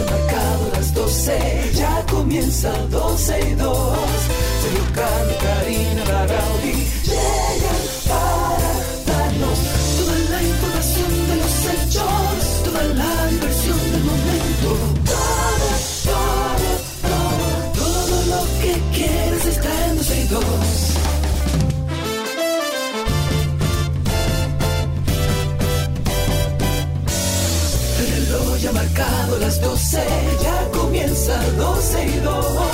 ya marcado las 12, ya comienza 12 y 2. Sergio Carlos, Karina, Larrauri llegan 12, ya comienza 12 y 2.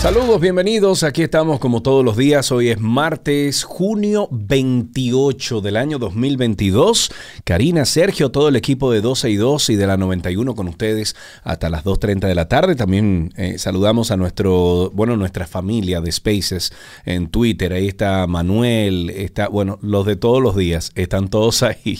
Saludos, bienvenidos. Aquí estamos como todos los días. Hoy es martes, junio 28 del año 2022. Karina, Sergio, todo el equipo de 12 y 2 y de la 91 con ustedes hasta las 2.30 de la tarde. También eh, saludamos a nuestro, bueno, nuestra familia de Spaces en Twitter. Ahí está Manuel, está, bueno, los de todos los días. Están todos ahí.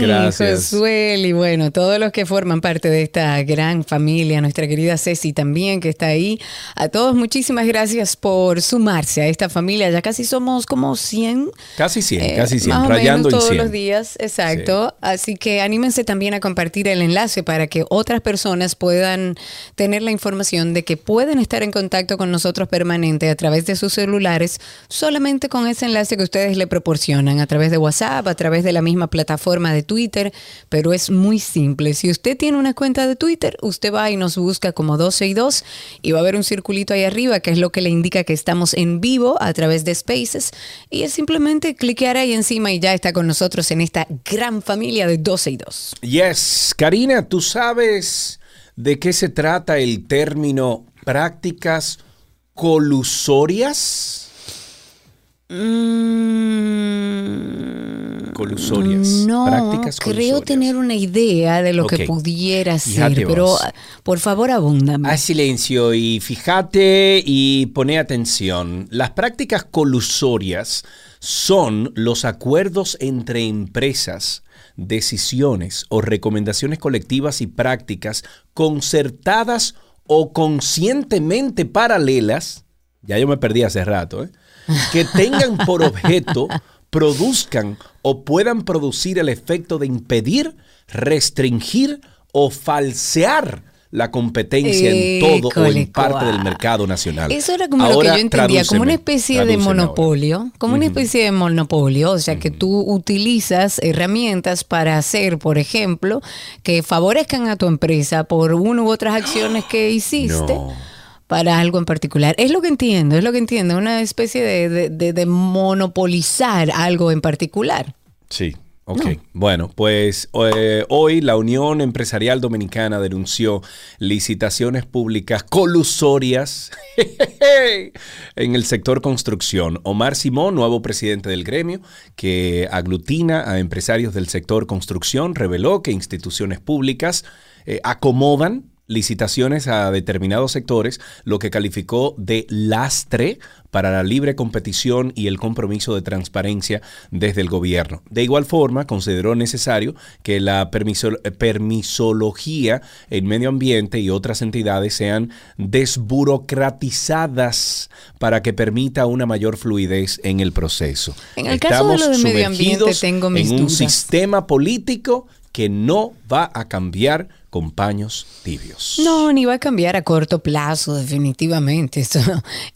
Gracias. Josuel y bueno, todos los que forman parte de esta gran familia, nuestra querida Ceci también que está ahí. A todos muchísimas gracias por sumarse a esta familia. Ya casi somos como 100. Casi 100, eh, casi 100, más o rayando menos el todos 100. los días, exacto. Así que anímense también a compartir el enlace para que otras personas puedan tener la información de que pueden estar en contacto con nosotros permanente a través de sus celulares, solamente con ese enlace que ustedes le proporcionan a través de WhatsApp, a través de la misma plataforma de Twitter, pero es muy simple. Si usted tiene una cuenta de Twitter, usted va y nos busca como 12 y 2 y va a haber un circulito ahí arriba que es lo que le indica que estamos en vivo a través de Spaces y es simplemente cliquear ahí encima y ya está con nosotros en esta gran familia de 12 y 2. Yes, Karina, ¿tú sabes de qué se trata el término prácticas colusorias? Mm, Colusorias, No, prácticas creo colusorias. tener una idea de lo que pudiera Fíjate ser, pero vos. por favor abúndame. Haz silencio y fíjate y pone atención. Las prácticas colusorias son los acuerdos entre empresas, decisiones o recomendaciones colectivas y prácticas concertadas o conscientemente paralelas, ya yo me perdí hace rato, ¿eh? Que tengan por objeto, produzcan o puedan producir el efecto de impedir, restringir o falsear la competencia en todo o en parte del mercado nacional. Eso era como lo que yo entendía, como una especie de ahora. monopolio, como una especie de monopolio, o sea que tú utilizas herramientas para hacer, por ejemplo, que favorezcan a tu empresa por una u otras acciones que hiciste. No. Para algo en particular. Es lo que entiendo, es lo que entiendo, una especie de, de- de- de monopolizar algo en particular. Sí, ok. Bueno, pues eh, hoy la Unión Empresarial Dominicana denunció licitaciones públicas colusorias en el sector construcción. Omar Simón, nuevo presidente del gremio, que aglutina a empresarios del sector construcción, reveló que instituciones públicas eh, acomodan licitaciones a determinados sectores, lo que calificó de lastre para la libre competición y el compromiso de transparencia desde el gobierno. De igual forma, consideró necesario que la permiso- permisología en medio ambiente y otras entidades sean desburocratizadas para que permita una mayor fluidez en el proceso. En el caso de lo de medio ambiente, tengo mis en un dudas. sistema político que no va a cambiar con paños tibios. No, ni va a cambiar a corto plazo, definitivamente. Esto,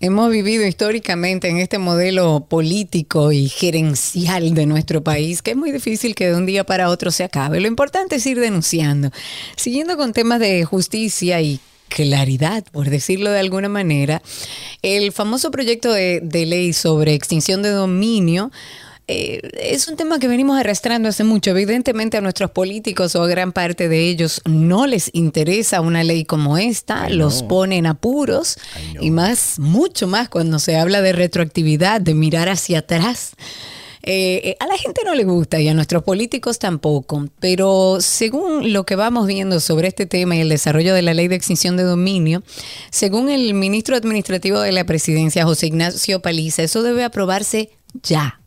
hemos vivido históricamente en este modelo político y gerencial de nuestro país, que es muy difícil que de un día para otro se acabe. Lo importante es ir denunciando. Siguiendo con temas de justicia y claridad, por decirlo de alguna manera, el famoso proyecto de, de ley sobre extinción de dominio eh, es un tema que venimos arrastrando hace mucho. Evidentemente a nuestros políticos o a gran parte de ellos no les interesa una ley como esta, los pone en apuros y más, mucho más cuando se habla de retroactividad, de mirar hacia atrás. Eh, eh, a la gente no le gusta y a nuestros políticos tampoco, pero según lo que vamos viendo sobre este tema y el desarrollo de la ley de extinción de dominio, según el ministro administrativo de la presidencia, José Ignacio Paliza, eso debe aprobarse ya.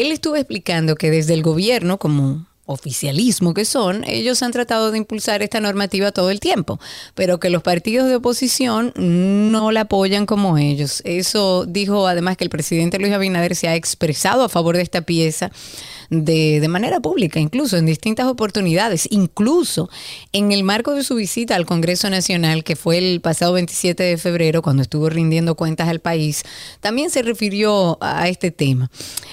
Él estuvo explicando que desde el gobierno, como oficialismo que son, ellos han tratado de impulsar esta normativa todo el tiempo, pero que los partidos de oposición no la apoyan como ellos. Eso dijo además que el presidente Luis Abinader se ha expresado a favor de esta pieza de, de, manera pública, incluso en distintas oportunidades, incluso en el marco de su visita al Congreso Nacional, que fue el pasado 27 de febrero, cuando estuvo rindiendo cuentas al país, también se refirió a este tema.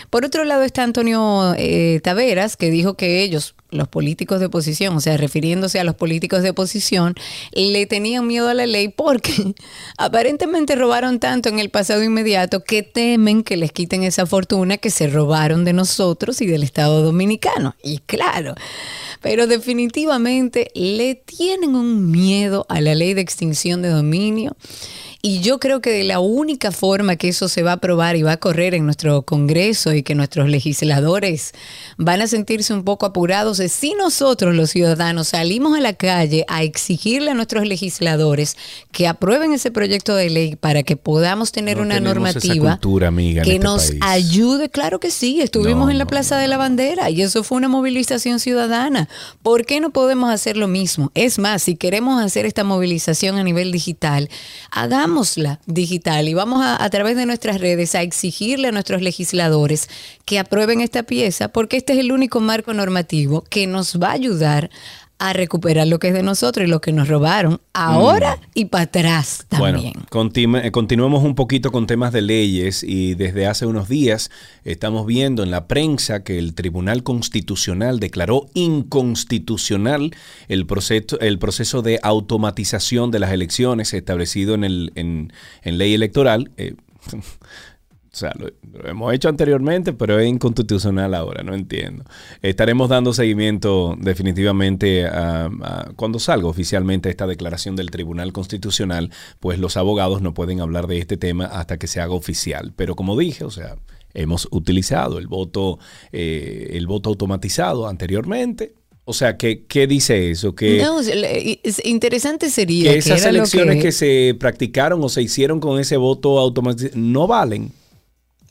Por otro lado está Antonio eh, Taveras, que dijo que ellos, los políticos de oposición, o sea, refiriéndose a los políticos de oposición, le tenían miedo a la ley porque aparentemente robaron tanto en el pasado inmediato que temen que les quiten esa fortuna que se robaron de nosotros y del Estado dominicano. Y claro, pero definitivamente le tienen un miedo a la ley de extinción de dominio y yo creo que de la única forma que eso se va a aprobar y va a correr en nuestro Congreso y que nuestros legisladores van a sentirse un poco apurados es si nosotros los ciudadanos salimos a la calle a exigirle a nuestros legisladores que aprueben ese proyecto de ley para que podamos tener una normativa que este nos ayude. Claro que sí, estuvimos en la Plaza de la Bandera y eso fue una movilización ciudadana. ¿Por qué no podemos hacer lo mismo? Es más, si queremos hacer esta movilización a nivel digital, hagamos digital y vamos a, a través de nuestras redes a exigirle a nuestros legisladores que aprueben esta pieza porque este es el único marco normativo que nos va a ayudar a recuperar lo que es de nosotros y lo que nos robaron ahora mm. y para atrás también. Bueno, eh, continuemos un poquito con temas de leyes y desde hace unos días estamos viendo en la prensa que el Tribunal Constitucional declaró inconstitucional el proceso, el proceso de automatización de las elecciones establecido en, el, en, en ley electoral. Eh, O sea, lo, hemos hecho anteriormente, pero es inconstitucional ahora, no entiendo. Estaremos dando seguimiento definitivamente a, cuando salga oficialmente esta declaración del Tribunal Constitucional, pues los abogados no pueden hablar de este tema hasta que se haga oficial. Pero como dije, o sea, hemos utilizado el voto, eh, el voto automatizado anteriormente, o sea, ¿qué, qué dice eso? Que, no, interesante sería que esas elecciones que... se practicaron o se hicieron con ese voto automatizado no valen.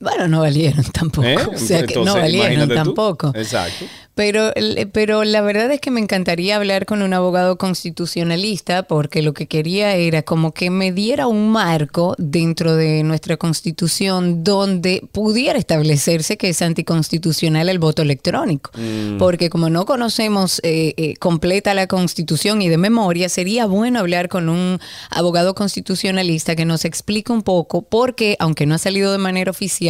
Bueno, no valieron tampoco. ¿Eh? O sea que no valieron tampoco. Exacto. Pero, pero la verdad es que me encantaría hablar con un abogado constitucionalista porque lo que quería era como que me diera un marco dentro de nuestra constitución donde pudiera establecerse que es anticonstitucional el voto electrónico. Mm. Porque como no conocemos eh, eh, completa la constitución y de memoria, sería bueno hablar con un abogado constitucionalista que nos explique un poco porque, aunque no ha salido de manera oficial,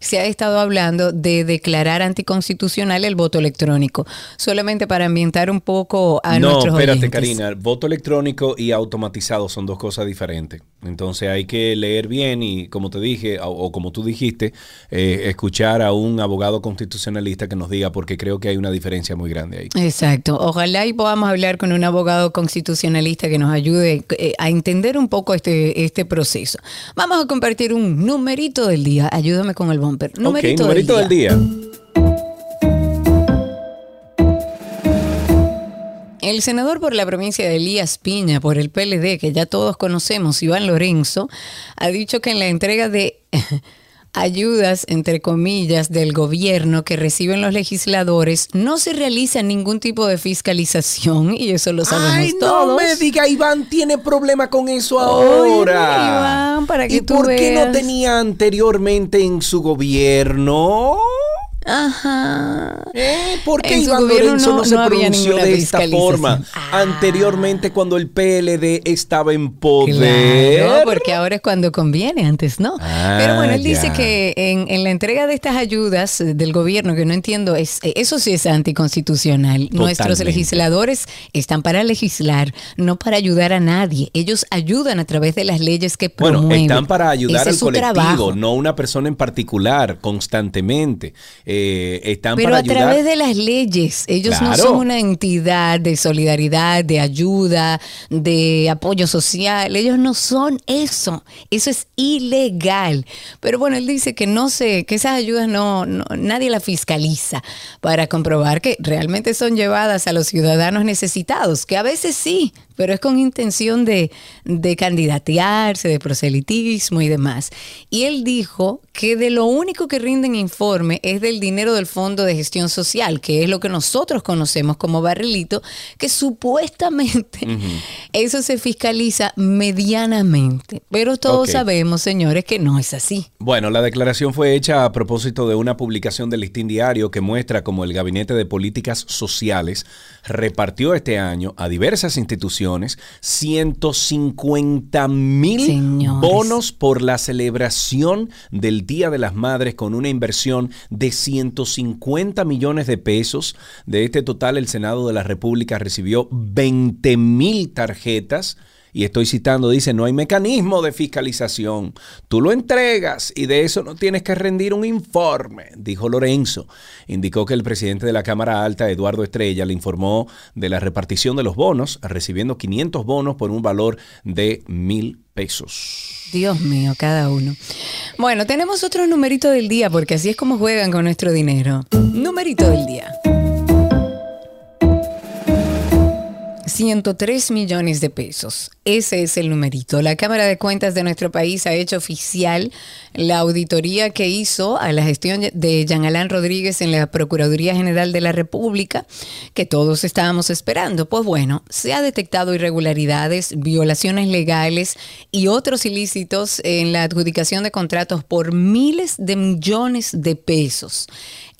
se ha estado hablando de declarar anticonstitucional el voto electrónico solamente para ambientar un poco a no, nuestros No, espérate, Karina, voto electrónico y automatizado son dos cosas diferentes. Entonces hay que leer bien y, como te dije, o, como tú dijiste, eh, escuchar a un abogado constitucionalista que nos diga, porque creo que hay una diferencia muy grande ahí. Exacto. Ojalá y podamos hablar con un abogado constitucionalista que nos ayude eh, a entender un poco este, este proceso. Vamos a compartir un numerito del día. Ayúdame con el bumper. Numerito, numerito Del día. El senador por la provincia de Elías Piña, por el PLD, que ya todos conocemos, Iván Lorenzo, ha dicho que en la entrega de ayudas, entre comillas, del gobierno que reciben los legisladores, no se realiza ningún tipo de fiscalización y eso lo sabemos Ay, todos. No me diga, Iván tiene problema con eso ahora. Iván, para que ¿Y por qué no tenía anteriormente en su gobierno? Ajá. ¿Eh? ¿Por qué Iván Lorenzo no, se pronunció de esta forma ah. anteriormente cuando el PLD estaba en poder? Claro, porque ahora es cuando conviene, antes no. Pero bueno, él ah, dice que en, la entrega de estas ayudas del gobierno, que no entiendo, es, eso sí es anticonstitucional. Nuestros legisladores están para legislar, no para ayudar a nadie. Ellos ayudan a través de las leyes que promueven. Bueno, están para ayudar al colectivo, no una persona en particular, constantemente. Eh, Pero a través de las leyes, ellos no son una entidad de solidaridad, de ayuda, de apoyo social, ellos no son eso, eso es ilegal. Pero bueno, él dice que no sé, que esas ayudas no, nadie las fiscaliza para comprobar que realmente son llevadas a los ciudadanos necesitados, que a veces sí, pero es con intención de, de candidatearse, de proselitismo y demás. Y él dijo que de lo único que rinden informe es del dinero del Fondo de Gestión Social, que es lo que nosotros conocemos como barrilito, que supuestamente eso se fiscaliza medianamente. Pero todos sabemos, señores, que no es así. Bueno, la declaración fue hecha a propósito de una publicación del Listín Diario que muestra cómo el Gabinete de Políticas Sociales repartió este año a diversas instituciones 150 mil bonos por la celebración del Día de las Madres con una inversión de 150 millones de pesos. De este total, el Senado de la República recibió 20 mil tarjetas y estoy citando, dice, no hay mecanismo de fiscalización. Tú lo entregas y de eso no tienes que rendir un informe, dijo Lorenzo. Indicó que el presidente de la Cámara Alta, Eduardo Estrella, le informó de la repartición de los bonos, recibiendo 500 bonos por un valor de mil pesos. Dios mío, cada uno. Bueno, tenemos otro numerito del día, porque así es como juegan con nuestro dinero. Numerito del día. 103 millones de pesos. Ese es el numerito. La Cámara de Cuentas de nuestro país ha hecho oficial la auditoría que hizo a la gestión de Jean Alain Rodríguez en la Procuraduría General de la República, que todos estábamos esperando. Pues bueno, se ha detectado irregularidades, violaciones legales y otros ilícitos en la adjudicación de contratos por miles de millones de pesos.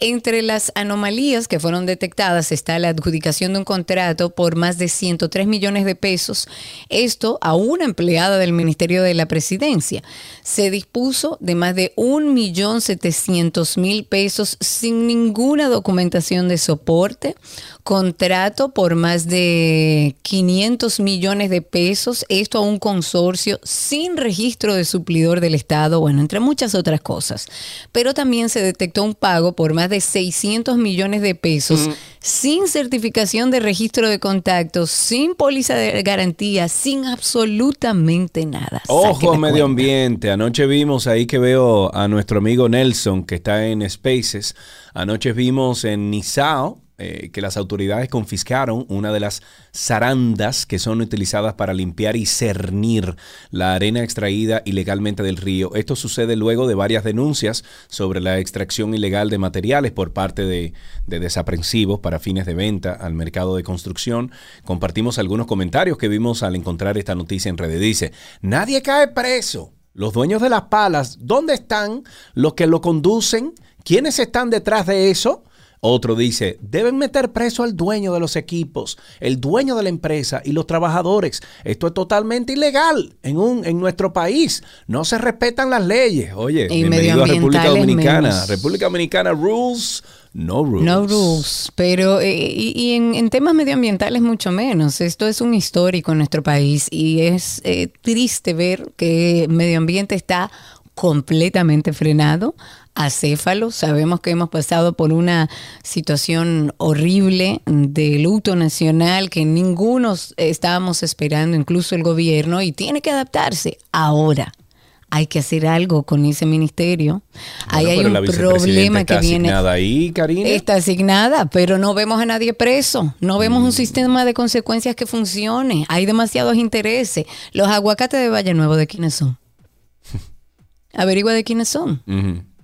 Entre las anomalías que fueron detectadas está la adjudicación de un contrato por más de 103 millones de pesos, esto a una empleada del Ministerio de la Presidencia. Se dispuso de más de 1.700.000 pesos sin ninguna documentación de soporte, contrato por más de 500 millones de pesos, esto a un consorcio sin registro de suplidor del Estado, bueno, entre muchas otras cosas. Pero también se detectó un pago por más de 600 millones de pesos sin certificación de registro de contactos, sin póliza de garantía, sin absolutamente nada. Ojo medio ambiente. Anoche vimos ahí que veo a nuestro amigo Nelson que está en Spaces. Anoche vimos en Nizao eh, que las autoridades confiscaron una de las zarandas que son utilizadas para limpiar y cernir la arena extraída ilegalmente del río. Esto sucede luego de varias denuncias sobre la extracción ilegal de materiales por parte de, de desaprensivos para fines de venta al mercado de construcción. Compartimos algunos comentarios que vimos al encontrar esta noticia en redes. Dice, nadie cae preso. Los dueños de las palas, ¿dónde están los que lo conducen? ¿Quiénes están detrás de eso? Otro dice, deben meter preso al dueño de los equipos, el dueño de la empresa y los trabajadores. Esto es totalmente ilegal en, un, en nuestro país. No se respetan las leyes. Oye, bienvenido a República Dominicana. República Dominicana, rules. No rules. No rules. Pero, eh, y, en, en, temas medioambientales mucho menos. Esto es un histórico en nuestro país y es eh, triste ver que medio ambiente está completamente frenado acéfalo. Sabemos que hemos pasado por una situación horrible de luto nacional que ninguno estábamos esperando, incluso el gobierno, y tiene que adaptarse ahora. Hay que hacer algo con ese ministerio. ahí hay un problema que viene. Está asignada ahí, Karina. Está asignada, pero no vemos a nadie preso. No vemos un mm. sistema de consecuencias que funcione. Hay demasiados intereses. Los aguacates de Valle Nuevo, ¿de quiénes son? Averigua de quiénes son.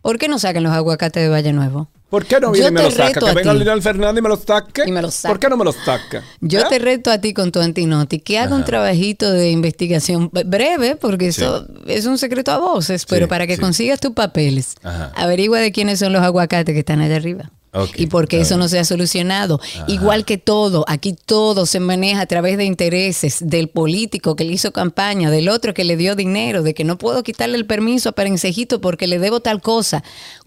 ¿Por qué no sacan los aguacates de Valle Nuevo? ¿Por qué no viene y me los saca? Que venga Lionel Fernández y me los saque. Y me los ¿Por qué no me los saca? Yo ¿Eh? te reto a ti con tu antinoti que haga un trabajito de investigación breve, porque eso es un secreto a voces, pero para que consigas tus papeles, averigua de quiénes son los aguacates que están allá arriba y porque eso no se ha solucionado. Igual que todo, aquí todo se maneja a través de intereses del político que le hizo campaña, del otro que le dio dinero, de que no puedo quitarle el permiso a Perencejito porque le debo tal cosa.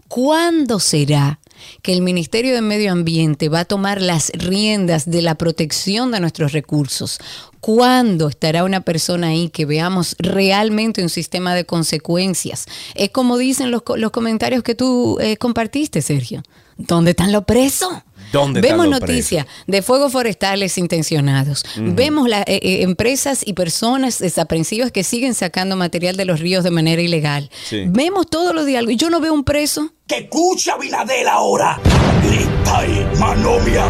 ¿Cuándo será que el Ministerio de Medio Ambiente va a tomar las riendas de la protección de nuestros recursos? ¿Cuándo estará una persona ahí que veamos realmente un sistema de consecuencias? Es como dicen los, los comentarios que tú eh, compartiste, Sergio. ¿Dónde están los presos? ¿Dónde Vemos noticias de fuegos forestales intencionados. Vemos las eh, eh, empresas y personas desaprensivas que siguen sacando material de los ríos de manera ilegal. Vemos todos los diálogos. Y yo no veo un preso. ¡Que escucha Viladel ahora! ¡Grita y manomia!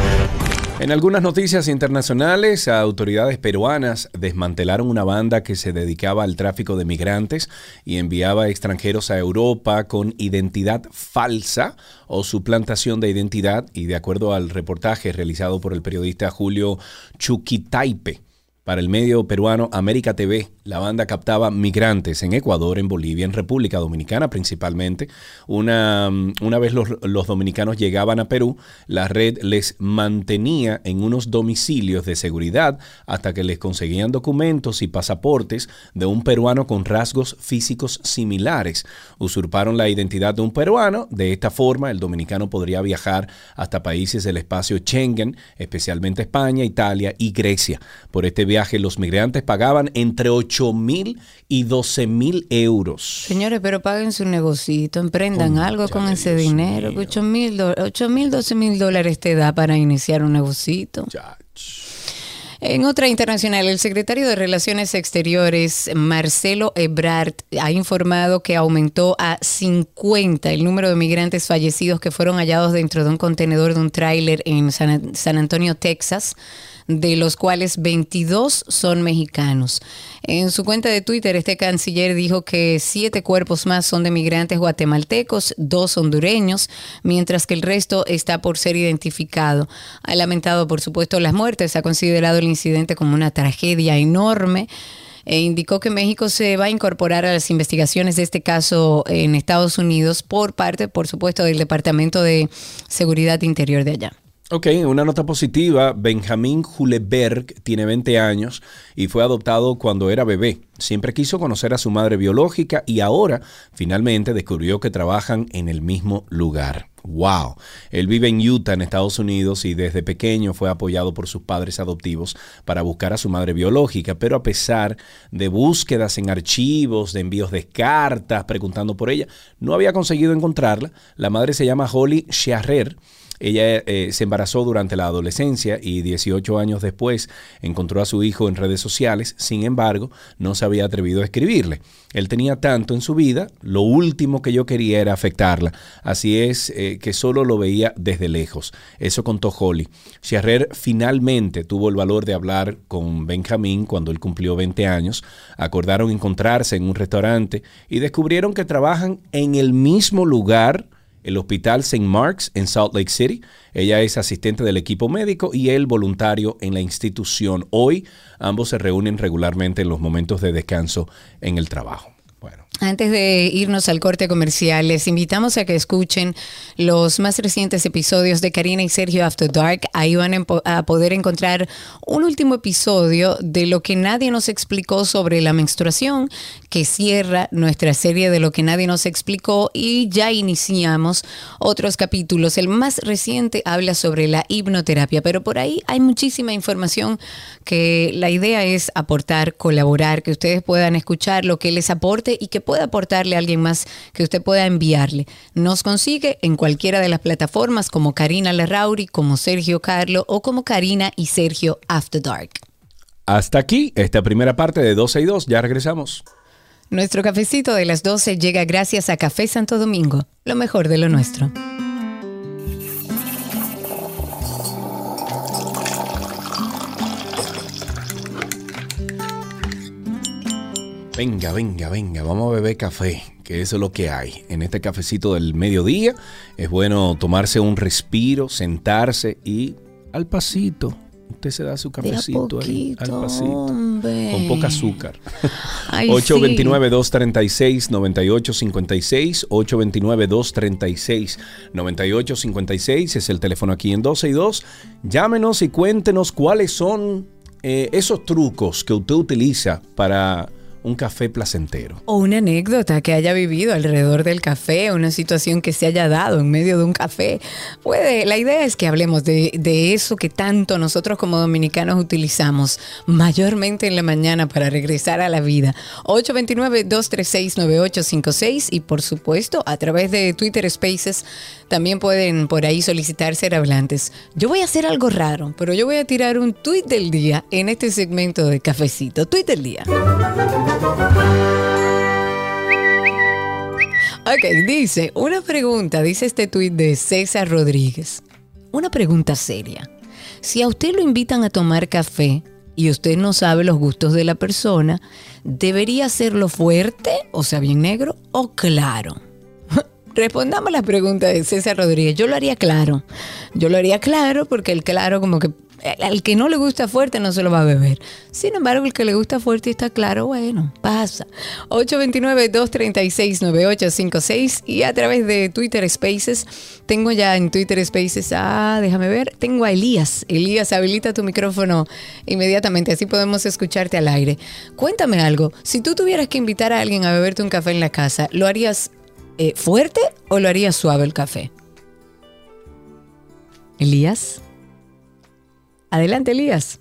En algunas noticias internacionales, autoridades peruanas desmantelaron una banda que se dedicaba al tráfico de migrantes y enviaba extranjeros a Europa con identidad falsa o suplantación de identidad y de acuerdo al reportaje realizado por el periodista Julio Chuquitaipe para el medio peruano América TV, la banda captaba migrantes en Ecuador, en Bolivia, en República Dominicana principalmente. Una, una vez los, los, dominicanos llegaban a Perú, la red les mantenía en unos domicilios de seguridad hasta que les conseguían documentos y pasaportes de un peruano con rasgos físicos similares. Usurparon la identidad de un peruano. De esta forma, el dominicano podría viajar hasta países del espacio Schengen, especialmente España, Italia y Grecia. Por este viaje, los migrantes pagaban entre 8 mil y 12 mil euros. Señores, pero paguen su negocito, emprendan algo con ese dinero. 8 mil, 8 mil, 12 mil dólares te da para iniciar un negocito. En otra internacional, el secretario de Relaciones Exteriores, Marcelo Ebrard, ha informado que aumentó a 50 el número de migrantes fallecidos que fueron hallados dentro de un contenedor de un tráiler en San, San Antonio, Texas de los cuales 22 son mexicanos. En su cuenta de Twitter, este canciller dijo que siete cuerpos más son de migrantes guatemaltecos, dos hondureños, mientras que el resto está por ser identificado. Ha lamentado, por supuesto, las muertes, ha considerado el incidente como una tragedia enorme e indicó que México se va a incorporar a las investigaciones de este caso en Estados Unidos por parte, por supuesto, del Departamento de Seguridad Interior de allá. Ok, una nota positiva. Benjamín Juleberg tiene 20 años y fue adoptado cuando era bebé. Siempre quiso conocer a su madre biológica y ahora finalmente descubrió que trabajan en el mismo lugar. ¡Wow! Él vive en Utah, en Estados Unidos, y desde pequeño fue apoyado por sus padres adoptivos para buscar a su madre biológica, pero a pesar de búsquedas en archivos, de envíos de cartas, preguntando por ella, no había conseguido encontrarla. La madre se llama Holly Scherrer ella eh, se embarazó durante la adolescencia y 18 años después encontró a su hijo en redes sociales, sin embargo, no se había atrevido a escribirle. Él tenía tanto en su vida, lo último que yo quería era afectarla, así es eh, que solo lo veía desde lejos. Eso contó Holly. Scherrer finalmente tuvo el valor de hablar con Benjamín cuando él cumplió 20 años, acordaron encontrarse en un restaurante y descubrieron que trabajan en el mismo lugar el Hospital St. Mark's en Salt Lake City. Ella es asistente del equipo médico y él voluntario en la institución. Hoy ambos se reúnen regularmente en los momentos de descanso en el trabajo. Antes de irnos al corte comercial, les invitamos a que escuchen los más recientes episodios de Karina y Sergio After Dark. Ahí van a poder encontrar un último episodio de lo que nadie nos explicó sobre la menstruación, que cierra nuestra serie de lo que nadie nos explicó y ya iniciamos otros capítulos. El más reciente habla sobre la hipnoterapia, pero por ahí hay muchísima información que la idea es aportar, colaborar, que ustedes puedan escuchar lo que les aporte y que puede aportarle a alguien más que usted pueda enviarle. Nos consigue en cualquiera de las plataformas como Karina Larrauri, como Sergio Carlo o como Karina y Sergio After Dark. Hasta aquí esta primera parte de 12 y 2. Ya regresamos. Nuestro cafecito de las 12 llega gracias a Café Santo Domingo, lo mejor de lo nuestro. Venga, venga, venga, vamos a beber café, que eso es lo que hay. En este cafecito del mediodía es bueno tomarse un respiro, sentarse y al pasito. Usted se da su cafecito ahí, al pasito, con poca azúcar. 829-236-9856, 829-236-9856 es el teléfono aquí en 12 y 2. Llámenos y cuéntenos cuáles son eh, esos trucos que usted utiliza para un café placentero. O una anécdota que haya vivido alrededor del café, una situación que se haya dado en medio de un café. Puede, la idea es que hablemos de, de eso que tanto nosotros como dominicanos utilizamos, mayormente en la mañana para regresar a la vida. 829-236-9856 y por supuesto a través de Twitter Spaces también pueden por ahí solicitar ser hablantes. Yo voy a hacer algo raro, pero yo voy a tirar un tweet del día en este segmento de cafecito. Tweet del día. Ok, dice, una pregunta, dice este tuit de César Rodríguez. Una pregunta seria. Si a usted lo invitan a tomar café y usted no sabe los gustos de la persona, ¿debería hacerlo fuerte, o sea, bien negro, o claro? Respondamos la pregunta de César Rodríguez. Yo lo haría claro. Yo lo haría claro porque el claro como que al que no le gusta fuerte no se lo va a beber. Sin embargo, el que le gusta fuerte y está claro, bueno, pasa. 829-236-9856 y a través de Twitter Spaces, tengo ya en Twitter Spaces, ah, déjame ver, tengo a Elías. Elías, habilita tu micrófono inmediatamente, así podemos escucharte al aire. Cuéntame algo, si tú tuvieras que invitar a alguien a beberte un café en la casa, ¿lo harías eh, fuerte o lo harías suave el café? Elías. Adelante, Elías.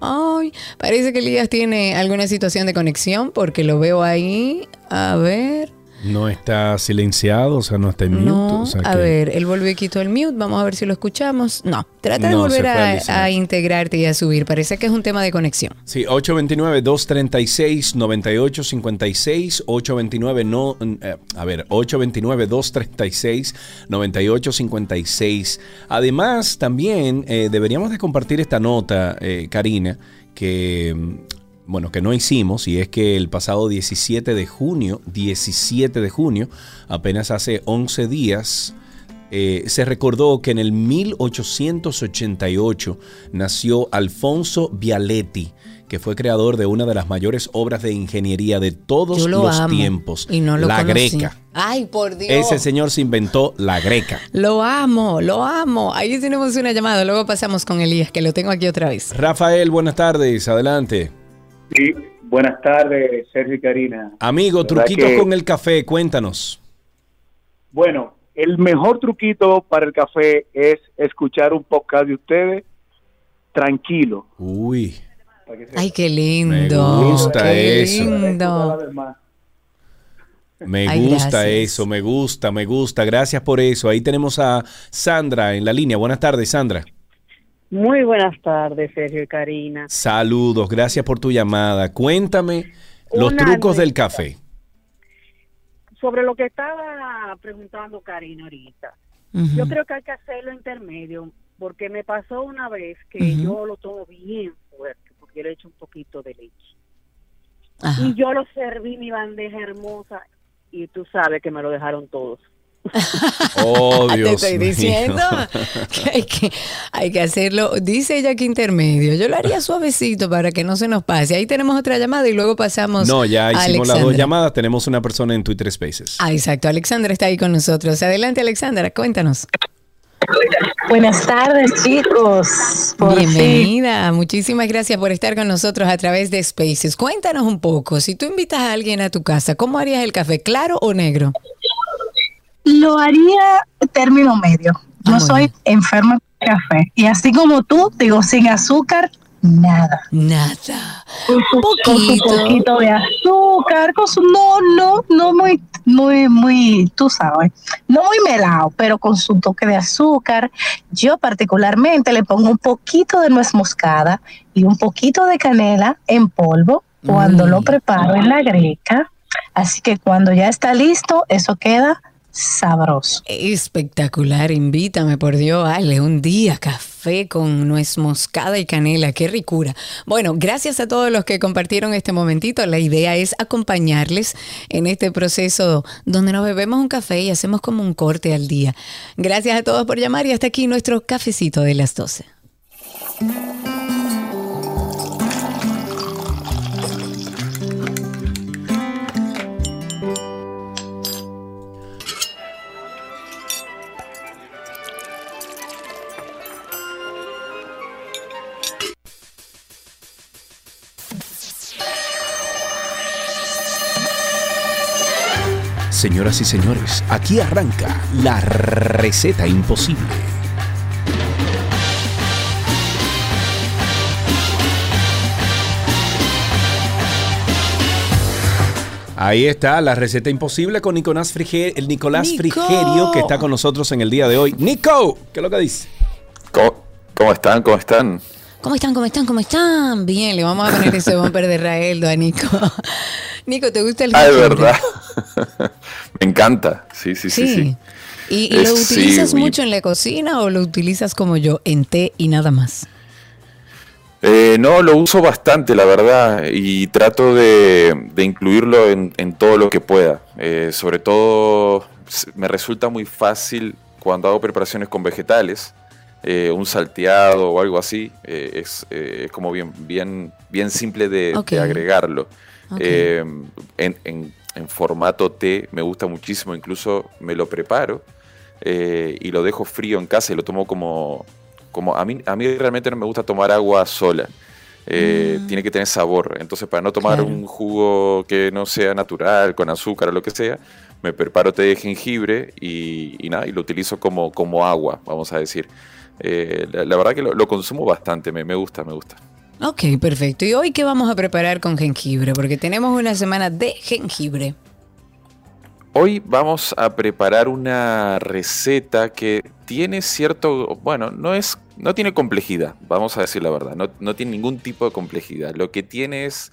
Ay, parece que Elías tiene alguna situación de conexión porque lo veo ahí. A ver. No está silenciado, o sea, no está en mute. No, o sea a que- ver, él volvió y quitó el mute. Vamos a ver si lo escuchamos. No, trata de No, volver a, integrarte y a subir. Parece que es un tema de conexión. Sí, 829-236-9856, 829 no, eh, a ver, 829-236-9856. Además, también eh, deberíamos de compartir esta nota, eh, Karina, que bueno, que no hicimos, y es que el pasado 17 de junio, 17 de junio, apenas hace 11 días, eh, se recordó que en el 1888 nació Alfonso Vialetti, que fue creador de una de las mayores obras de ingeniería de todos Yo lo los amo. tiempos, Y no lo la conocí. greca. Ay, por Dios. Ese señor se inventó la greca. Lo amo, lo amo. Ahí tenemos una llamada. Luego pasamos con Elías, que lo tengo aquí otra vez. Rafael, buenas tardes, adelante. Sí, buenas tardes, Sergio y Karina. Amigo, ¿Verdad truquitos que- con el café, cuéntanos. Bueno, el mejor truquito para el café es escuchar un podcast de ustedes tranquilo. Uy, Ay, qué lindo. Me gusta qué eso. Lindo. me Ay, gusta gracias. eso, me gusta, me gusta. Gracias por eso. Ahí tenemos a Sandra en la línea. Buenas tardes, Sandra. Muy buenas tardes, Sergio y Karina. Saludos, gracias por tu llamada. Cuéntame los Una trucos del café. Sobre lo que estaba preguntando Karina ahorita, yo creo que hay que hacerlo intermedio, porque me pasó una vez que yo lo tomo bien fuerte, porque le he hecho un poquito de leche. Ajá. Y yo lo serví mi bandeja hermosa y tú sabes que me lo dejaron todos. Oh, Te Dios estoy mío. diciendo que hay, que hay que hacerlo. Dice ella que intermedio. Yo lo haría suavecito para que no se nos pase. Ahí tenemos otra llamada y luego pasamos. No, ya a hicimos las dos llamadas. Tenemos una persona en Twitter Spaces. Ah, exacto. Alexandra está ahí con nosotros. Adelante, Alexandra, cuéntanos. Buenas tardes, chicos. Por fin. Bienvenida. Muchísimas gracias por estar con nosotros a través de Spaces. Cuéntanos un poco. Si tú invitas a alguien a tu casa, ¿cómo harías el café? ¿Claro o negro? Lo haría término medio. Yo Ah, soy enferma de café. Y así como tú, digo, sin azúcar, nada. Nada. Con su, con su Poquito. poquito de azúcar, con su, no, no, no muy, muy, muy, tú sabes, no muy melado, pero con su toque de azúcar. Yo particularmente le pongo un poquito de nuez moscada y un poquito de canela en polvo cuando Mm. lo preparo en la greca. Así que cuando ya está listo, eso queda sabroso. Espectacular, invítame por Dios, Ale, un día café con nuez moscada y canela, qué ricura. Bueno, gracias a todos los que compartieron este momentito. La idea es acompañarles en este proceso donde nos bebemos un café y hacemos como un corte al día. Gracias a todos por llamar y hasta aquí nuestro cafecito de las 12. Señoras y señores, aquí arranca la receta imposible. Ahí está la receta imposible con Nicolás, Frige- el Nicolás Nico. Frigerio que está con nosotros en el día de hoy. Nico, ¿qué es lo que dice? ¿Cómo, cómo están? ¿Cómo están? ¿Cómo están? ¿Cómo están? ¿Cómo están? Bien, le vamos a poner ese bumper de Raeldo a Nico. Nico, ¿te gusta el Ah, es verdad. Me encanta. Sí, sí, sí, sí. ¿Y, y Eh, lo utilizas mucho en la cocina o lo utilizas como yo, en té y nada más? Eh, no, lo uso bastante, la verdad, y trato de, de incluirlo en, en todo lo que pueda. Eh, sobre todo, me resulta muy fácil cuando hago preparaciones con vegetales, eh, un salteado o algo así, es, es como bien, bien, bien simple de, agregarlo. En- en formato té me gusta muchísimo, incluso me lo preparo eh, y lo dejo frío en casa y lo tomo como, como a mí a mí realmente no me gusta tomar agua sola. Eh, Tiene que tener sabor. Entonces, para no tomar Mm. Claro. un jugo que no sea natural, con azúcar o lo que sea, me preparo té de jengibre y, y nada, y lo utilizo como, como agua, vamos a decir. Eh, la, la verdad que lo, lo consumo bastante, me, me gusta, me gusta. Ok, perfecto. ¿Y hoy qué vamos a preparar con jengibre? Porque tenemos una semana de jengibre. Hoy vamos a preparar una receta que tiene cierto, bueno, no es, no tiene complejidad, vamos a decir la verdad, no, no tiene ningún tipo de complejidad. Lo que tiene es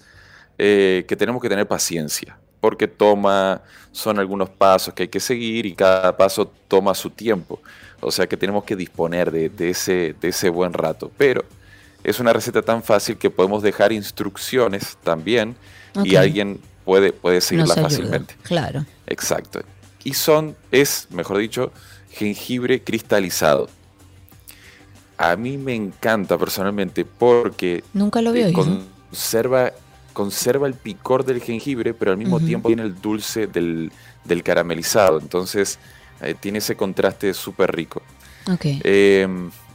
eh, que tenemos que tener paciencia, porque toma, son algunos pasos que hay que seguir y cada paso toma su tiempo. O sea que tenemos que disponer de, ese, de ese buen rato. Pero es una receta tan fácil que podemos dejar instrucciones también y alguien puede, puede seguirla Nos ayuda. fácilmente. Claro. Exacto. Y son, es, mejor dicho, jengibre cristalizado. A mí me encanta personalmente porque Nunca lo eh, oído. conserva, conserva el picor del jengibre, pero al mismo tiempo tiene el dulce del, del caramelizado. Entonces eh, tiene ese contraste súper rico. Ok. Eh,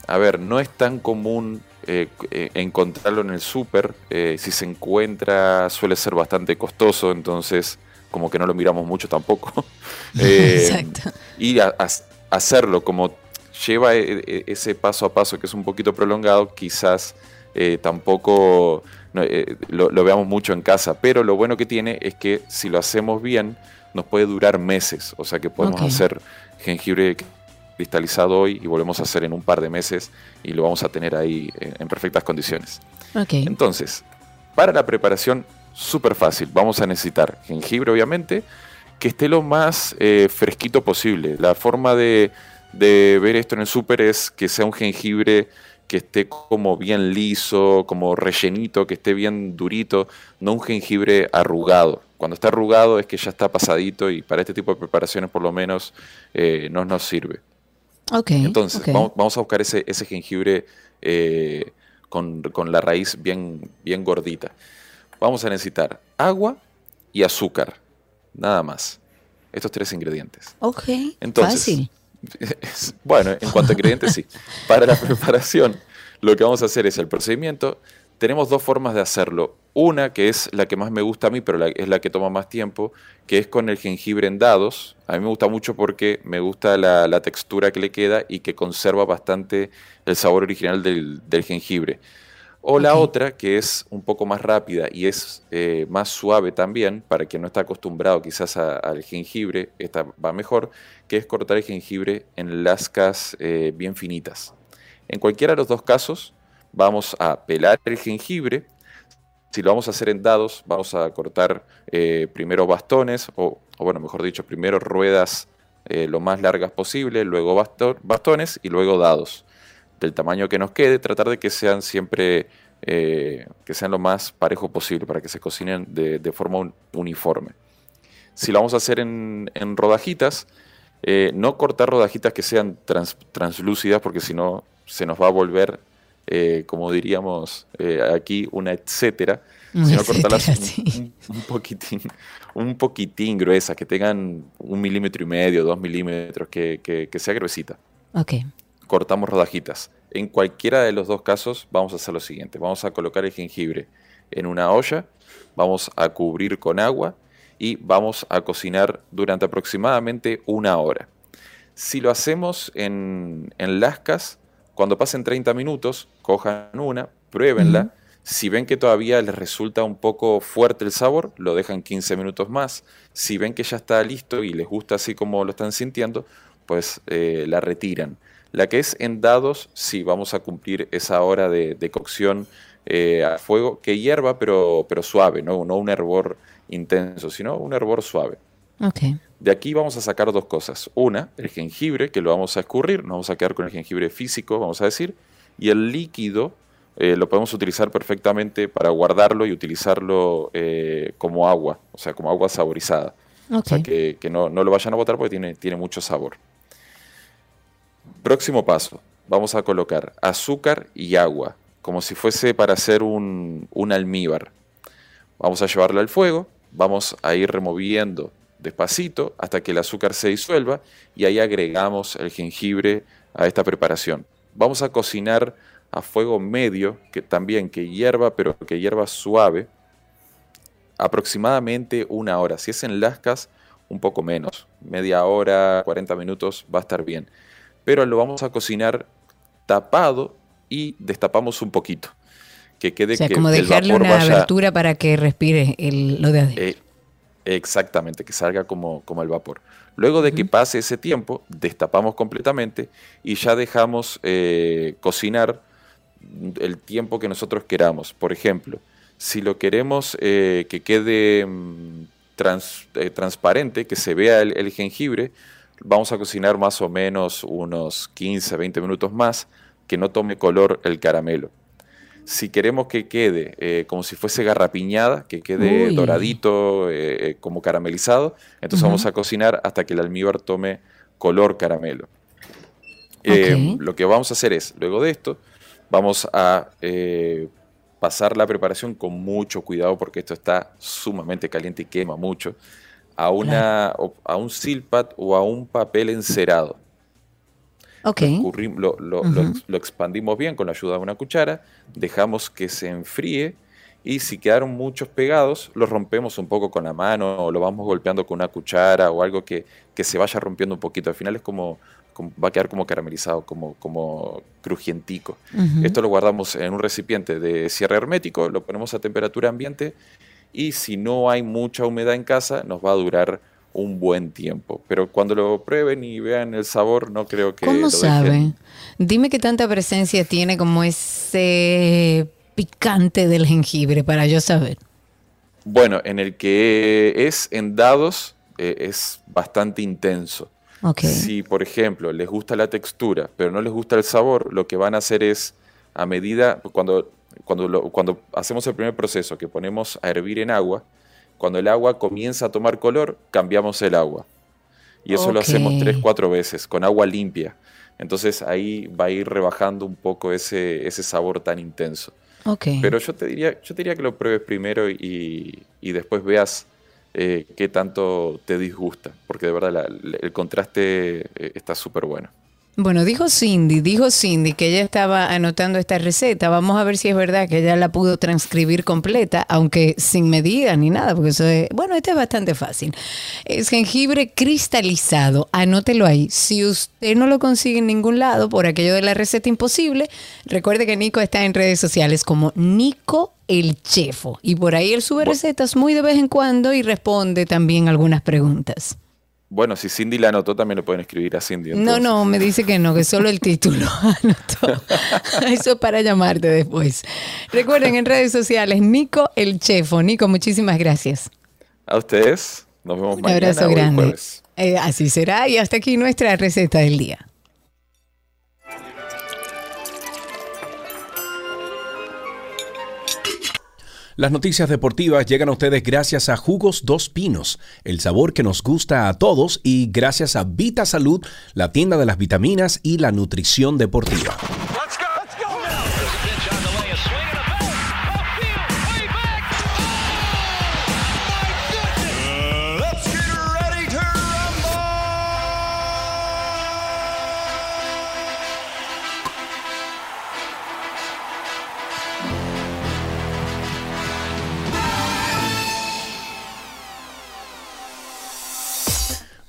a ver, no es tan común eh, eh, encontrarlo en el súper. eh, si se encuentra suele ser bastante costoso, entonces como que no lo miramos mucho tampoco. Exacto. y a- a- hacerlo como lleva ese paso a paso que es un poquito prolongado, quizás tampoco no, lo, lo veamos mucho en casa, pero lo bueno que tiene es que si lo hacemos bien nos puede durar meses, o sea que podemos hacer jengibre cristalizado hoy y volvemos a hacer en un par de meses y lo vamos a tener ahí eh, en perfectas condiciones. Ok. Entonces, para la preparación, súper fácil. Vamos a necesitar jengibre, obviamente, que esté lo más eh, fresquito posible. La forma de, de ver esto en el súper es que sea un jengibre que esté como bien liso, como rellenito, que esté bien durito, no un jengibre arrugado. Cuando está arrugado es que ya está pasadito y para este tipo de preparaciones por lo menos eh, no nos sirve. Ok. Entonces, vamos, vamos a buscar ese, ese jengibre eh, con, con la raíz bien, bien gordita. Vamos a necesitar agua y azúcar, nada más. Estos tres ingredientes. Ok. Entonces, Fácil. bueno, en cuanto a ingredientes, sí. Para la preparación, lo que vamos a hacer es el procedimiento. Tenemos dos formas de hacerlo. Una, que es la que más me gusta a mí, pero la- es la que toma más tiempo, que es con el jengibre en dados. A mí me gusta mucho porque me gusta la, la textura que le queda y que conserva bastante el sabor original del, del jengibre. O la otra, que es un poco más rápida y es eh, más suave también, para quien no está acostumbrado quizás a- al jengibre, esta va mejor, que es cortar el jengibre en lascas eh, bien finitas. En cualquiera de los dos casos, vamos a pelar el jengibre. Si lo vamos a hacer en dados, vamos a cortar eh, primero bastones, o, bueno, mejor dicho, primero ruedas eh, lo más largas posible, luego basto- bastones y luego dados del tamaño que nos quede, tratar de que sean siempre, eh, que sean lo más parejo posible para que se cocinen de, forma un- uniforme. Si lo vamos a hacer en, rodajitas, no cortar rodajitas que sean trans- translúcidas porque si no se nos va a volver, eh, como diríamos eh, aquí, una etcétera, sino etcétera, cortarlas un, sí. un- un poquitín, un poquitín gruesas, que tengan un milímetro y medio, dos milímetros, que, que- que sea gruesita Ok. cortamos rodajitas. En cualquiera de los dos casos vamos a hacer lo siguiente. Vamos a colocar el jengibre en una olla, vamos a cubrir con agua y vamos a cocinar durante aproximadamente una hora. Si lo hacemos en, en lascas, cuando pasen 30 minutos, cojan una, pruébenla. Si ven que todavía les resulta un poco fuerte el sabor, lo dejan 15 minutos más. Si ven que ya está listo y les gusta así como lo están sintiendo, pues eh, la retiran. La que es en dados, sí, vamos a cumplir esa hora de, de cocción eh, a fuego que hierva, pero, pero suave, ¿no? no un hervor intenso, sino un hervor suave. Ok. De aquí vamos a sacar dos cosas. Una, el jengibre, que lo vamos a escurrir, nos vamos a quedar con el jengibre físico, vamos a decir, y el líquido eh, lo podemos utilizar perfectamente para guardarlo y utilizarlo eh, como agua, o sea, como agua saborizada. O sea, que, no, lo vayan a botar porque tiene, tiene mucho sabor. Próximo paso, vamos a colocar azúcar y agua, como si fuese para hacer un, un almíbar. Vamos a llevarlo al fuego, vamos a ir removiendo despacito hasta que el azúcar se disuelva y ahí agregamos el jengibre a esta preparación. Vamos a cocinar a fuego medio, que también que hierva, pero que hierva suave, aproximadamente una hora. Si es en lascas, un poco menos, media hora, 40 minutos va a estar bien. Pero lo vamos a cocinar tapado y destapamos un poquito. Que quede o sea, que como dejarle una abertura para que respire el, lo de adentro. Eh, exactamente, que salga como, como el vapor. Luego de que pase ese tiempo, destapamos completamente y ya dejamos eh, cocinar el tiempo que nosotros queramos. Por ejemplo, si lo queremos eh, que quede mm, eh, transparente, que se vea el, jengibre, vamos a cocinar más o menos unos 15, 20 minutos más, que no tome color el caramelo. Si queremos que quede eh, como si fuese garrapiñada, que quede doradito, como caramelizado, entonces vamos a cocinar hasta que el almíbar tome color caramelo. lo que vamos a hacer es, luego de esto, Vamos a eh, pasar la preparación con mucho cuidado porque esto está sumamente caliente y quema mucho. A, una, a un silpat o a un papel encerado. Okay. Lo, lo, lo, expandimos bien con la ayuda de una cuchara, dejamos que se enfríe y si quedaron muchos pegados, los rompemos un poco con la mano o lo vamos golpeando con una cuchara o algo que, que se vaya rompiendo un poquito. Al final es como va a quedar como caramelizado, como, como crujientico. Esto lo guardamos en un recipiente de cierre hermético, lo ponemos a temperatura ambiente y si no hay mucha humedad en casa nos va a durar un buen tiempo. Pero cuando lo prueben y vean el sabor, no creo que... ¿Cómo sabe? Dime qué tanta presencia tiene como ese picante del jengibre para yo saber. Bueno, en el que es en dados eh, es bastante intenso. Si, por ejemplo, les gusta la textura, pero no les gusta el sabor, lo que van a hacer es, a medida, cuando, cuando, cuando hacemos el primer proceso, que ponemos a hervir en agua, cuando el agua comienza a tomar color, cambiamos el agua. Y eso lo hacemos tres, cuatro veces, con agua limpia. Entonces ahí va a ir rebajando un poco ese, ese sabor tan intenso. Pero yo te diría, yo te diría que lo pruebes primero y, y después veas eh, qué tanto te disgusta, porque de verdad el contraste eh, está súper bueno. Bueno, dijo Cindy, dijo Cindy que ella estaba anotando esta receta. Vamos a ver si es verdad que ella la pudo transcribir completa, aunque sin medida ni nada, porque eso es, bueno, este es bastante fácil. Es jengibre cristalizado, anótelo ahí. Si usted no lo consigue en ningún lado por aquello de la receta imposible, recuerde que Nico está en redes sociales como Nico el Chefo y por ahí él sube recetas muy de vez en cuando y responde también algunas preguntas. Bueno, si Cindy la anotó, también lo pueden escribir a Cindy. No, no, me dice que no, que solo el título anotó. Eso es para llamarte después. Recuerden en redes sociales, Nico el Chefo. Nico, muchísimas gracias. A ustedes. Nos vemos mañana. Un abrazo grande. Eh, así será. Y hasta aquí nuestra receta del día. Las noticias deportivas llegan a ustedes gracias a Jugos Dos Pinos, el sabor que nos gusta a todos y gracias a Vita Salud, la tienda de las vitaminas y la nutrición deportiva.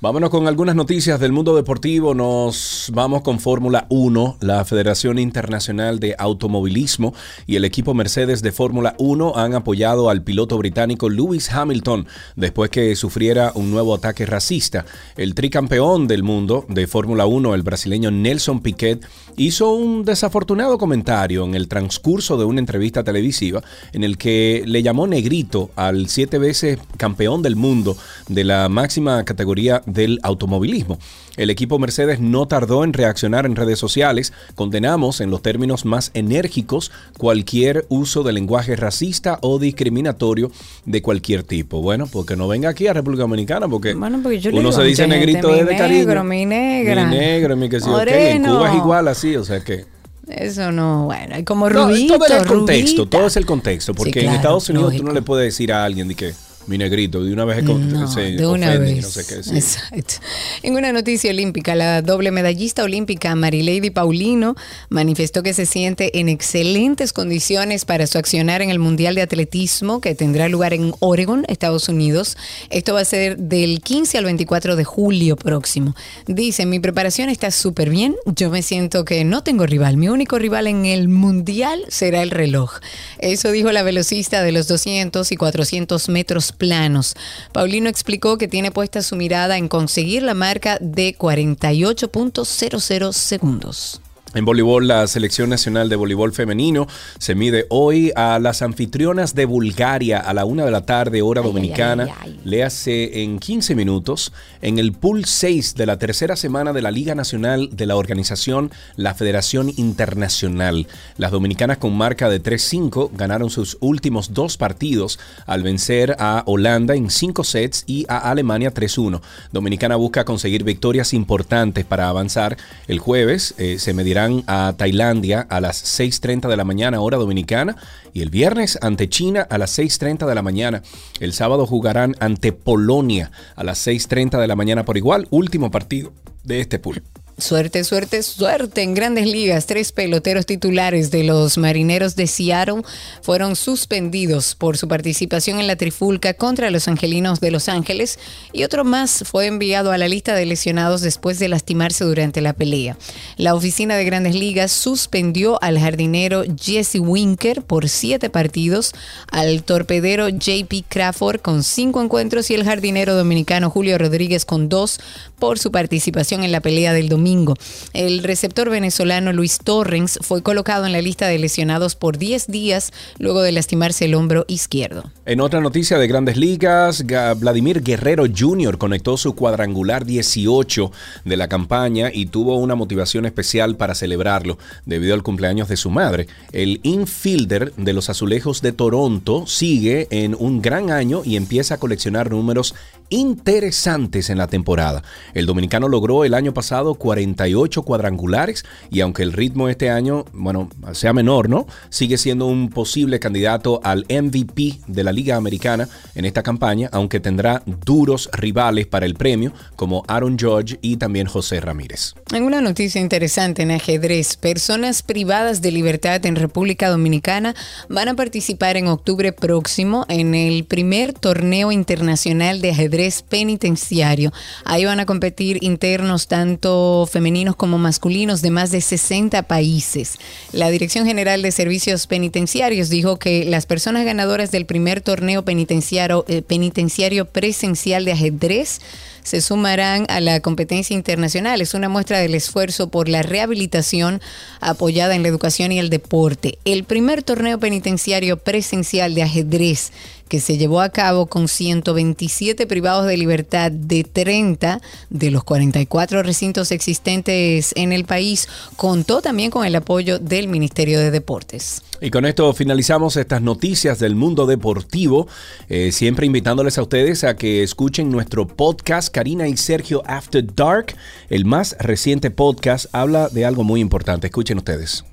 Vámonos con algunas noticias del mundo deportivo. Nos vamos con Fórmula 1. La Federación Internacional de Automovilismo y el equipo Mercedes de Fórmula 1 han apoyado al piloto británico Lewis Hamilton después que sufriera un nuevo ataque racista. El tricampeón del mundo de Fórmula 1, el brasileño Nelson Piquet, hizo un desafortunado comentario en el transcurso de una entrevista televisiva en el que le llamó negrito al siete veces campeón del mundo de la máxima categoría del automovilismo. El equipo Mercedes no tardó en reaccionar en redes sociales. Condenamos en los términos más enérgicos cualquier uso de lenguaje racista o discriminatorio de cualquier tipo. Bueno, porque no venga aquí a República Dominicana porque, uno se dice negrito desde cariño. Negro, mi negra. Mi negro, mi que sí, okay. En Cuba es igual así, o sea que... Eso no, bueno, hay como rubito, Todo es el contexto, todo es el contexto, porque en Estados Unidos tú no le puedes decir a alguien de que mi negrito, de una vez no, de una vez. No sé qué. Exacto. En una noticia olímpica, la doble medallista olímpica Marilady Paulino manifestó que se siente en excelentes condiciones para su accionar en el Mundial de Atletismo que tendrá lugar en Oregon, Estados Unidos. Esto va a ser del 15 al 24 de julio próximo. Dice, mi preparación está súper bien, yo me siento que no tengo rival, mi único rival en el Mundial será el reloj. Eso dijo la velocista de los 200 y 400 metros planos. Paulino explicó que tiene puesta su mirada en conseguir la marca de 48.00 segundos. En voleibol, la selección nacional de voleibol femenino se mide hoy a las anfitrionas de Bulgaria a la una de la tarde, hora dominicana. Le hace en 15 minutos en el pool 6 de la tercera semana de la Liga Nacional de la organización La Federación Internacional. Las dominicanas con marca de 3-5 ganaron sus últimos dos partidos al vencer a Holanda en 5 sets y a Alemania 3-1. Dominicana busca conseguir victorias importantes para avanzar. El jueves eh, se medirá a Tailandia a las 6.30 de la mañana hora dominicana y el viernes ante China a las 6.30 de la mañana. El sábado jugarán ante Polonia a las 6.30 de la mañana por igual, último partido de este pool. Suerte, suerte, suerte. En grandes ligas, tres peloteros titulares de los Marineros de Seattle fueron suspendidos por su participación en la trifulca contra los Angelinos de Los Ángeles y otro más fue enviado a la lista de lesionados después de lastimarse durante la pelea. La oficina de grandes ligas suspendió al jardinero Jesse Winker por siete partidos, al torpedero JP Crawford con cinco encuentros y el jardinero dominicano Julio Rodríguez con dos por su participación en la pelea del domingo el receptor venezolano Luis Torrens fue colocado en la lista de lesionados por 10 días luego de lastimarse el hombro izquierdo. En otra noticia de grandes ligas, Vladimir Guerrero Jr. conectó su cuadrangular 18 de la campaña y tuvo una motivación especial para celebrarlo debido al cumpleaños de su madre. El infielder de los Azulejos de Toronto sigue en un gran año y empieza a coleccionar números interesantes en la temporada. El dominicano logró el año pasado 48 cuadrangulares y aunque el ritmo este año, bueno, sea menor, ¿no? Sigue siendo un posible candidato al MVP de la Liga Americana en esta campaña, aunque tendrá duros rivales para el premio como Aaron George y también José Ramírez. En una noticia interesante en ajedrez, personas privadas de libertad en República Dominicana van a participar en octubre próximo en el primer torneo internacional de ajedrez penitenciario. Ahí van a competir internos tanto femeninos como masculinos de más de 60 países. La Dirección General de Servicios Penitenciarios dijo que las personas ganadoras del primer torneo penitenciario, eh, penitenciario presencial de ajedrez se sumarán a la competencia internacional. Es una muestra del esfuerzo por la rehabilitación apoyada en la educación y el deporte. El primer torneo penitenciario presencial de ajedrez que se llevó a cabo con 127 privados de libertad de 30 de los 44 recintos existentes en el país, contó también con el apoyo del Ministerio de Deportes. Y con esto finalizamos estas noticias del mundo deportivo, eh, siempre invitándoles a ustedes a que escuchen nuestro podcast Karina y Sergio After Dark. El más reciente podcast habla de algo muy importante. Escuchen ustedes.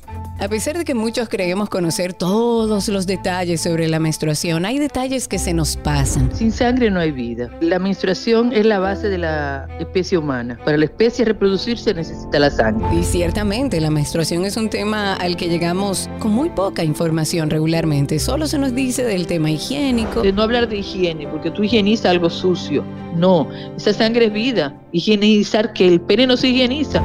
A pesar de que muchos creemos conocer todos los detalles sobre la menstruación, hay detalles que se nos pasan. Sin sangre no hay vida. La menstruación es la base de la especie humana. Para la especie reproducirse necesita la sangre. Y ciertamente la menstruación es un tema al que llegamos con muy poca información regularmente. Solo se nos dice del tema higiénico. De no hablar de higiene, porque tú higienizas algo sucio. No, esa sangre es vida. Higienizar que el pene no se higieniza.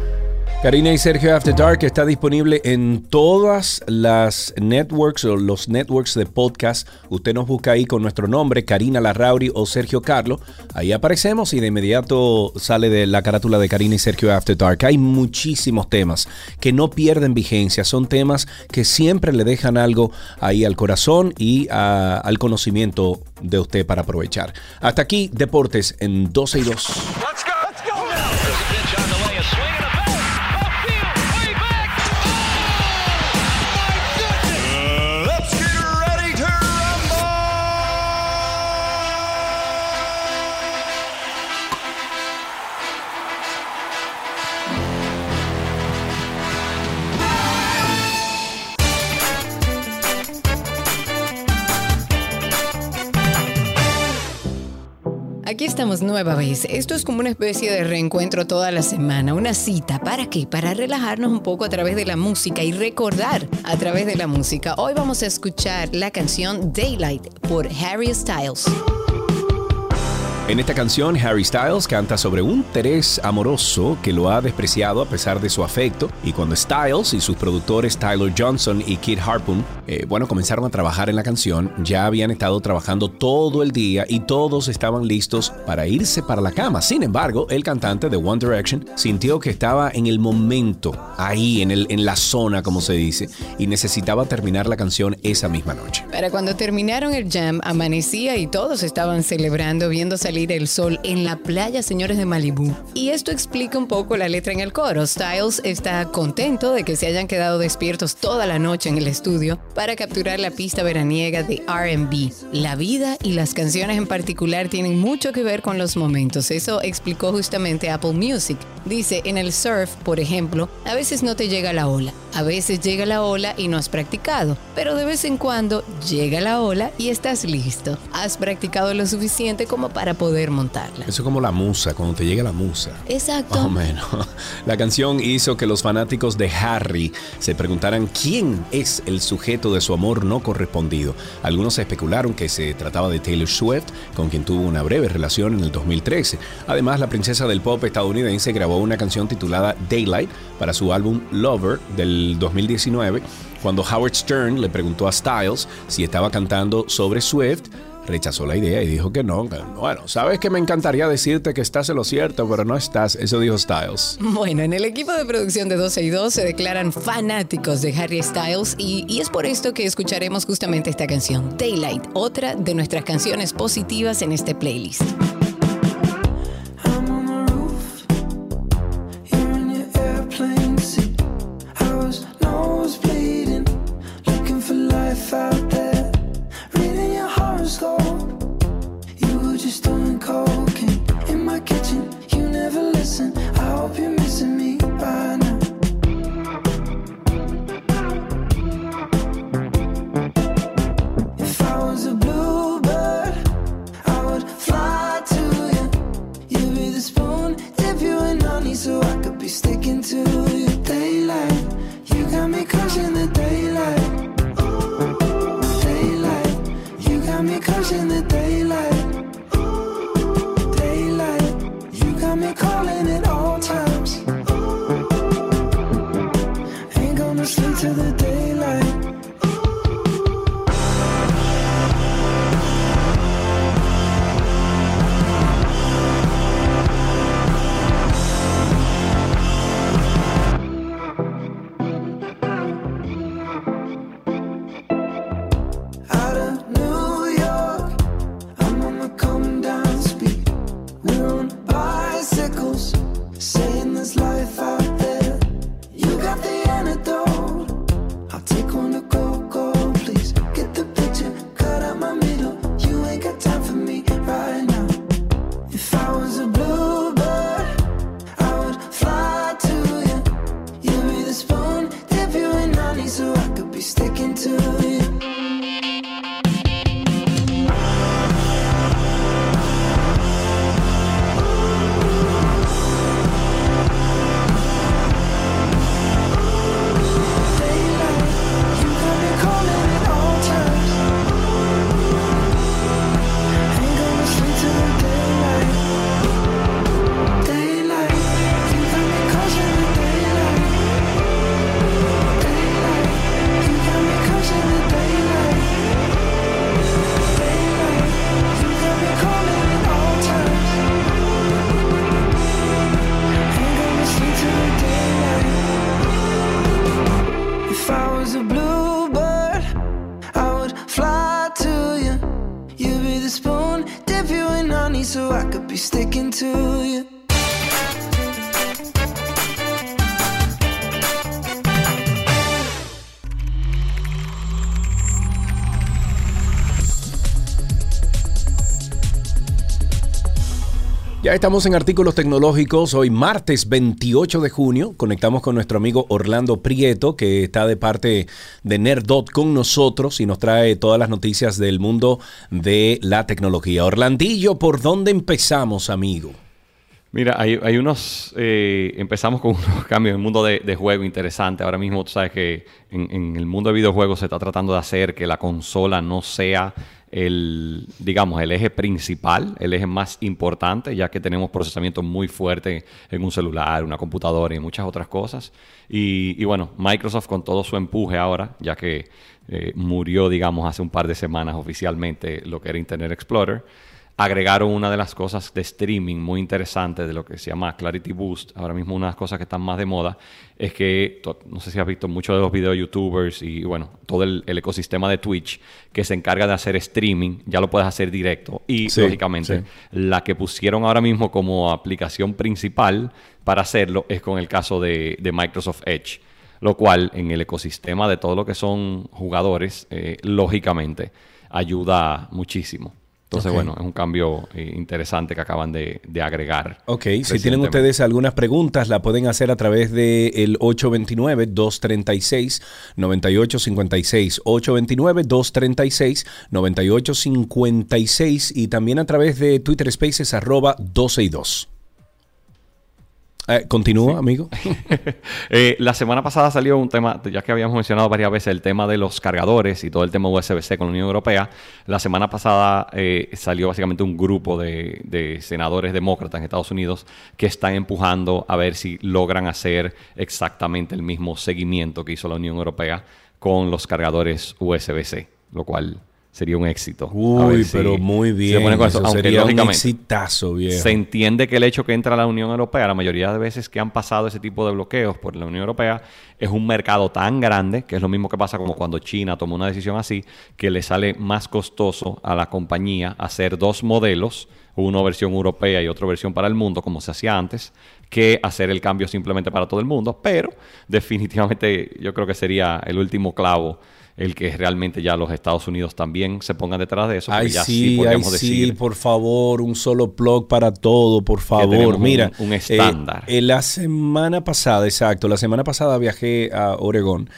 Karina y Sergio After Dark está disponible en todas las networks o los networks de podcast. Usted nos busca ahí con nuestro nombre, Karina Larrauri o Sergio Carlo. Ahí aparecemos y de inmediato sale de la carátula de Karina y Sergio After Dark. Hay muchísimos temas que no pierden vigencia. Son temas que siempre le dejan algo ahí al corazón y a- al conocimiento de usted para aprovechar. Hasta aquí, Deportes en 12 y 2. Aquí estamos nueva vez. Esto es como una especie de reencuentro toda la semana, una cita. ¿Para qué? Para relajarnos un poco a través de la música y recordar a través de la música. Hoy vamos a escuchar la canción Daylight por Harry Styles. En esta canción, Harry Styles canta sobre un interés amoroso que lo ha despreciado a pesar de su afecto. Y cuando Styles y sus productores Tyler Johnson y Kid Harpoon, eh, bueno, comenzaron a trabajar en la canción, ya habían estado trabajando todo el día y todos estaban listos para irse para la cama. Sin embargo, el cantante de One Direction sintió que estaba en el momento, ahí, en, el, en la zona, como se dice, y necesitaba terminar la canción esa misma noche. Para cuando terminaron el jam, amanecía y todos estaban celebrando viendo salir el sol en la playa, señores de Malibú. Y esto explica un poco la letra en el coro. Styles está contento de que se hayan quedado despiertos toda la noche en el estudio para capturar la pista veraniega de RB. La vida y las canciones en particular tienen mucho que ver con los momentos. Eso explicó justamente Apple Music. Dice, en el surf, por ejemplo, a veces no te llega la ola. A veces llega la ola y no has practicado, pero de vez en cuando llega la ola y estás listo. Has practicado lo suficiente como para poder montarla. Eso es como la musa, cuando te llega la musa. Exacto. Más o menos. La canción hizo que los fanáticos de Harry se preguntaran quién es el sujeto de su amor no correspondido. Algunos especularon que se trataba de Taylor Swift, con quien tuvo una breve relación en el 2013. Además, la princesa del pop estadounidense grabó una canción titulada Daylight para su álbum Lover del 2019. Cuando Howard Stern le preguntó a Styles si estaba cantando sobre Swift, rechazó la idea y dijo que no. Bueno, sabes que me encantaría decirte que estás en lo cierto, pero no estás. Eso dijo Styles. Bueno, en el equipo de producción de 12 y 2 se declaran fanáticos de Harry Styles y, y es por esto que escucharemos justamente esta canción, Daylight, otra de nuestras canciones positivas en este playlist. Be your daylight. You got me crushing the daylight. Daylight. You got me crushing the. Daylight. Estamos en artículos tecnológicos. Hoy martes 28 de junio conectamos con nuestro amigo Orlando Prieto, que está de parte de Nerdot con nosotros y nos trae todas las noticias del mundo de la tecnología. Orlandillo, ¿por dónde empezamos, amigo? Mira, hay, hay unos, eh, empezamos con unos cambios en el mundo de, de juego interesante. Ahora mismo tú sabes que en el mundo de videojuegos se está tratando de hacer que la consola no sea el, digamos, el eje principal, el eje más importante, ya que tenemos procesamiento muy fuerte en un celular, una computadora y muchas otras cosas. Y, bueno, Microsoft con todo su empuje ahora, ya que eh, murió, digamos, hace un par de semanas oficialmente lo que era Internet Explorer, agregaron una de las cosas de streaming muy interesante de lo que se llama Clarity Boost. Ahora mismo una de las cosas que están más de moda es que, no sé si has visto muchos de los videos youtubers y bueno, todo el, el ecosistema de Twitch que se encarga de hacer streaming, ya lo puedes hacer directo. Y Sí, lógicamente sí. la que pusieron ahora mismo como aplicación principal para hacerlo es con el caso de, de Microsoft Edge. Lo cual en el ecosistema de todo lo que son jugadores, eh, lógicamente, ayuda muchísimo. Entonces, bueno, es un cambio eh, interesante que acaban de, de agregar. Ok, si tienen ustedes algunas preguntas, la pueden hacer a través del 829-236-9856. 829-236-9856 y también a través de Twitter Spaces arroba 12 y 2. Eh, Continúa, amigo. Eh, la semana pasada salió un tema, ya que habíamos mencionado varias veces el tema de los cargadores y todo el tema USB-C con la Unión Europea. La semana pasada eh, salió básicamente un grupo de, de senadores demócratas en Estados Unidos que están empujando a ver si logran hacer exactamente el mismo seguimiento que hizo la Unión Europea con los cargadores USB-C, lo cual sería un éxito. Uy, si- pero muy si se bien. ponen con eso, Eso aunque sería un lógicamente- exitazo, viejo. se entiende que el hecho que entra la Unión Europea, la mayoría de veces que han pasado ese tipo de bloqueos por la Unión Europea, es un mercado tan grande, que es lo mismo que pasa como cuando China tomó una decisión así, que le sale más costoso a la compañía hacer dos modelos, una versión europea y otra versión para el mundo, como se hacía antes, que hacer el cambio simplemente para todo el mundo. Pero definitivamente yo creo que sería el último clavo el que realmente ya los Estados Unidos también se pongan detrás de eso. Ay, ya sí, ay, podríamos sí, decir por favor, un solo plug para todo, por favor. un- Mira, un eh, estándar. eh, la semana pasada, exacto, la semana pasada viajé a Oregón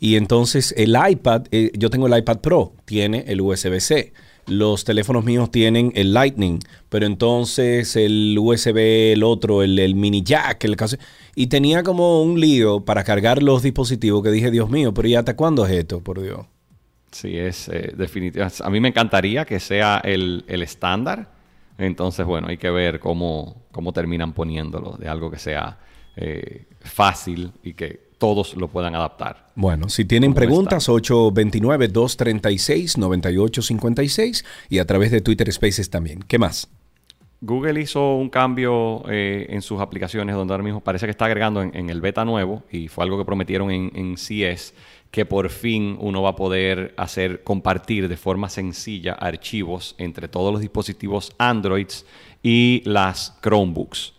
y entonces el iPad, eh, yo tengo el iPad Pro, tiene el USB-C. Los teléfonos míos tienen el Lightning, pero entonces el USB, el otro, el, el mini jack, el caso. Y tenía como un lío para cargar los dispositivos que dije, Dios mío, pero ¿y hasta cuándo es esto, por Dios? Sí, es eh, definitiva- A mí me encantaría que sea el, el estándar. Entonces, bueno, hay que ver cómo, cómo terminan poniéndolo de algo que sea eh, fácil y que todos lo puedan adaptar. Bueno, si tienen ¿Cómo preguntas, 829-236-9856 y a través de Twitter Spaces también. ¿Qué más? Google hizo un cambio eh, en sus aplicaciones donde ahora mismo parece que está agregando en, en el beta nuevo y fue algo que prometieron en, en CS que por fin uno va a poder hacer compartir de forma sencilla archivos entre todos los dispositivos Androids y las Chromebooks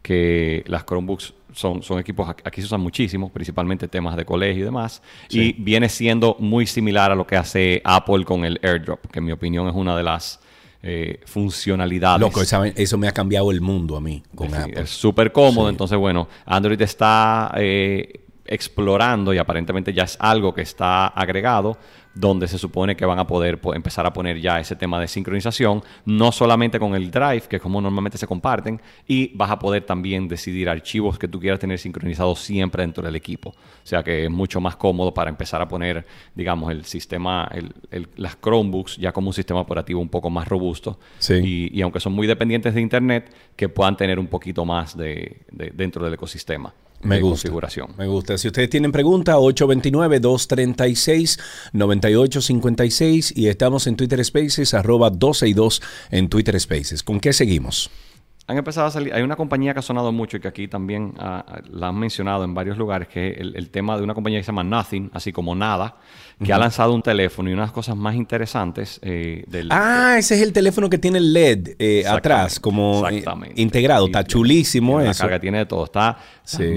que las Chromebooks son, son equipos, aquí se usan muchísimo, principalmente temas de colegio y demás, y viene siendo muy similar a lo que hace Apple con el AirDrop, que en mi opinión es una de las eh, funcionalidades. Loco, eso me ha cambiado el mundo a mí con Apple. Es súper cómodo, Sí. entonces bueno, Android está eh, explorando y aparentemente ya es algo que está agregado donde se supone que van a poder po- empezar a poner ya ese tema de sincronización, no solamente con el Drive, que es como normalmente se comparten, y vas a poder también decidir archivos que tú quieras tener sincronizados siempre dentro del equipo. O sea que es mucho más cómodo para empezar a poner, digamos, el sistema, el- el- las Chromebooks ya como un sistema operativo un poco más robusto. Sí. Y, y aunque son muy dependientes de Internet, que puedan tener un poquito más de, de- dentro del ecosistema Me de gusta. configuración. Me gusta. Si ustedes tienen preguntas, 829-236-9856 y estamos en Twitter Spaces, arroba 12 y 2 en Twitter Spaces. ¿Con qué seguimos? han empezado a salir. Hay una compañía que ha sonado mucho y que aquí también ah, ah, la han mencionado en varios lugares, que es el, el tema de una compañía que se llama Nothing, así como nada, que ha lanzado un teléfono y unas cosas más interesantes eh, del. Ah, ese es el teléfono que tiene el LED eh, atrás, como eh, integrado. Está chulísimo eso. carga, tiene de todo. Está,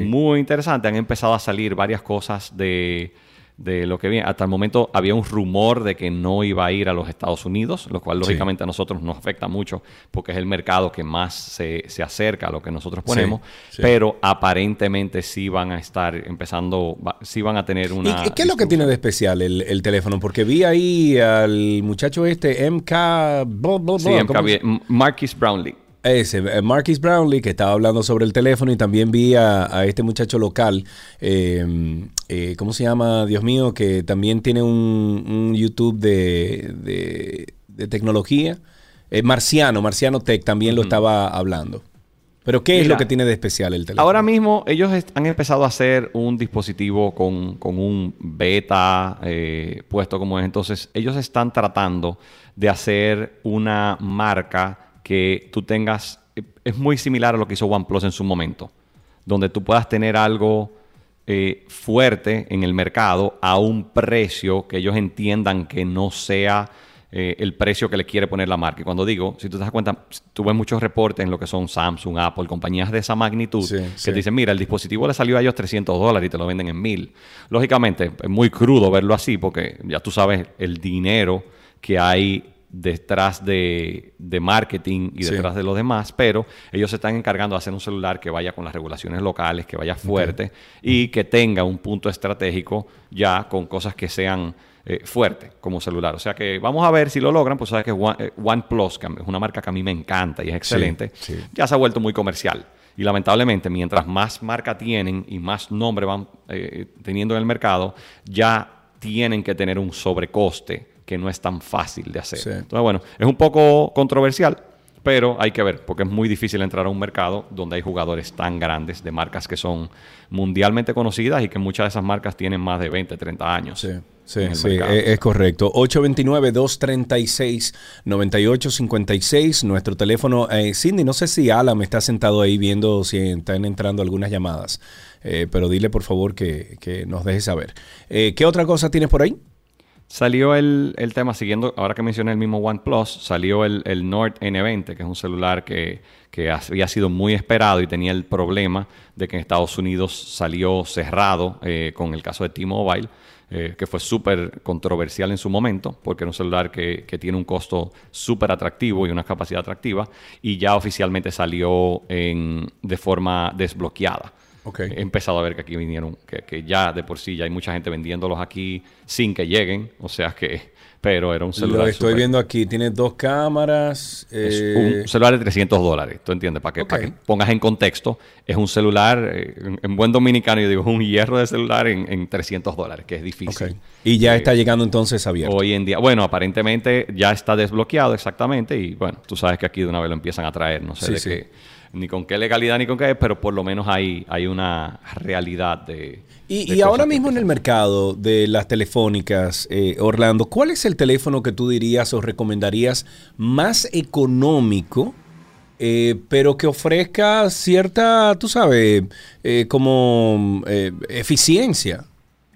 muy interesante. Han empezado a salir varias cosas de, de lo que viene. Hasta el momento había un rumor de que no iba a ir a los Estados Unidos, lo cual Sí. lógicamente a nosotros nos afecta mucho porque es el mercado que más se, se acerca a lo que nosotros ponemos. Sí, sí. Pero aparentemente sí van a estar empezando, sí van a tener una... ¿Y qué es lo que tiene de especial el, el teléfono? Porque vi ahí al muchacho este, MK... bla, bla, Sí, MK, ¿cómo se- M- Marquis Brownlee. Ese, eh, Marquis Brownlee, que estaba hablando sobre el teléfono y también vi a, a este muchacho local, eh, eh, ¿cómo se llama? Dios mío, que también tiene un, un YouTube de, de- de tecnología. Eh, Marciano, Marciano Tech también lo estaba hablando. Pero ¿qué es lo que tiene de especial el teléfono? Ahora mismo ellos han empezado a hacer un dispositivo con, con un beta puesto como es. Entonces ellos están tratando de hacer una marca que tú tengas... Es muy similar a lo que hizo OnePlus en su momento. Donde tú puedas tener algo eh, fuerte en el mercado a un precio que ellos entiendan que no sea eh, el precio que le quiere poner la marca. Y cuando digo, si tú te das cuenta, tú ves muchos reportes en lo que son Samsung, Apple, compañías de esa magnitud, que sí. te dicen, mira, el dispositivo le salió a ellos 300 dólares y te lo venden en 1000. Lógicamente, es muy crudo verlo así porque ya tú sabes el dinero que hay detrás de, de marketing y Sí. detrás de los demás, pero ellos se están encargando de hacer un celular que vaya con las regulaciones locales, que vaya fuerte y que tenga un punto estratégico ya con cosas que sean eh, fuertes como celular. O sea que vamos a ver si lo logran, pues sabes que One- eh, OnePlus, que es una marca que a mí me encanta y es excelente, sí. ya se ha vuelto muy comercial. Y lamentablemente, mientras más marca tienen y más nombre van eh, teniendo en el mercado, ya tienen que tener un sobrecoste que no es tan fácil de hacer. Sí. Entonces, bueno, es un poco controversial, pero hay que ver, porque es muy difícil entrar a un mercado donde hay jugadores tan grandes de marcas que son mundialmente conocidas y que muchas de esas marcas tienen más de 20, 30 años. Sí, sí, sí, es correcto. 829-236-9856, nuestro teléfono. Eh, Cindy, no sé si Alan está sentado ahí viendo si están entrando algunas llamadas, Eh, pero dile por favor que, que nos deje saber. Eh, ¿Qué otra cosa tienes por ahí? Salió el, el tema, siguiendo, ahora que mencioné el mismo OnePlus, salió el, el Nord N20, que es un celular que, que había sido muy esperado y tenía el problema de que en Estados Unidos salió cerrado eh, con el caso de T-Mobile, eh, que fue súper controversial en su momento, porque era un celular que, que tiene un costo súper atractivo y una capacidad atractiva, y ya oficialmente salió en, de forma desbloqueada. He empezado a ver que aquí vinieron, que, que ya de por sí ya hay mucha gente vendiéndolos aquí sin que lleguen, o sea que, pero era un celular. Lo estoy viendo aquí. Tiene dos cámaras. Es eh, un celular de 300 dólares, ¿tú entiendes? Para que, para Ok. que pongas en contexto, es un celular, eh, en, en buen dominicano yo digo, es un hierro de celular en, en 300 dólares, que es difícil. Y ya Eh, está llegando entonces abierto. Hoy en día, bueno, aparentemente ya está desbloqueado exactamente y bueno, tú sabes que aquí de una vez lo empiezan a traer, no sé Sí, de sí. qué, ni con qué legalidad ni con qué, pero por lo menos hay, hay una realidad de... Y, de y ahora mismo en el mercado de las telefónicas, eh, Orlando, ¿cuál es el teléfono que tú dirías o recomendarías más económico, eh, pero que ofrezca cierta, tú sabes, eh, como eficiencia?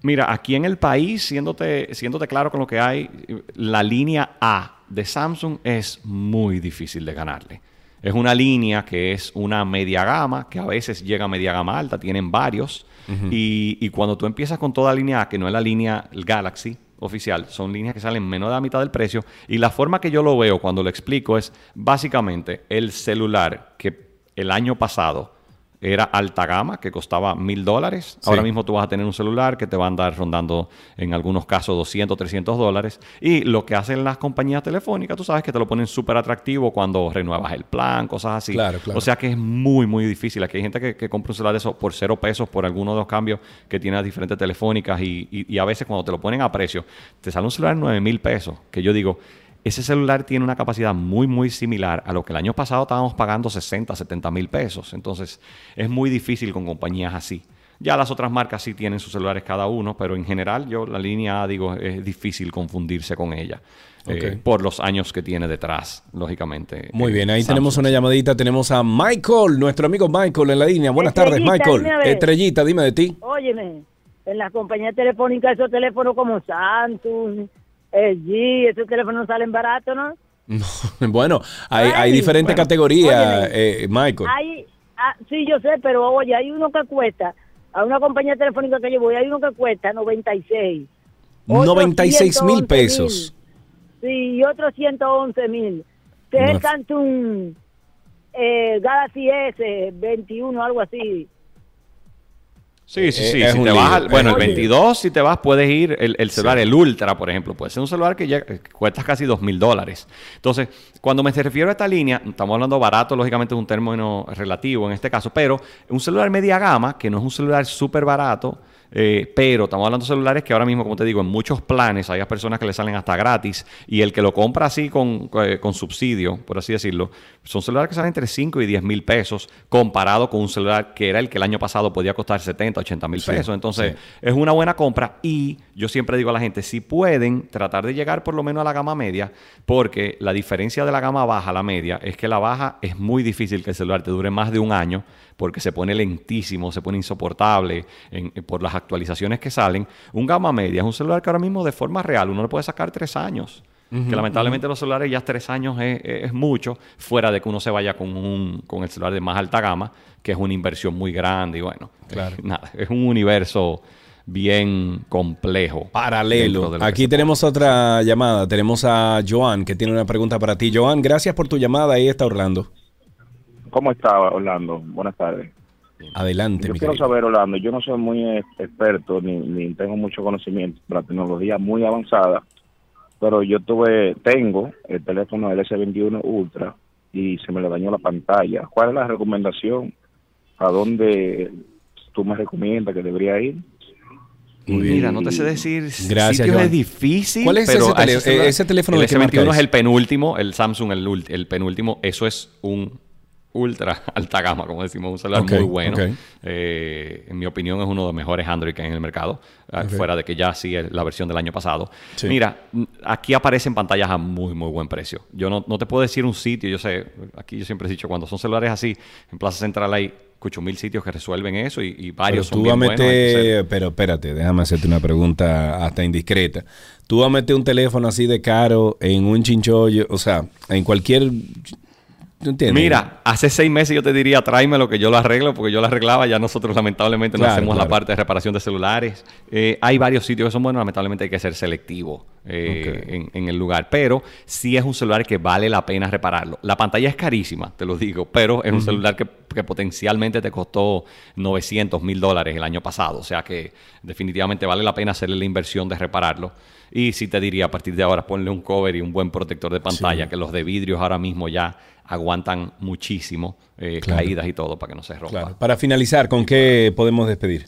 Mira, aquí en el país, siéndote, siéndote claro con lo que hay, la línea A de Samsung es muy difícil de ganarle. Es una línea que es una media gama, que a veces llega a media gama alta, tienen varios. y, y cuando tú empiezas con toda línea A, que no es la línea Galaxy oficial, son líneas que salen menos de la mitad del precio. Y la forma que yo lo veo cuando lo explico es básicamente el celular que el año pasado era alta gama, que costaba mil dólares. Sí. Ahora mismo tú vas a tener un celular que te va a andar rondando en algunos casos 200, 300 dólares. Y lo que hacen las compañías telefónicas, tú sabes que te lo ponen súper atractivo cuando renuevas el plan, cosas así. Claro, claro. O sea que es muy, muy difícil. Aquí hay gente que, que compra un celular de eso por cero pesos por alguno de los cambios que tiene las diferentes telefónicas y, y- y a veces cuando te lo ponen a precio, te sale un celular en 9 mil pesos. Que yo digo, ese celular tiene una capacidad muy, muy similar a lo que el año pasado estábamos pagando 60, 70 mil pesos. Entonces, es muy difícil con compañías así. Ya las otras marcas sí tienen sus celulares cada uno, pero en general yo la línea A digo es difícil confundirse con ella. eh, Ok. por los años que tiene detrás, lógicamente. Muy eh, bien, ahí Samsung. tenemos una llamadita. Tenemos a Michael, nuestro amigo Michael en la línea. Buenas tardes, Michael. dime. Estrellita, dime de ti. Óyeme, en las compañías telefónicas esos teléfonos como Samsung, LG, esos teléfonos salen baratos, ¿no? Bueno, hay, hay Ay, diferentes bueno, categorías, óyeme. eh, Michael. Hay, ah, sí, yo sé, pero oye, hay uno que cuesta, a una compañía telefónica que yo voy, hay uno que cuesta 96. otro 96 mil 111 pesos. Sí, y otro 111 mil. Que es No. el Samsung eh, Galaxy S 21, algo así. Sí, sí, Eh, sí. es si te vas al- bueno, el un lío. 22, si te vas, puedes ir el, el celular, el Ultra, por ejemplo. Puede ser un celular que ya que cuesta casi dos mil dólares. Entonces, cuando me refiero a esta línea, estamos hablando barato, lógicamente es un término relativo en este caso, pero un celular media gama, que no es un celular súper barato, eh, pero estamos hablando de celulares que ahora mismo, como te digo, en muchos planes hay personas que le salen hasta gratis y el que lo compra así con, eh, con subsidio, por así decirlo, son celulares que salen entre 5 y 10 mil pesos comparado con un celular que era el que el año pasado podía costar 70, 80 mil Sí, pesos. Entonces, sí. es una buena compra y yo siempre digo a la gente, si pueden tratar de llegar por lo menos a la gama media, porque la diferencia de la gama baja a la media es que la baja es muy difícil que el celular te dure más de un año porque se pone lentísimo, se pone insoportable en- en- por las actualizaciones que salen. Un gama media es un celular que ahora mismo de forma real uno le puede sacar tres años. que lamentablemente los celulares ya tres años es, es mucho, fuera de que uno se vaya con, un, con el celular de más alta gama, que es una inversión muy grande y bueno, Claro. nada, es un universo bien complejo. Paralelo. Aquí tenemos otra llamada. Tenemos a Joan que tiene una pregunta para ti. Joan, gracias por tu llamada. Ahí está Orlando. ¿Cómo está Orlando? Buenas tardes. Adelante, Yo mi quiero querido. saber, Orlando, yo no soy muy experto ni, ni tengo mucho conocimiento de la tecnología muy avanzada, pero yo tuve, tengo el teléfono del S21 Ultra y se me le dañó la pantalla. ¿Cuál es la recomendación? ¿A dónde tú me recomiendas que debería ir? Muy bien. Mira, no te sé decir Gracias, sitios Joan. es difícil. ¿Cuál es pero ese teléfono El de qué marca S21 es es? el penúltimo, el Samsung el, penúltimo. Eso es un ultra alta gama, como decimos, un celular muy bueno. Eh, en mi opinión es uno de los mejores Android que hay en el mercado, ah, fuera de que ya sí es la versión del año pasado. Sí. Mira, m- aquí aparecen pantallas a muy, muy buen precio. Yo no, no te puedo decir un sitio, yo sé, aquí yo siempre he dicho, cuando son celulares así, en Plaza Central hay escucho mil sitios que resuelven eso y, y Pero varios son tú bien buenos. meter, pero espérate, déjame hacerte una pregunta hasta indiscreta. Tú vas a meter un teléfono así de caro en un chinchollo, o sea, en cualquier... ¿tú entiendes? Mira, hace seis meses yo te diría, tráeme lo que yo lo arreglo, porque yo lo arreglaba, ya nosotros lamentablemente no Claro, hacemos claro. la parte de reparación de celulares. Eh, hay varios sitios que son buenos, lamentablemente hay que ser selectivo eh, en, en el lugar, pero sí es un celular que vale la pena repararlo. La pantalla es carísima, te lo digo, pero es un celular que, que potencialmente te costó 900 mil dólares el año pasado, o sea que definitivamente vale la pena hacerle la inversión de repararlo. Y sí te diría, a partir de ahora, ponle un cover y un buen protector de pantalla, Sí. que los de vidrios ahora mismo ya aguantan muchísimo eh, Claro. caídas y todo para que no se rompa. Claro. Para finalizar, ¿con qué podemos despedir?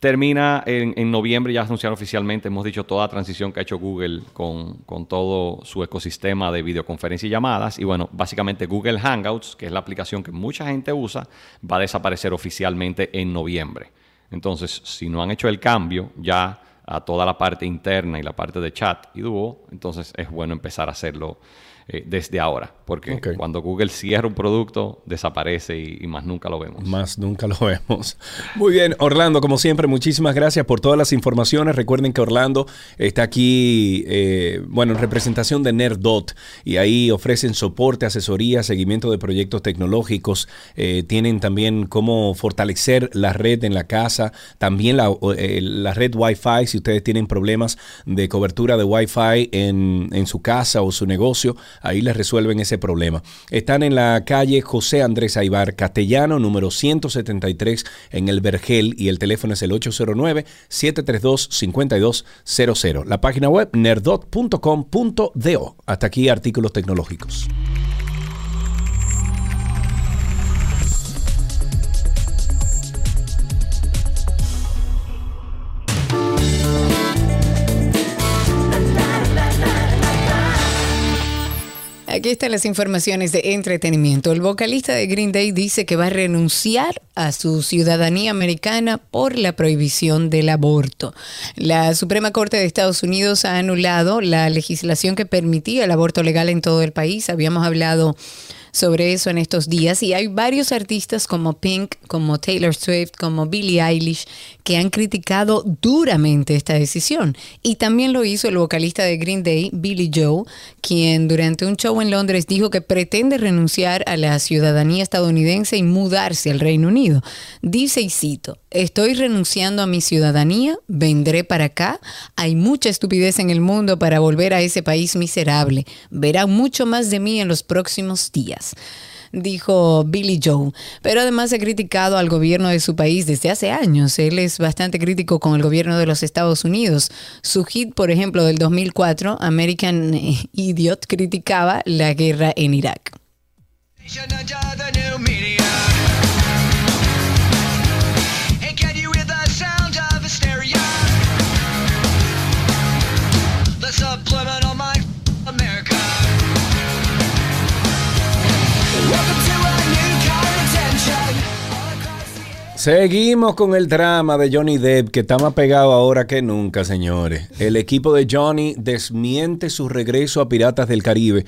Termina en, en noviembre, ya anunciaron oficialmente, hemos dicho toda la transición que ha hecho Google con, con todo su ecosistema de videoconferencia y llamadas. Y bueno, básicamente Google Hangouts, que es la aplicación que mucha gente usa, va a desaparecer oficialmente en noviembre. Entonces, si no han hecho el cambio ya a toda la parte interna y la parte de chat y dúo, entonces es bueno empezar a hacerlo eh, desde ahora. Porque cuando Google cierra un producto, desaparece y, y más nunca lo vemos. Más nunca lo vemos. Muy bien, Orlando, como siempre, muchísimas gracias por todas las informaciones. Recuerden que Orlando está aquí, eh, bueno, en representación de Nerdot y ahí ofrecen soporte, asesoría, seguimiento de proyectos tecnológicos. Eh, tienen también cómo fortalecer la red en la casa, también la, eh, la red Wi-Fi, si ustedes tienen problemas de cobertura de Wi-Fi en, en su casa o su negocio, ahí les resuelven ese problema. Están en la calle José Andrés Aibar Castellano, número 173 en el Vergel y el teléfono es el 809-732-5200. La página web nerdot.com.do. Hasta aquí artículos tecnológicos. Están las informaciones de entretenimiento. El vocalista de Green Day dice que va a renunciar a su ciudadanía americana por la prohibición del aborto. La Suprema Corte de Estados Unidos ha anulado la legislación que permitía el aborto legal en todo el país. Habíamos hablado sobre eso en estos días y hay varios artistas como Pink, como Taylor Swift, como Billie Eilish que han criticado duramente esta decisión. Y también lo hizo el vocalista de Green Day, Billy Joe, quien durante un show en Londres dijo que pretende renunciar a la ciudadanía estadounidense y mudarse al Reino Unido. Dice y cito, estoy renunciando a mi ciudadanía, vendré para acá, hay mucha estupidez en el mundo para volver a ese país miserable, verán mucho más de mí en los próximos días dijo Billy Joe. Pero además ha criticado al gobierno de su país desde hace años. Él es bastante crítico con el gobierno de los Estados Unidos. Su hit, por ejemplo, del 2004, American Idiot, criticaba la guerra en Irak. Seguimos con el drama de Johnny Depp, que está más pegado ahora que nunca, señores. El equipo de Johnny desmiente su regreso a Piratas del Caribe.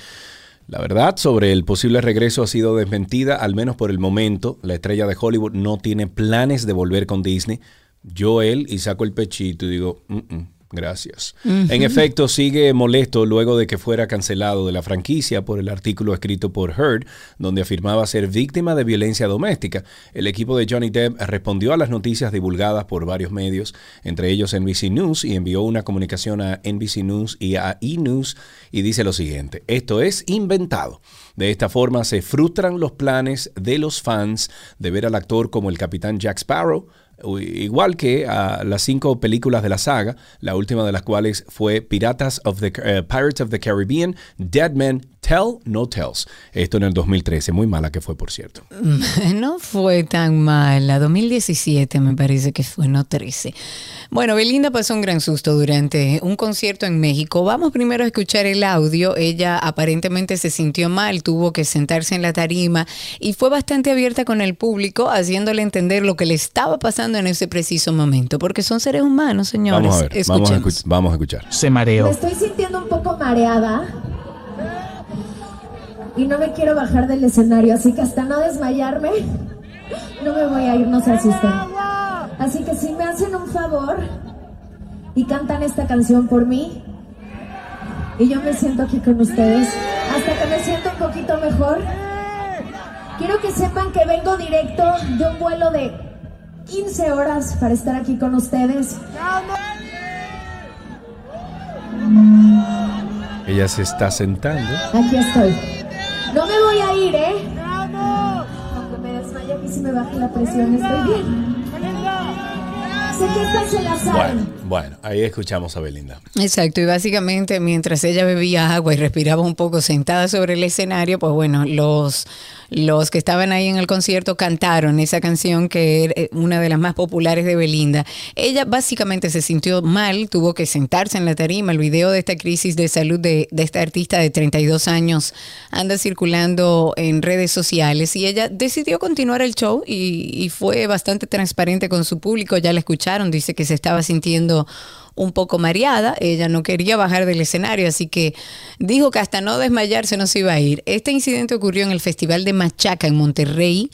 La verdad sobre el posible regreso ha sido desmentida, al menos por el momento. La estrella de Hollywood no tiene planes de volver con Disney. Yo él y saco el pechito y digo, "Mm, mm, gracias. En efecto, sigue molesto luego de que fuera cancelado de la franquicia por el artículo escrito por Heard, donde afirmaba ser víctima de violencia doméstica. El equipo de Johnny Depp respondió a las noticias divulgadas por varios medios, entre ellos NBC News, y envió una comunicación a NBC News y a E! News y dice lo siguiente, esto es inventado. De esta forma se frustran los planes de los fans de ver al actor como el capitán Jack Sparrow, igual que a las cinco películas de la saga, la última de las cuales fue Piratas of the, eh, Pirates of the Caribbean, Dead Men Tell No Tells. Esto en el 2013, muy mala que fue, por cierto. No fue tan mala. 2017 me parece que fue, no 13. Bueno, Belinda pasó un gran susto durante un concierto en México. Vamos primero a escuchar el audio. Ella aparentemente se sintió mal, tuvo que sentarse en la tarima y fue bastante abierta con el público, haciéndole entender lo que le estaba pasando en ese preciso momento, porque son seres humanos, señores. Vamos a ver, vamos a, escuch- vamos a escuchar. Se mareó. Me estoy sintiendo un poco mareada. Y no me quiero bajar del escenario, así que hasta no desmayarme, no me voy a ir, no se asusten. Así que si me hacen un favor y cantan esta canción por mí, y yo me siento aquí con ustedes, hasta que me siento un poquito mejor, quiero que sepan que vengo directo de un vuelo de 15 horas para estar aquí con ustedes. Ella se está sentando. Aquí estoy. No me voy a ir, ¿eh? Aunque me desmaye aquí si me baje la presión, estoy bien. Sé que esta se la saben. Bueno, ahí escuchamos a Belinda. Exacto, y básicamente mientras ella bebía agua y respiraba un poco sentada sobre el escenario, pues bueno, los, los que estaban ahí en el concierto cantaron esa canción que era una de las más populares de Belinda. Ella básicamente se sintió mal, tuvo que sentarse en la tarima. El video de esta crisis de salud de, de esta artista de 32 años anda circulando en redes sociales y ella decidió continuar el show y, y fue bastante transparente con su público. Ya la escucharon, dice que se estaba sintiendo un poco mareada, ella no quería bajar del escenario, así que dijo que hasta no desmayarse no se iba a ir. Este incidente ocurrió en el Festival de Machaca en Monterrey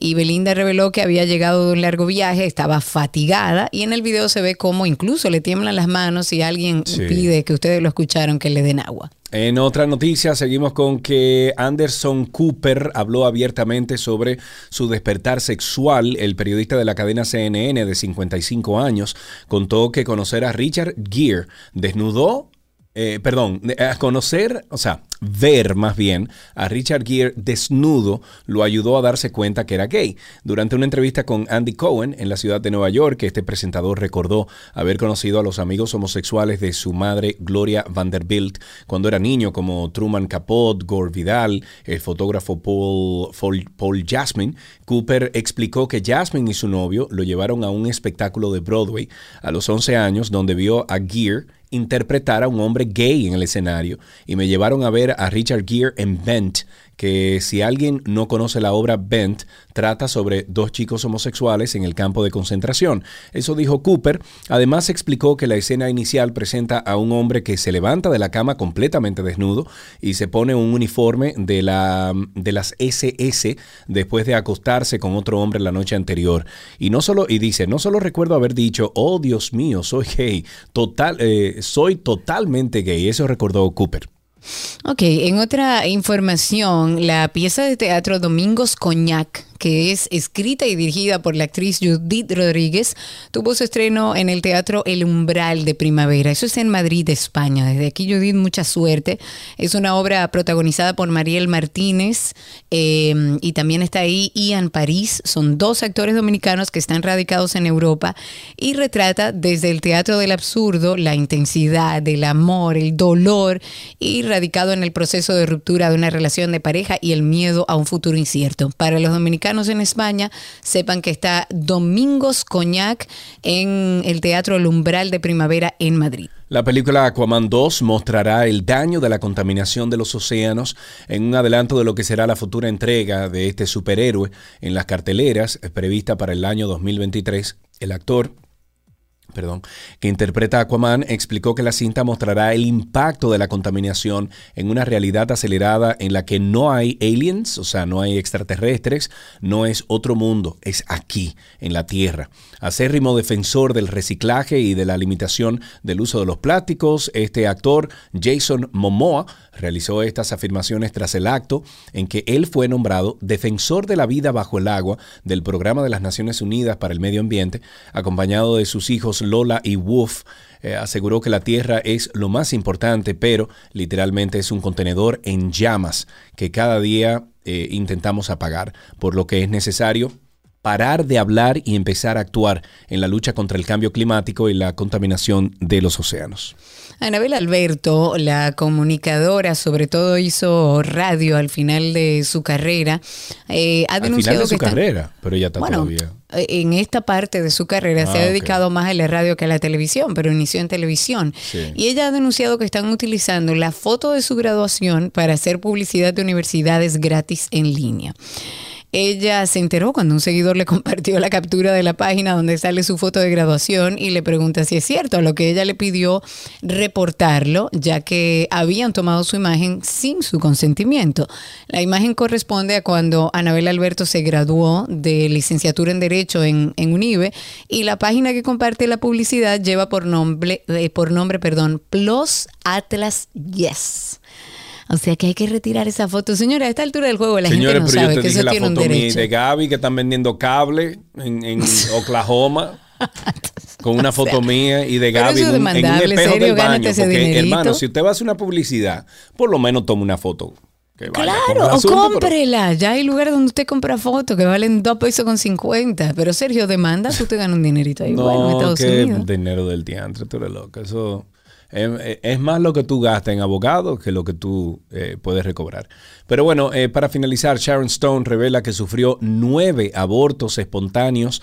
y Belinda reveló que había llegado de un largo viaje, estaba fatigada y en el video se ve cómo incluso le tiemblan las manos y alguien Sí. pide que ustedes lo escucharon que le den agua. En otra noticia, seguimos con que Anderson Cooper habló abiertamente sobre su despertar sexual. El periodista de la cadena CNN de 55 años contó que conocer a Richard Gere desnudó, eh, perdón, a conocer, o sea, ver más bien a Richard Gere desnudo lo ayudó a darse cuenta que era gay. Durante una entrevista con Andy Cohen en la ciudad de Nueva York, este presentador recordó haber conocido a los amigos homosexuales de su madre Gloria Vanderbilt cuando era niño, como Truman Capote, Gore Vidal, el fotógrafo Paul, Paul, Paul Jasmine. Cooper explicó que Jasmine y su novio lo llevaron a un espectáculo de Broadway a los 11 años donde vio a Gere interpretar a un hombre gay en el escenario. Y me llevaron a ver a Richard Gere en Bent, que si alguien no conoce la obra Bent, trata sobre dos chicos homosexuales en el campo de concentración. Eso dijo Cooper. Además explicó que la escena inicial presenta a un hombre que se levanta de la cama completamente desnudo y se pone un uniforme de, la, de las SS después de acostarse con otro hombre la noche anterior. Y no solo, y dice, no solo recuerdo haber dicho, oh Dios mío, soy gay, total, eh, soy totalmente gay. Eso recordó Cooper. Ok, en otra información, la pieza de teatro Domingos Coñac que es escrita y dirigida por la actriz Judith Rodríguez, tuvo su estreno en el Teatro El Umbral de Primavera. Eso es en Madrid, España. Desde aquí, Judith, mucha suerte. Es una obra protagonizada por Mariel Martínez eh, y también está ahí Ian París. Son dos actores dominicanos que están radicados en Europa y retrata desde el teatro del absurdo la intensidad del amor, el dolor y radicado en el proceso de ruptura de una relación de pareja y el miedo a un futuro incierto. Para los dominicanos, en España, sepan que está Domingos Coñac en el Teatro El Umbral de Primavera en Madrid. La película Aquaman 2 mostrará el daño de la contaminación de los océanos en un adelanto de lo que será la futura entrega de este superhéroe en las carteleras prevista para el año 2023. El actor perdón, que interpreta Aquaman, explicó que la cinta mostrará el impacto de la contaminación en una realidad acelerada en la que no hay aliens, o sea, no hay extraterrestres, no es otro mundo, es aquí, en la Tierra. Acérrimo defensor del reciclaje y de la limitación del uso de los plásticos, este actor, Jason Momoa, realizó estas afirmaciones tras el acto en que él fue nombrado defensor de la vida bajo el agua del Programa de las Naciones Unidas para el Medio Ambiente, acompañado de sus hijos Lola y Wolf. Eh, aseguró que la Tierra es lo más importante, pero literalmente es un contenedor en llamas que cada día eh, intentamos apagar, por lo que es necesario parar de hablar y empezar a actuar en la lucha contra el cambio climático y la contaminación de los océanos. Anabel Alberto, la comunicadora, sobre todo hizo radio al final de su carrera, eh, ha denunciado al final de su carrera, pero ya está todavía. Eh, en esta parte de su carrera se ha ah, dedicado más a la radio que a la televisión, pero inició en televisión. Y ella ha denunciado que están utilizando la foto de su graduación para hacer publicidad de universidades gratis en línea. Ella se enteró cuando un seguidor le compartió la captura de la página donde sale su foto de graduación y le pregunta si es cierto, a lo que ella le pidió reportarlo, ya que habían tomado su imagen sin su consentimiento. La imagen corresponde a cuando Anabel Alberto se graduó de licenciatura en Derecho en, en UNIBE y la página que comparte la publicidad lleva por nombre, eh, por nombre perdón, Plus Atlas Yes. O sea que hay que retirar esa foto. Señora, a esta altura del juego la gente no sabe que eso tiene un derecho. de Gaby que están vendiendo cable en, Oklahoma. con una foto mía y de Gaby en, un espejo del baño. Porque, hermano, si usted va a hacer una publicidad, por lo menos tome una foto. claro, o cómprela. Ya hay lugares donde usted compra fotos que valen 2 pesos con 50. Pero Sergio, demanda, usted gana un dinerito ahí. No, bueno, en Estados Unidos. dinero del diantre, tú eres loca. Eso... Es, más lo que tú gastas en abogados que lo que tú eh, puedes recobrar. Pero bueno, eh, para finalizar, Sharon Stone revela que sufrió nueve abortos espontáneos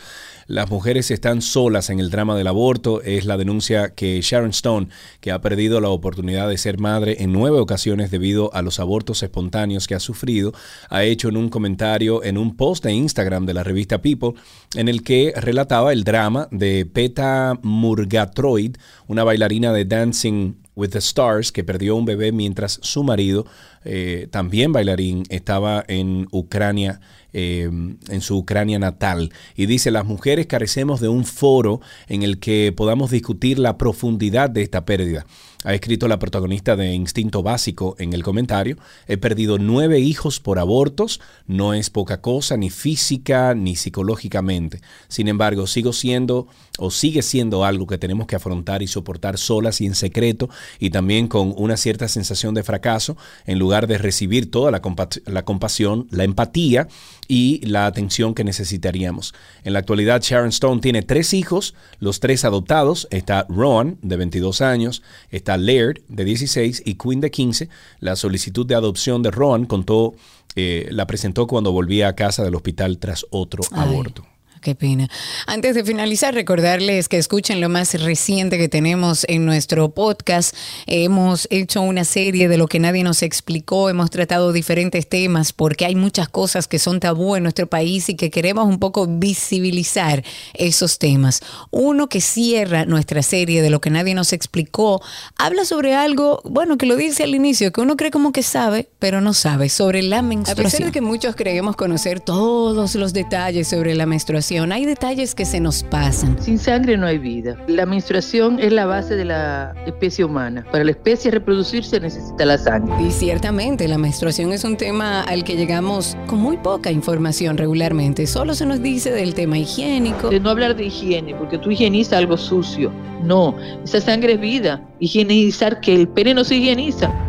las mujeres están solas en el drama del aborto. Es la denuncia que Sharon Stone, que ha perdido la oportunidad de ser madre en nueve ocasiones debido a los abortos espontáneos que ha sufrido, ha hecho en un comentario en un post de Instagram de la revista People, en el que relataba el drama de Peta Murgatroyd, una bailarina de Dancing with the Stars que perdió un bebé mientras su marido, eh, también bailarín, estaba en Ucrania Em, en su Ucrania natal. Y dice, las mujeres carecemos de un foro en el que podamos discutir la profundidad de esta pérdida. Ha escrito la protagonista de Instinto Básico en el comentario, he perdido nueve hijos por abortos, no es poca cosa, ni física ni psicológicamente. Sin embargo, sigo siendo o sigue siendo algo que tenemos que afrontar y soportar solas y en secreto y también con una cierta sensación de fracaso en lugar de recibir toda la, la compasión, la empatía y la atención que necesitaríamos. En la actualidad, Sharon Stone tiene tres hijos, los tres adoptados. Está Ron, de 22 años, está Laird, de 16, y Quinn, de 15. La solicitud de adopción de Ron contó, eh, la presentó cuando volvía a casa del hospital tras otro aborto. Qué pena. Antes de finalizar, recordarles que escuchen lo más reciente que tenemos en nuestro podcast. Hemos hecho una serie de lo que nadie nos explicó, hemos tratado diferentes temas porque hay muchas cosas que son tabú en nuestro país y que queremos un poco visibilizar esos temas. Uno que cierra nuestra serie de lo que nadie nos explicó, habla sobre algo, bueno, que lo dice al inicio, que uno cree como que sabe, pero no sabe, sobre la menstruación. A pesar de que muchos creemos conocer todos los detalles sobre la menstruación, hay detalles que se nos pasan. Sin sangre no hay vida. La menstruación es la base de la especie humana. Para la especie reproducirse necesita la sangre. Y ciertamente la menstruación es un tema al que llegamos con muy poca información regularmente. Solo se nos dice del tema higiénico. De no hablar de higiene, porque tú higienizas algo sucio. No, esa sangre es vida. Higienizar que el pene no se higieniza.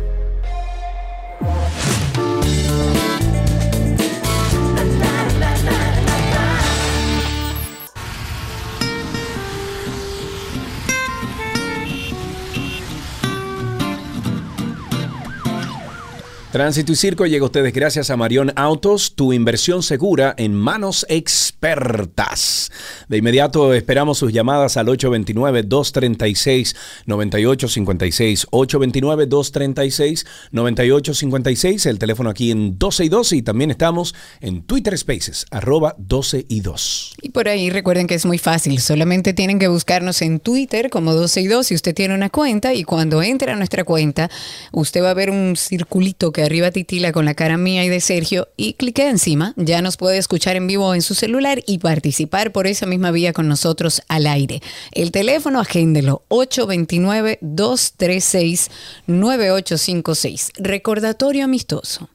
Tránsito y Circo llega a ustedes gracias a Marión Autos, tu inversión segura en manos expertas. De inmediato esperamos sus llamadas al 829-236-9856. 829-236-9856, el teléfono aquí en 12 y 2 y también estamos en Twitter Spaces, arroba 12 y 2. Y por ahí recuerden que es muy fácil, solamente tienen que buscarnos en Twitter como 12 y 2 si usted tiene una cuenta y cuando entre a nuestra cuenta, usted va a ver un circulito que arriba titila con la cara mía y de Sergio y clique encima. Ya nos puede escuchar en vivo en su celular y participar por esa misma vía con nosotros al aire. El teléfono, agéndelo, 829-236-9856. Recordatorio amistoso.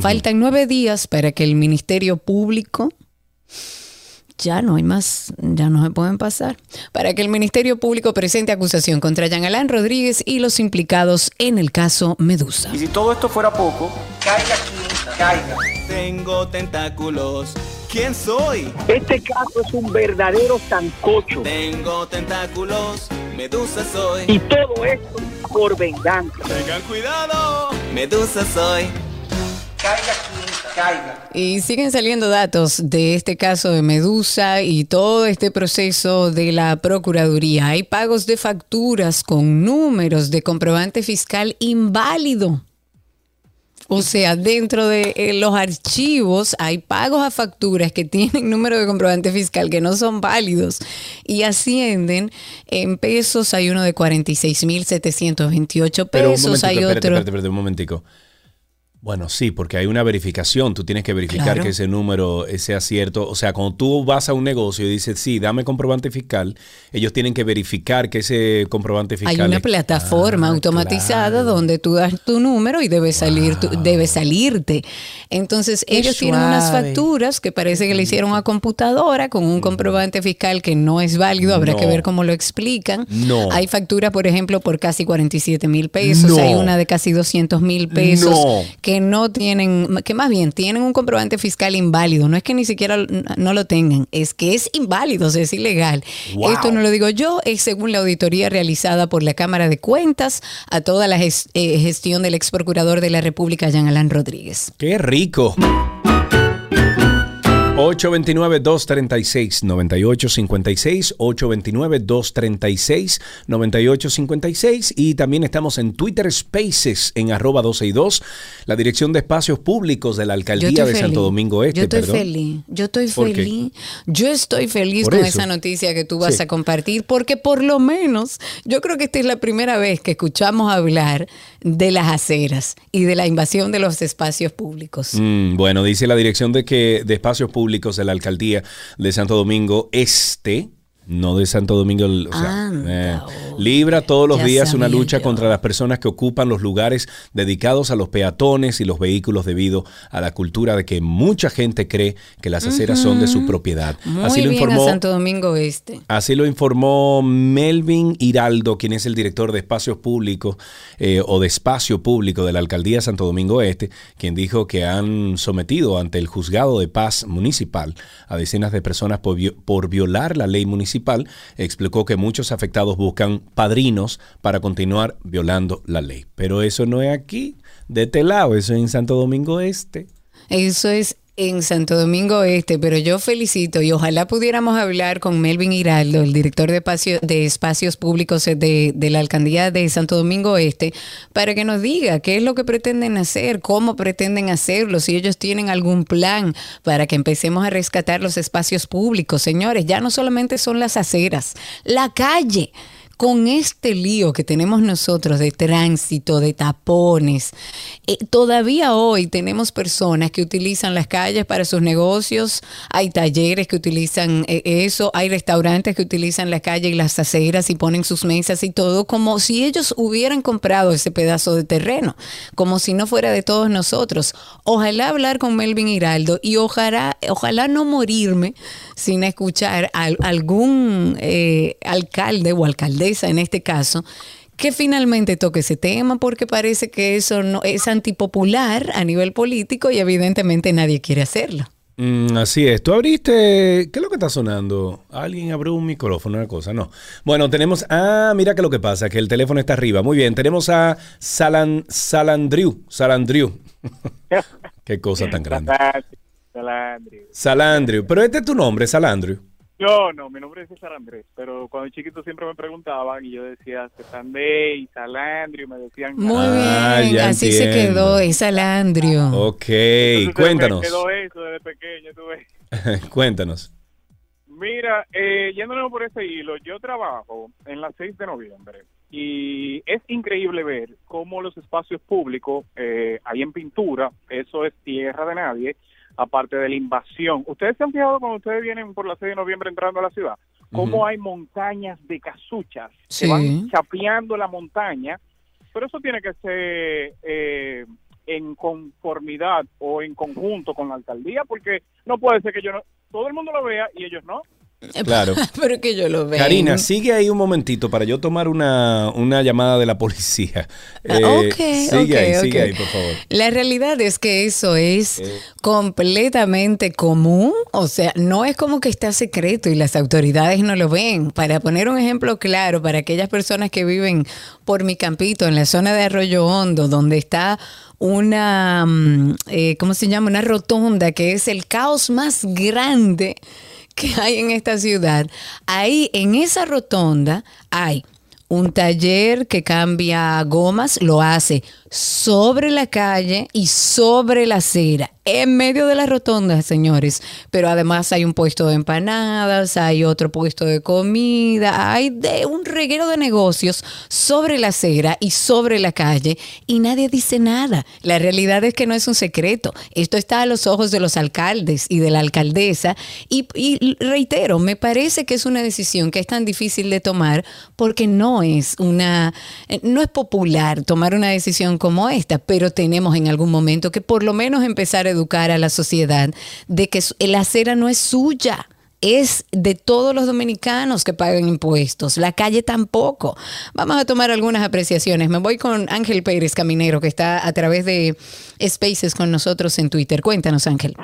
Faltan nueve días para que el Ministerio Público ya no hay más, ya no se pueden pasar. Para que el Ministerio Público presente acusación contra Jean Alain Rodríguez y los implicados en el caso Medusa. Y si todo esto fuera poco, caiga aquí, caiga. Tengo tentáculos. ¿Quién soy? Este caso es un verdadero sancocho. Tengo tentáculos. Medusa soy. Y todo esto por venganza. Tengan cuidado. Medusa soy. Caiga aquí. Y siguen saliendo datos de este caso de Medusa y todo este proceso de la Procuraduría. Hay pagos de facturas con números de comprobante fiscal inválido. O sea, dentro de eh, los archivos hay pagos a facturas que tienen número de comprobante fiscal que no son válidos y ascienden en pesos. Hay uno de 46.728 pesos. hay otro. Espérate, espérate, un momentico. Bueno, sí, porque hay una verificación. Tú tienes que verificar que ese número sea cierto. O sea, cuando tú vas a un negocio y dices, sí, dame comprobante fiscal, ellos tienen que verificar que ese comprobante fiscal. Hay una plataforma ah, automatizada donde tú das tu número y debe salir, debe salirte. Entonces, ellos tienen unas facturas que parece que le hicieron a computadora con un comprobante fiscal que no es válido. Habrá que ver cómo lo explican. No. Hay facturas, por ejemplo, por casi 47 mil pesos. Hay una de casi 200 mil pesos. Que no tienen, que más bien tienen un comprobante fiscal inválido. No es que ni siquiera no lo tengan, es que es inválido, es ilegal. Esto no lo digo yo, es según la auditoría realizada por la Cámara de Cuentas a toda la eh, gestión del ex procurador de la República, Jean Alain Rodríguez. ¡Qué rico! 829-236-9856, 829-236-9856 y también estamos en Twitter Spaces en arroba 12 y 2, la dirección de espacios públicos de la Alcaldía de Santo Domingo Este. Yo estoy feliz, yo estoy feliz, yo estoy feliz con esa noticia que tú vas a compartir porque por lo menos yo creo que esta es la primera vez que escuchamos hablar de las aceras y de la invasión de los espacios públicos. Mm, bueno, dice la dirección de, que, de espacios públicos de la alcaldía de Santo Domingo Este, No de Santo Domingo. O sea, Anda, eh, libra todos los ya días una lucha yo. contra las personas que ocupan los lugares dedicados a los peatones y los vehículos debido a la cultura de que mucha gente cree que las aceras son de su propiedad. Muy Así lo bien informó. a Santo Domingo Este. Así lo informó Melvin Hiraldo, quien es el director de espacios públicos eh, o de espacio público de la alcaldía Santo Domingo Este, quien dijo que han sometido ante el juzgado de paz municipal a decenas de personas por violar la ley municipal. Explicó que muchos afectados buscan padrinos para continuar violando la ley. Pero eso no es aquí, de este eso es en Santo Domingo Este. Eso es en Santo Domingo Este, pero yo felicito y ojalá pudiéramos hablar con Melvin Hiraldo, el director de, espacio- de espacios públicos de la alcaldía de Santo Domingo Este, para que nos diga qué es lo que pretenden hacer, cómo pretenden hacerlo, si ellos tienen algún plan para que empecemos a rescatar los espacios públicos. Señores, ya no solamente son las aceras, la calle con este lío que tenemos nosotros de tránsito, de tapones, eh, todavía hoy tenemos personas que utilizan las calles para sus negocios, hay talleres que utilizan eh, eso, hay restaurantes que utilizan la calle y las aceras y ponen sus mesas y todo como si ellos hubieran comprado ese pedazo de terreno, como si no fuera de todos nosotros. Ojalá hablar con Melvin Hiraldo y ojalá, ojalá no morirme sin escuchar a algún eh, alcalde o alcaldesa en este caso que finalmente toque ese tema porque parece que eso no es antipopular a nivel político y evidentemente nadie quiere hacerlo. Mm, así es. Tú abriste. ¿Qué es lo que está sonando? Alguien abrió un micrófono, una cosa. No. Bueno, tenemos. Ah, mira que lo que pasa, que el teléfono está arriba. Muy bien. Tenemos a Salan, Salandriu. Salandriu. Qué cosa tan grande. Salandrio. Salandriu. Pero este es tu nombre, Salandriu. Yo no, mi nombre es César Andrés, pero cuando chiquito siempre me preguntaban y yo decía Salandrio, y me decían... Muy Ah, bien, ya así se quedó, es Alandrio. Ok, Entonces, cuéntanos. Me quedó eso desde pequeño, tú ves. cuéntanos. Mira, eh, yéndonos por ese hilo, yo trabajo en la 6 de noviembre y es increíble ver cómo los espacios públicos, eh, ahí en pintura, eso es tierra de nadie, aparte de la invasión. ¿Ustedes se han fijado cuando ustedes vienen por la 6 de noviembre entrando a la ciudad? Cómo hay montañas de casuchas Sí. que van chapeando la montaña, pero eso tiene que ser eh, en conformidad o en conjunto con la alcaldía, porque no puede ser que yo no, todo el mundo lo vea y ellos no. Claro. Pero que yo lo veo. Karina, sigue ahí un momentito para yo tomar una, una llamada de la policía. Ah, Eh, ok, sigue ahí, sigue ahí, por favor. La realidad es que eso es Eh. completamente común, o sea, no es como que está secreto y las autoridades no lo ven. Para poner un ejemplo claro, para aquellas personas que viven por mi campito, en la zona de Arroyo Hondo, donde está una, mm, eh, ¿cómo se llama? Una rotonda que es el caos más grande que hay en esta ciudad. Ahí, en esa rotonda, hay un taller que cambia gomas, lo hace sobre la calle y sobre la acera, en medio de la rotonda, señores. Pero además hay un puesto de empanadas, hay otro puesto de comida, hay de un reguero de negocios sobre la acera y sobre la calle y nadie dice nada. La realidad es que no es un secreto. Esto está a los ojos de los alcaldes y de la alcaldesa y, y reitero, me parece que es una decisión que es tan difícil de tomar porque no es una, eh, no es popular tomar una decisión como esta, pero tenemos en algún momento que por lo menos empezar a educar a la sociedad de que la acera no es suya. Es de todos los dominicanos que pagan impuestos. La calle tampoco. Vamos a tomar algunas apreciaciones. Me voy con Ángel Pérez Caminero, que está a través de Spaces con nosotros en Twitter. Cuéntanos, Ángel.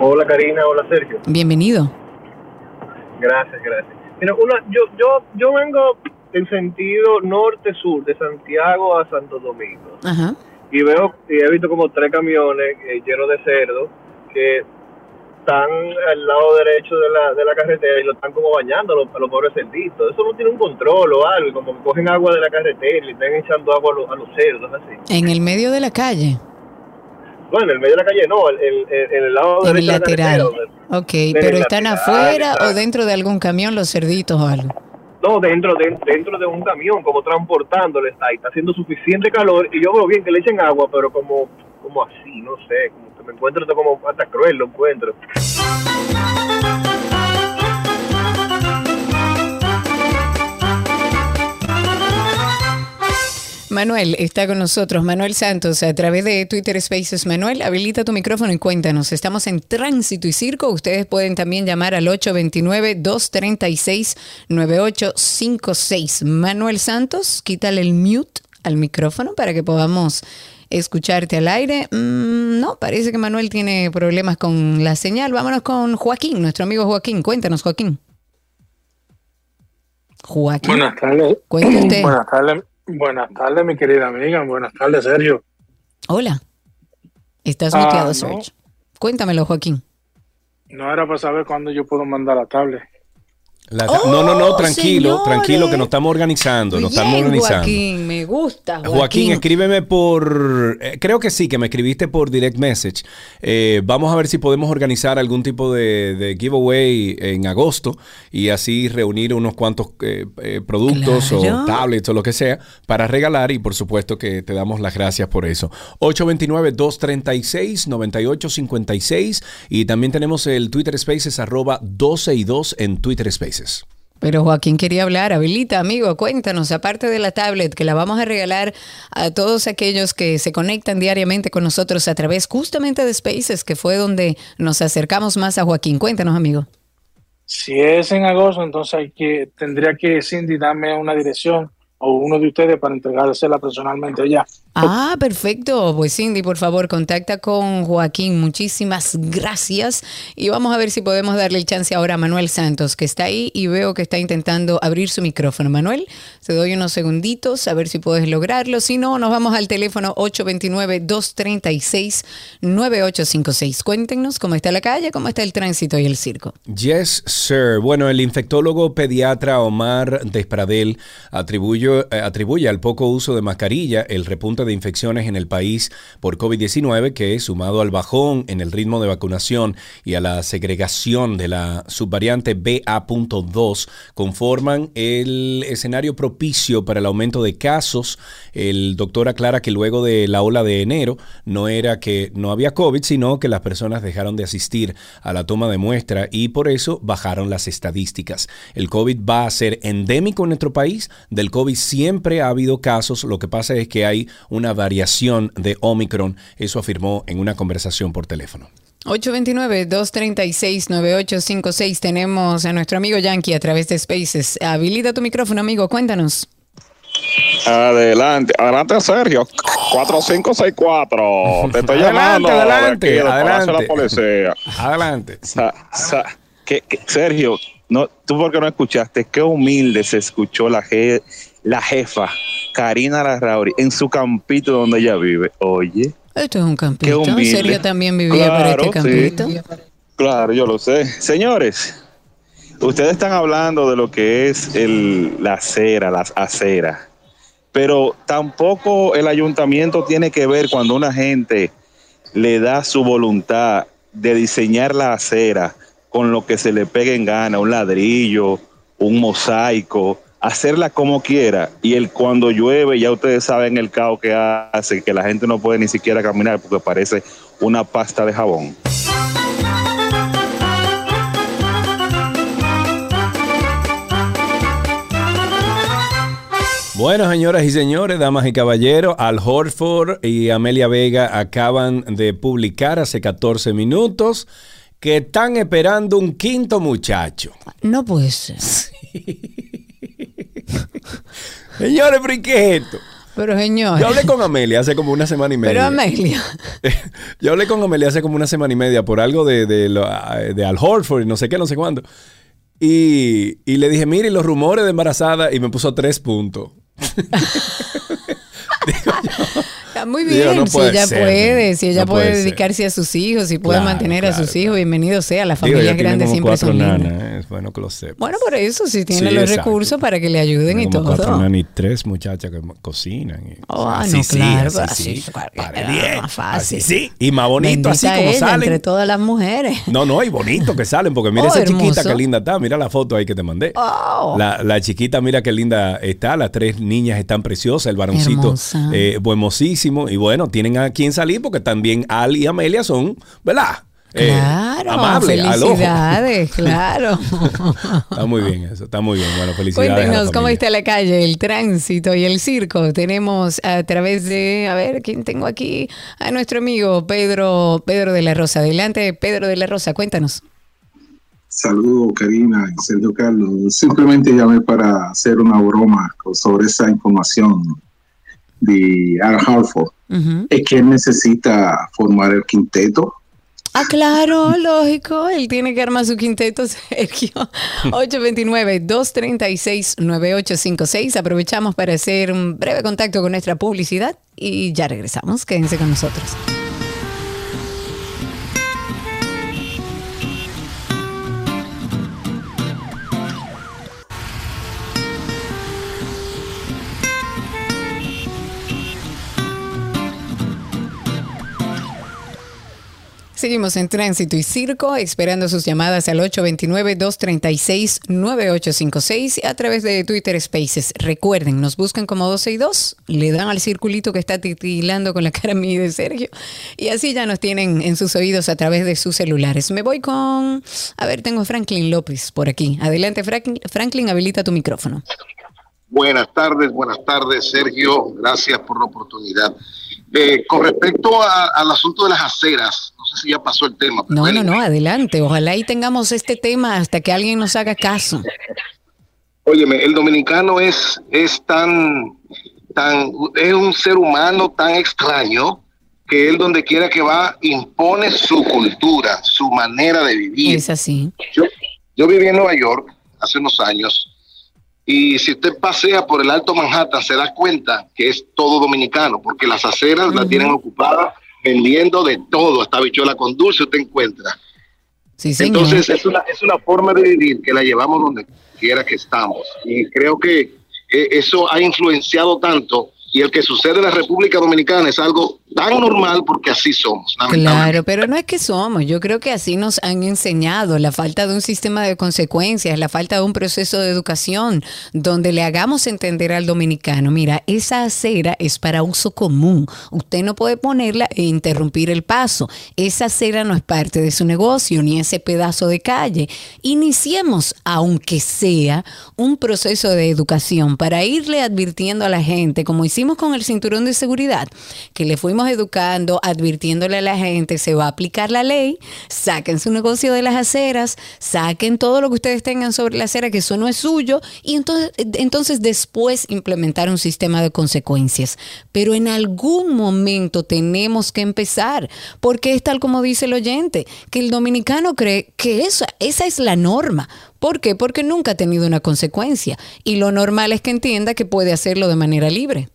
Hola Karina, hola Sergio. Bienvenido. Gracias, gracias. Mira, una, yo, yo, yo vengo en sentido norte-sur, de Santiago a Santo Domingo. Ajá. Y veo, y he visto como tres camiones eh, llenos de cerdo que están al lado derecho de la, de la carretera y lo están como bañando a los, a los pobres cerditos. Eso no tiene un control o algo, como que cogen agua de la carretera y le están echando agua a los, a los cerdos, así. En el medio de la calle. Bueno, en el medio de la calle no, en el, el- en el lado En el derecho de la carretera. lateral. donde- Ok, pero están lateral, afuera o dentro de algún camión los cerditos o algo. No, dentro de, dentro de un camión, como transportándole, está, y está haciendo suficiente calor, y yo veo bien que le echen agua, pero como, como así, no sé, como me encuentro como hasta cruel, lo encuentro. Manuel está con nosotros. Manuel Santos, a través de Twitter Spaces. Manuel, habilita tu micrófono y cuéntanos. Estamos en Tránsito y Circo. Ustedes pueden también llamar al 829-236-9856. Manuel Santos, quítale el mute al micrófono para que podamos escucharte al aire. Mm, no, parece que Manuel tiene problemas con la señal. Vámonos con Joaquín, nuestro amigo Joaquín. Cuéntanos, Joaquín. Joaquín. Buenas tardes. Cuente usted. Buenas tardes, buenas tardes, mi querida amiga. Buenas tardes, Sergio. Hola. Estás Ah, muteado, no. Serge. Cuéntamelo, Joaquín. No era para saber cuándo yo puedo mandar la tablet. La ta- no, no, no, Oh, tranquilo, señores. tranquilo, que nos estamos organizando, nos estamos Bien, organizando. Joaquín, me gusta. Joaquín. Joaquín, escríbeme por, eh, creo que sí, que me escribiste por direct message. Eh, vamos a ver si podemos organizar algún tipo de, de giveaway en agosto y así reunir unos cuantos eh, eh, productos Claro. o tablets o lo que sea para regalar y por supuesto que te damos las gracias por eso. 829-236-9856 y también tenemos el Twitter Spaces arroba 12 y 2 en Twitter Spaces. Pero Joaquín quería hablar. Habilita, amigo, cuéntanos, aparte de la tablet que la vamos a regalar a todos aquellos que se conectan diariamente con nosotros a través justamente de Spaces, que fue donde nos acercamos más a Joaquín. Cuéntanos, amigo. Si es en agosto, entonces hay que tendría que Cindy darme una dirección o uno de ustedes para entregársela personalmente allá. Ah, perfecto. Pues Cindy, por favor, contacta con Joaquín. Muchísimas gracias. Y vamos a ver si podemos darle el chance ahora a Manuel Santos, que está ahí y veo que está intentando abrir su micrófono. Manuel, te doy unos segunditos a ver si puedes lograrlo. Si no, nos vamos al teléfono 829-236-9856. Cuéntenos cómo está la calle, cómo está el tránsito y el circo. Yes, sir. Bueno, el infectólogo pediatra Omar Despradel atribuye, eh, atribuye al poco uso de mascarilla el repunte de infecciones en el país por COVID-19 que, sumado al bajón en el ritmo de vacunación y a la segregación de la subvariante BA.2, conforman el escenario propicio para el aumento de casos. El doctor aclara que luego de la ola de enero no era que no había COVID, sino que las personas dejaron de asistir a la toma de muestra y por eso bajaron las estadísticas. El COVID va a ser endémico en nuestro país. Del COVID siempre ha habido casos. Lo que pasa es que hay una variación de Omicron. Eso afirmó en una conversación por teléfono. 829-236-9856. Tenemos a nuestro amigo Yankee a través de Spaces. Habilita tu micrófono, amigo. Cuéntanos. Adelante, adelante Sergio, 4564. Te estoy Adelante, llamando. de adelante, aquí, de adelante. la Policía. Adelante. Sa- sa- que- que- Sergio, no, tú porque no escuchaste, qué humilde se escuchó la, je- la jefa Karina Larrauri en su campito donde ella vive. Oye, Esto es un campito. humilde. Sergio también vivía por Claro, este campito. sí. claro, yo lo sé. Señores, ustedes están hablando de lo que es el, la acera, las aceras, pero tampoco el ayuntamiento tiene que ver cuando una gente le da su voluntad de diseñar la acera con lo que se le pegue en gana, un ladrillo, un mosaico, hacerla como quiera. Y el cuando llueve, ya ustedes saben el caos que hace, que la gente no puede ni siquiera caminar porque parece una pasta de jabón. Bueno, señoras y señores, damas y caballeros, Al Horford y Amelia Vega acaban de publicar hace 14 minutos que están esperando un quinto muchacho. No puede ser. Señores, ¿pero y qué es esto? Pero señor. Yo hablé con Amelia hace como una semana y media. Pero Amelia. Yo hablé con Amelia hace como una semana y media por algo de, de, Al Horford y no sé qué, no sé cuándo. Y, y le dije, mire, los rumores de embarazada y me puso tres puntos. Está muy Digo, bien. no si ella ser, puede, si ella no puede dedicarse a sus hijos, si puede Claro, mantener a sus hijos, bienvenido sea. Las familias grandes siempre son lindas. ¿eh? es bueno que lo sepa. Bueno, por eso, si tiene Sí, los exacto. recursos para que le ayuden y todo. cuatro nanas y tres muchachas que cocinan. y- Oh, así no, sí, claro, así Para bien, más fácil. así sí. Y más bonito así como ella salen. entre todas las mujeres. No, no, y bonito que salen, porque mira Oh, esa chiquita que linda está. Mira la foto ahí que te mandé. Oh. La, la chiquita, mira qué linda está. Las tres niñas están preciosas. El varoncito, eh, Y bueno, tienen a quien salir porque también Al y Amelia son, ¿verdad? eh, Claro, amable felicidades, claro. Está muy bien eso, está muy bien. Bueno, felicidades. Cuéntenos cómo está la calle, el tránsito y el circo. Tenemos a través de, a ver, ¿quién tengo aquí? A nuestro amigo Pedro, Pedro de la Rosa. Adelante, Pedro de la Rosa, cuéntanos. Saludos, Karina y Sergio Carlos. Simplemente llamé para hacer una broma sobre esa información de Al Hartford. Es que él necesita formar el quinteto. Ah, claro, lógico. Él tiene que armar su quinteto, Sergio. 829-236-9856. Aprovechamos para hacer un breve contacto con nuestra publicidad y ya regresamos. Quédense con nosotros. Seguimos en Tránsito y Circo, esperando sus llamadas al 829-236-9856 y a través de Twitter Spaces. Recuerden, nos buscan como 12 y 2, le dan al circulito que está titilando con la cara mía de Sergio y así ya nos tienen en sus oídos a través de sus celulares. Me voy con, a ver, tengo a Franklin López por aquí. Adelante, Franklin, Franklin habilita tu micrófono. Buenas tardes, buenas tardes, Sergio. Gracias por la oportunidad. Eh, con respecto al asunto de las aceras, si ya pasó el tema. pero No, no, no, adelante. Ojalá y tengamos este tema hasta que alguien nos haga caso. Óyeme, el dominicano es, es tan, tan, es un ser humano tan extraño que él donde quiera que va impone su cultura, su manera de vivir. Es así. Yo, yo viví en Nueva York hace unos años y si usted pasea por el Alto Manhattan se da cuenta que es todo dominicano porque las aceras las tienen ocupadas vendiendo de todo, hasta bichuela con dulce usted encuentra. Sí, señor. Entonces es una, es una forma de vivir que la llevamos donde quiera que estamos. Y creo que eh, eso ha influenciado tanto y el que sucede en la República Dominicana es algo tan normal porque así somos. Claro, pero no es que somos, yo creo que así nos han enseñado la falta de un sistema de consecuencias, la falta de un proceso de educación donde le hagamos entender al dominicano, mira, esa acera es para uso común, usted no puede ponerla e interrumpir el paso, esa acera no es parte de su negocio ni ese pedazo de calle. Iniciemos, aunque sea, un proceso de educación para irle advirtiendo a la gente, como hicimos con el cinturón de seguridad, que le fuimos educando, advirtiéndole a la gente, se va a aplicar la ley, saquen su negocio de las aceras, saquen todo lo que ustedes tengan sobre la acera, que eso no es suyo, y entonces, entonces después implementar un sistema de consecuencias. Pero en algún momento tenemos que empezar, porque es tal como dice el oyente, que el dominicano cree que esa, esa es la norma. ¿Por qué? Porque nunca ha tenido una consecuencia. Y lo normal es que entienda que puede hacerlo de manera libre.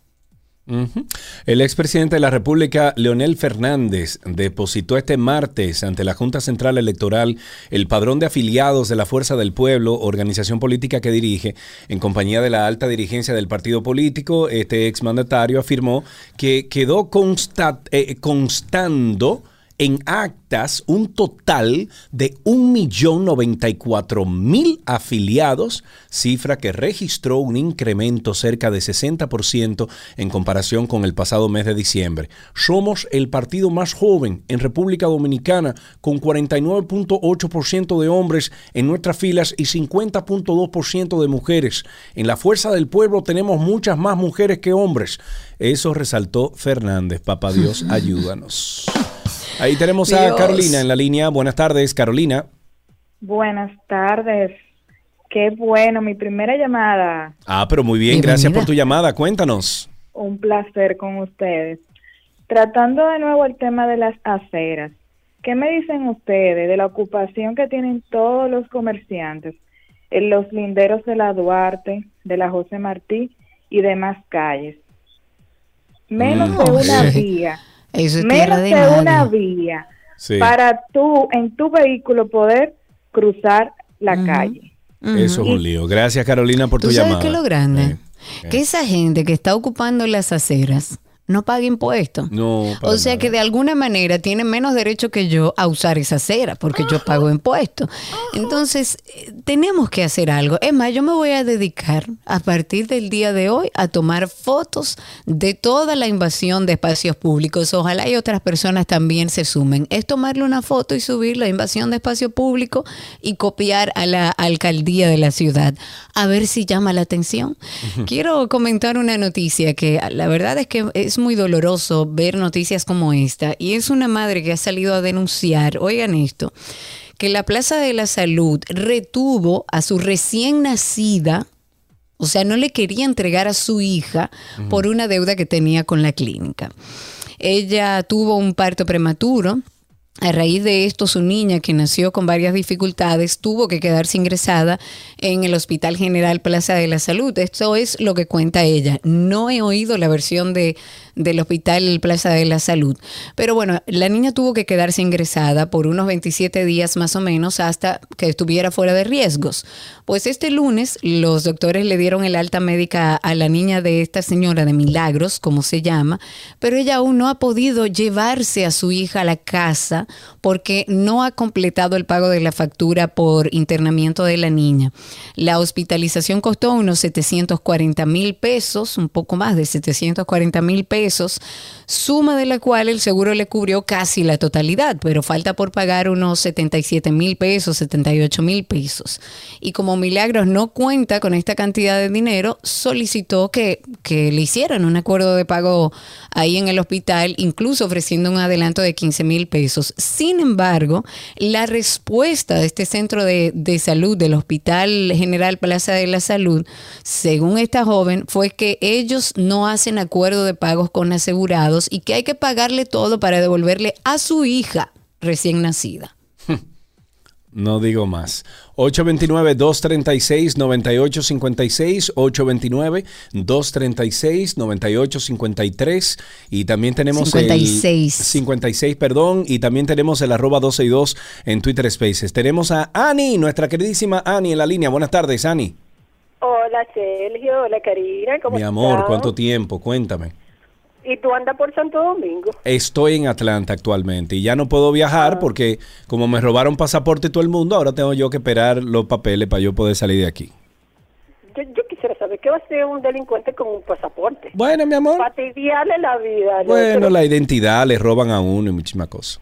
Ujú. El expresidente de la República, Leonel Fernández, depositó este martes ante la Junta Central Electoral el padrón de afiliados de la Fuerza del Pueblo, organización política que dirige, en compañía de la alta dirigencia del partido político. Este exmandatario afirmó que quedó consta- eh, constando en actas un total de 1.094.000 afiliados, cifra que registró un incremento cerca de 60% en comparación con el pasado mes de diciembre. Somos el partido más joven en República Dominicana, con 49.8% de hombres en nuestras filas y 50.2% de mujeres. En la Fuerza del Pueblo tenemos muchas más mujeres que hombres. Eso resaltó Fernández. Papá Dios, ayúdanos. Ahí tenemos a Dios. Carolina en la línea. Buenas tardes, Carolina. Buenas tardes. Qué bueno, mi primera llamada. Ah, pero muy bien, gracias por tu llamada. Cuéntanos. Un placer con ustedes. Tratando de nuevo el tema de las aceras, ¿qué me dicen ustedes de la ocupación que tienen todos los comerciantes en los linderos de la Duarte, de la José Martí y demás calles? Menos Mm. de una Sí. vía. Eso es menos de de una vía Sí. para tú en tu vehículo poder cruzar la calle. Eso es un lío. Gracias, Carolina, por ¿Tú tu sabes llamada. qué es lo grande? Eh. Que esa gente que está ocupando las aceras no paga impuestos. No, O sea que de alguna manera tiene menos derecho que yo a usar esa acera porque yo pago impuestos. Entonces, eh, tenemos que hacer algo. Es más, yo me voy a dedicar a partir del día de hoy a tomar fotos de toda la invasión de espacios públicos. Ojalá y otras personas también se sumen. Es tomarle una foto y subir la invasión de espacio público y copiar a la alcaldía de la ciudad. A ver si llama la atención. Quiero comentar una noticia que la verdad es que es muy doloroso ver noticias como esta. Y es una madre que ha salido a denunciar, oigan esto, que la Plaza de la Salud retuvo a su recién nacida, o sea, no le quería entregar a su hija por una deuda que tenía con la clínica. Ella tuvo un parto prematuro. A raíz de esto, su niña, que nació con varias dificultades, tuvo que quedarse ingresada en el Hospital General Plaza de la Salud. Esto es lo que cuenta ella. No he oído la versión de, del Hospital Plaza de la Salud. Pero bueno, la niña tuvo que quedarse ingresada por unos 27 días más o menos hasta que estuviera fuera de riesgos. Pues este lunes los doctores le dieron el alta médica a la niña de esta señora de Milagros, como se llama, pero ella aún no ha podido llevarse a su hija a la casa porque no ha completado el pago de la factura por internamiento de la niña. La hospitalización costó unos 740 mil pesos, un poco más de 740 mil pesos, suma de la cual el seguro le cubrió casi la totalidad, pero falta por pagar unos 77 mil pesos, 78 mil pesos. Y como Milagros no cuenta con esta cantidad de dinero, solicitó que, que le hicieran un acuerdo de pago ahí en el hospital, incluso ofreciendo un adelanto de 15 mil pesos. Sin embargo, la respuesta de este centro de, de salud del Hospital General Plaza de la Salud, según esta joven, fue que ellos no hacen acuerdo de pagos con asegurados y que hay que pagarle todo para devolverle a su hija recién nacida. No digo más. 829-236-9856, 829-236-9853 y también tenemos 56. el 56, perdón, y también tenemos el arroba 12 y 2 en Twitter Spaces. Tenemos a Ani, nuestra queridísima Ani en la línea. Buenas tardes, Ani. Hola Sergio, hola Karina, ¿cómo Mi amor, estás? ¿cuánto tiempo? Cuéntame. ¿Y tú andas por Santo Domingo? Estoy en Atlanta actualmente y ya no puedo viajar porque como me robaron pasaporte todo el mundo, ahora tengo yo que esperar los papeles para yo poder salir de aquí. Yo, yo quisiera saber qué va a hacer un delincuente con un pasaporte. Bueno, mi amor. Fastidiarle la vida. ¿no? Bueno, la identidad, le roban a uno y muchísimas cosas.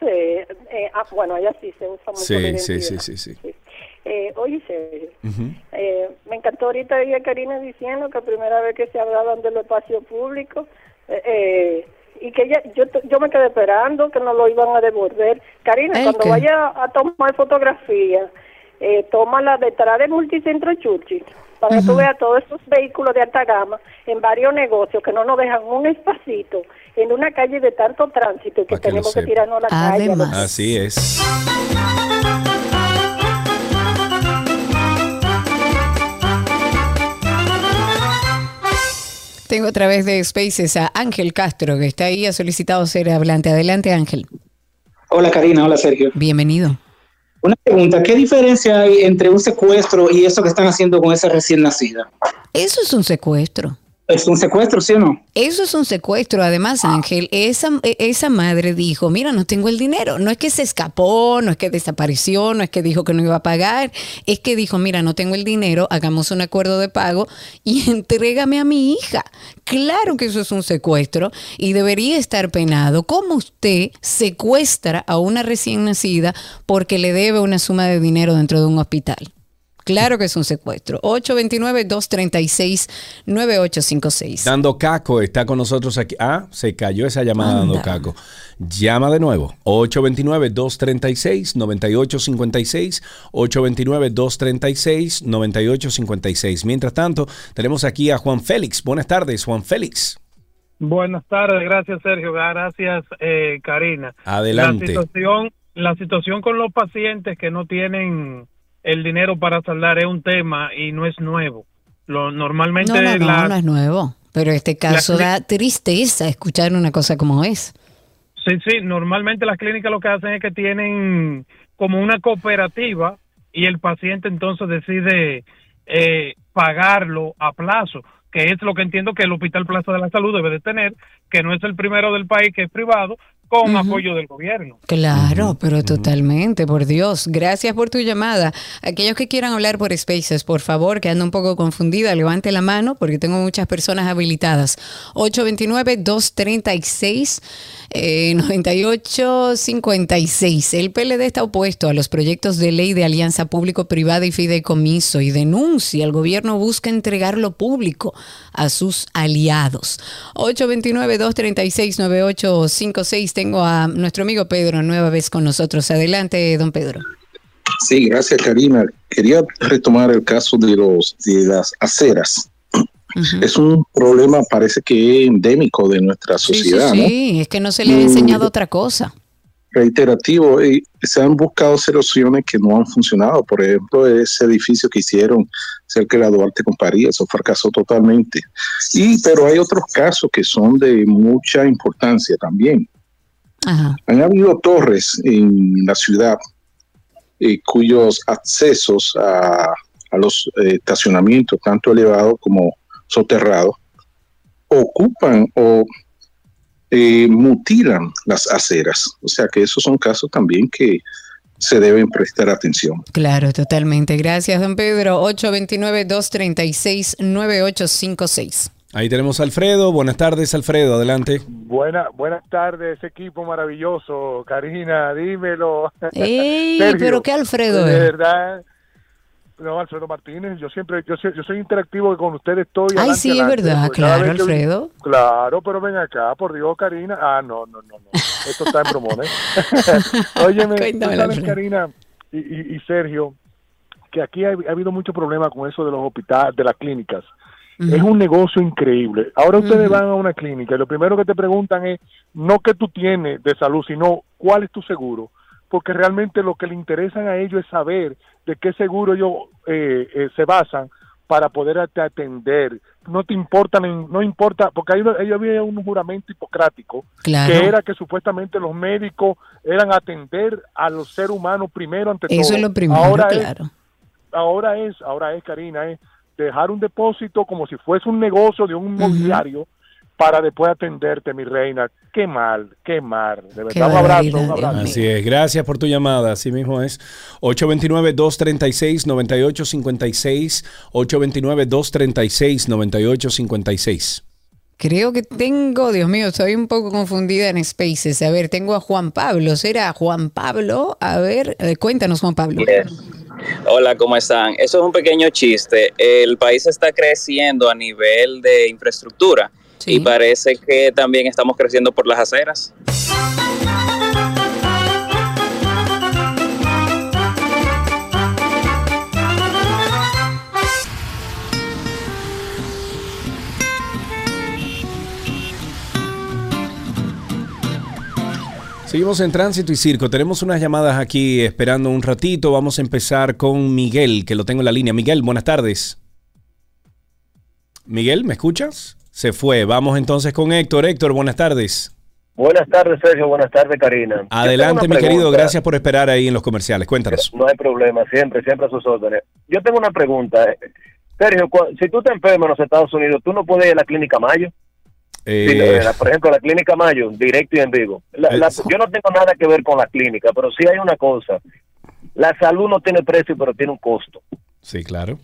Sí, eh, ah, bueno, allá sí se usa mucho la Sí, sí, sí, sí, sí. Eh, oye, Sergio, eh, me encantó ahorita oír a Karina diciendo que primera vez que se hablaban del espacio público eh, eh, y que ella, yo, yo me quedé esperando que no lo iban a devolver. Karina, ¿El cuando qué? vaya a tomar fotografía, eh, tómala detrás del multicentro Churchill para que tú veas todos esos vehículos de alta gama en varios negocios que no nos dejan un espacito en una calle de tanto tránsito que que tenemos que tirarnos a la calle. a los- Así es. Tengo a través de Spaces a Ángel Castro, que está ahí, ha solicitado ser hablante. Adelante, Ángel. Hola Karina, hola Sergio. Bienvenido. Una pregunta, ¿qué diferencia hay entre un secuestro y eso que están haciendo con esa recién nacida? Eso es un secuestro. ¿Es un secuestro, sí o no? Eso es un secuestro. Además, Ángel, esa, esa madre dijo, mira, no tengo el dinero. No es que se escapó, no es que desapareció, no es que dijo que no iba a pagar. Es que dijo, mira, no tengo el dinero, hagamos un acuerdo de pago y entrégame a mi hija. Claro que eso es un secuestro y debería estar penado. ¿Cómo usted secuestra a una recién nacida porque le debe una suma de dinero dentro de un hospital? Claro que es un secuestro. 829-236-9856. Dando Caco está con nosotros aquí. Ah, se cayó esa llamada Anda. Dando Caco. Llama de nuevo. 829-236-9856. 829-236-9856. Mientras tanto, tenemos aquí a Juan Félix. Buenas tardes, Juan Félix. Buenas tardes, gracias Sergio, gracias eh, Karina. Adelante. La situación, la situación con los pacientes que no tienen el dinero para saldar es un tema y no es nuevo. Lo normalmente No, no, no, la- no es nuevo. Pero este caso La- da tristeza escuchar una cosa como es. Sí, sí, normalmente las clínicas lo que hacen es que tienen como una cooperativa y el paciente entonces decide eh, pagarlo a plazo. que es lo que entiendo que el Hospital Plaza de la Salud debe de tener, que no es el primero del país, que es privado, con apoyo del gobierno. Claro, pero totalmente, por Dios. Gracias por tu llamada. Aquellos que quieran hablar por Spaces, por favor, que ando un poco confundida, levante la mano porque tengo muchas personas habilitadas. 829-236. Eh, 9856. El PLD está opuesto a los proyectos de ley de alianza público-privada y fideicomiso y denuncia al gobierno busca entregar lo público a sus aliados. 829-236-9856. Tengo a nuestro amigo Pedro nueva vez con nosotros. Adelante, don Pedro. Sí, gracias Karina. Quería retomar el caso de los de las aceras. Es un problema, parece que endémico de nuestra sociedad. sí, ¿no? sí, es que no se le ha enseñado otra cosa. reiterativo y se han buscado soluciones que no han funcionado. Por ejemplo, ese edificio que hicieron cerca de la Duarte con París, eso fracasó totalmente. Y, pero hay otros casos que son de mucha importancia también. Han habido torres en la ciudad eh, cuyos accesos a, a los eh, estacionamientos, tanto elevados como soterrados, ocupan o eh, mutilan las aceras. O sea que esos son casos también que se deben prestar atención. Claro, totalmente. Gracias, don Pedro. 829-236-9856. Ahí tenemos a Alfredo. Buenas tardes, Alfredo. Adelante. Buena, buenas tardes, equipo maravilloso. Karina, dímelo. ¡Ey! Sergio, ¿Pero qué Alfredo De es? verdad. No, Alfredo Martínez, yo siempre, yo, soy- yo soy interactivo con ustedes estoy. Ay, adelante, sí, es verdad, claro, Alfredo. Claro, pero ven acá, por Dios, Karina. Ah, no, no, no, no. Esto está en bromones. Óyeme, tú Cuéntame, sabes. Karina y, y- y Sergio, que aquí ha, ha habido mucho problema con eso de los hospitales, de las clínicas. Es un negocio increíble. Ahora ustedes van a una clínica y lo primero que te preguntan es no qué tú tienes de salud, sino cuál es tu seguro. Porque realmente lo que le interesan a ellos es saber de qué seguro ellos eh, eh, se basan para poder atender. No te importa, no importa, porque ahí ahí había un juramento hipocrático Claro. que era que supuestamente los médicos eran atender a los seres humanos primero ante todo. Eso es lo primero, Ahora es- claro. ahora es, ahora es, Karina, es dejar un depósito como si fuese un negocio de un inmobiliario para después atenderte, mi reina. Qué mal, qué mal. De verdad, un abrazo, un abrazo. Así es, gracias por tu llamada, así mismo es. 829-236-9856, 829-236-9856. Creo que tengo, Dios mío, estoy un poco confundida en Spaces. A ver, tengo a Juan Pablo. ¿Será Juan Pablo? A ver, eh, cuéntanos, Juan Pablo. Hola, ¿cómo están? Eso es un pequeño chiste. El país está creciendo a nivel de infraestructura y parece que también estamos creciendo por las aceras. Seguimos en Tránsito y Circo. Tenemos unas llamadas aquí esperando un ratito. Vamos a empezar con Miguel, que lo tengo en la línea. Miguel, buenas tardes. Miguel, ¿me escuchas? Se fue. Vamos entonces con Héctor. Héctor, buenas tardes. Buenas tardes, Sergio. Buenas tardes, Karina. Adelante, mi querido. Gracias por esperar ahí en los comerciales. Cuéntanos. No hay problema, siempre, siempre a sus órdenes. Yo tengo una pregunta. Sergio, si tú te enfermas en los Estados Unidos, ¿tú no puedes ir a la clínica Mayo? Eh, Sí, eh, la- por ejemplo, la clínica Mayo, directo y en vivo. La- la- yo no tengo nada que ver con la clínica, pero sí hay una cosa. La salud no tiene precio, pero tiene un costo. Sí, claro.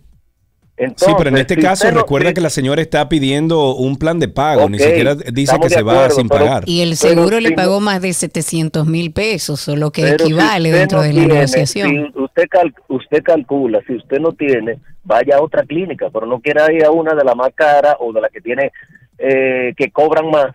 Entonces, sí, pero en este si caso no- recuerda que la señora está pidiendo un plan de pago, ni siquiera dice que se va sin pero- pagar. Y el Pero seguro le si no- pagó más de 700 mil pesos, o lo que si equivale dentro no de la tiene, negociación. si usted, cal- usted calcula, si usted no tiene, vaya a otra clínica, pero no quiera ir a una de la más cara o de la que tiene, eh, que cobran más.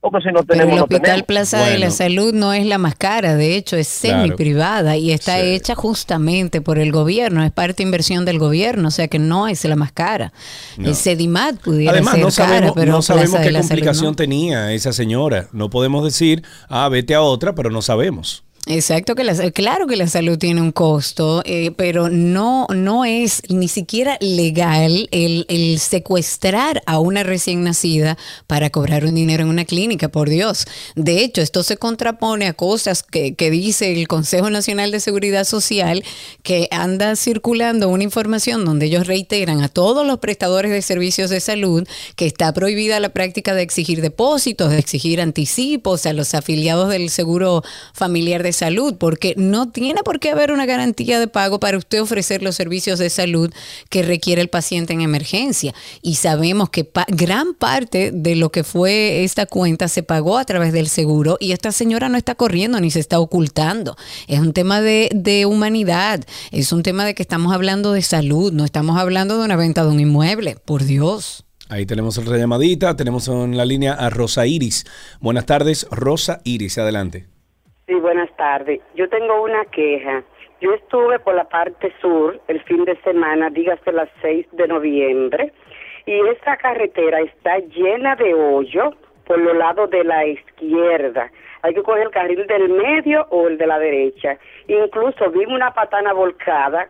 Porque si no Pero tenemos, el no Hospital tenemos. Plaza de la Salud no es la más cara, de hecho es Claro. semi privada y está hecha justamente por el gobierno, es parte de inversión del gobierno, o sea que no es la más cara. No. El Sedimat pudiera Además, ser no cara, sabemos, pero no sabemos qué Salud complicación no. tenía esa señora. No podemos decir, ah, vete a otra, pero no sabemos. Exacto, que la, claro que la salud tiene un costo, eh, pero no, no es ni siquiera legal el, secuestrar a una recién nacida para cobrar un dinero en una clínica, por Dios. De hecho, esto se contrapone a cosas que, que dice el Consejo Nacional de Seguridad Social, que anda circulando una información donde ellos reiteran a todos los prestadores de servicios de salud que está prohibida la práctica de exigir depósitos, de exigir anticipos a los afiliados del seguro familiar de salud, porque no tiene por qué haber una garantía de pago para usted ofrecer los servicios de salud que requiere el paciente en emergencia. Y sabemos que gran parte de lo que fue esta cuenta se pagó a través del seguro y esta señora no está corriendo ni se está ocultando. Es un tema de, de humanidad, es un tema de que estamos hablando de salud, no estamos hablando de una venta de un inmueble, por Dios. Ahí tenemos otra llamadita, tenemos en la línea a Rosa Iris. Buenas tardes, Rosa Iris, adelante. Sí, buenas tardes. Yo tengo una queja. Yo estuve por la parte sur el fin de semana, dígase las 6 de noviembre, y esa carretera está llena de hoyo por los lados de la izquierda. Hay que coger el carril del medio o el de la derecha. Incluso vi una patana volcada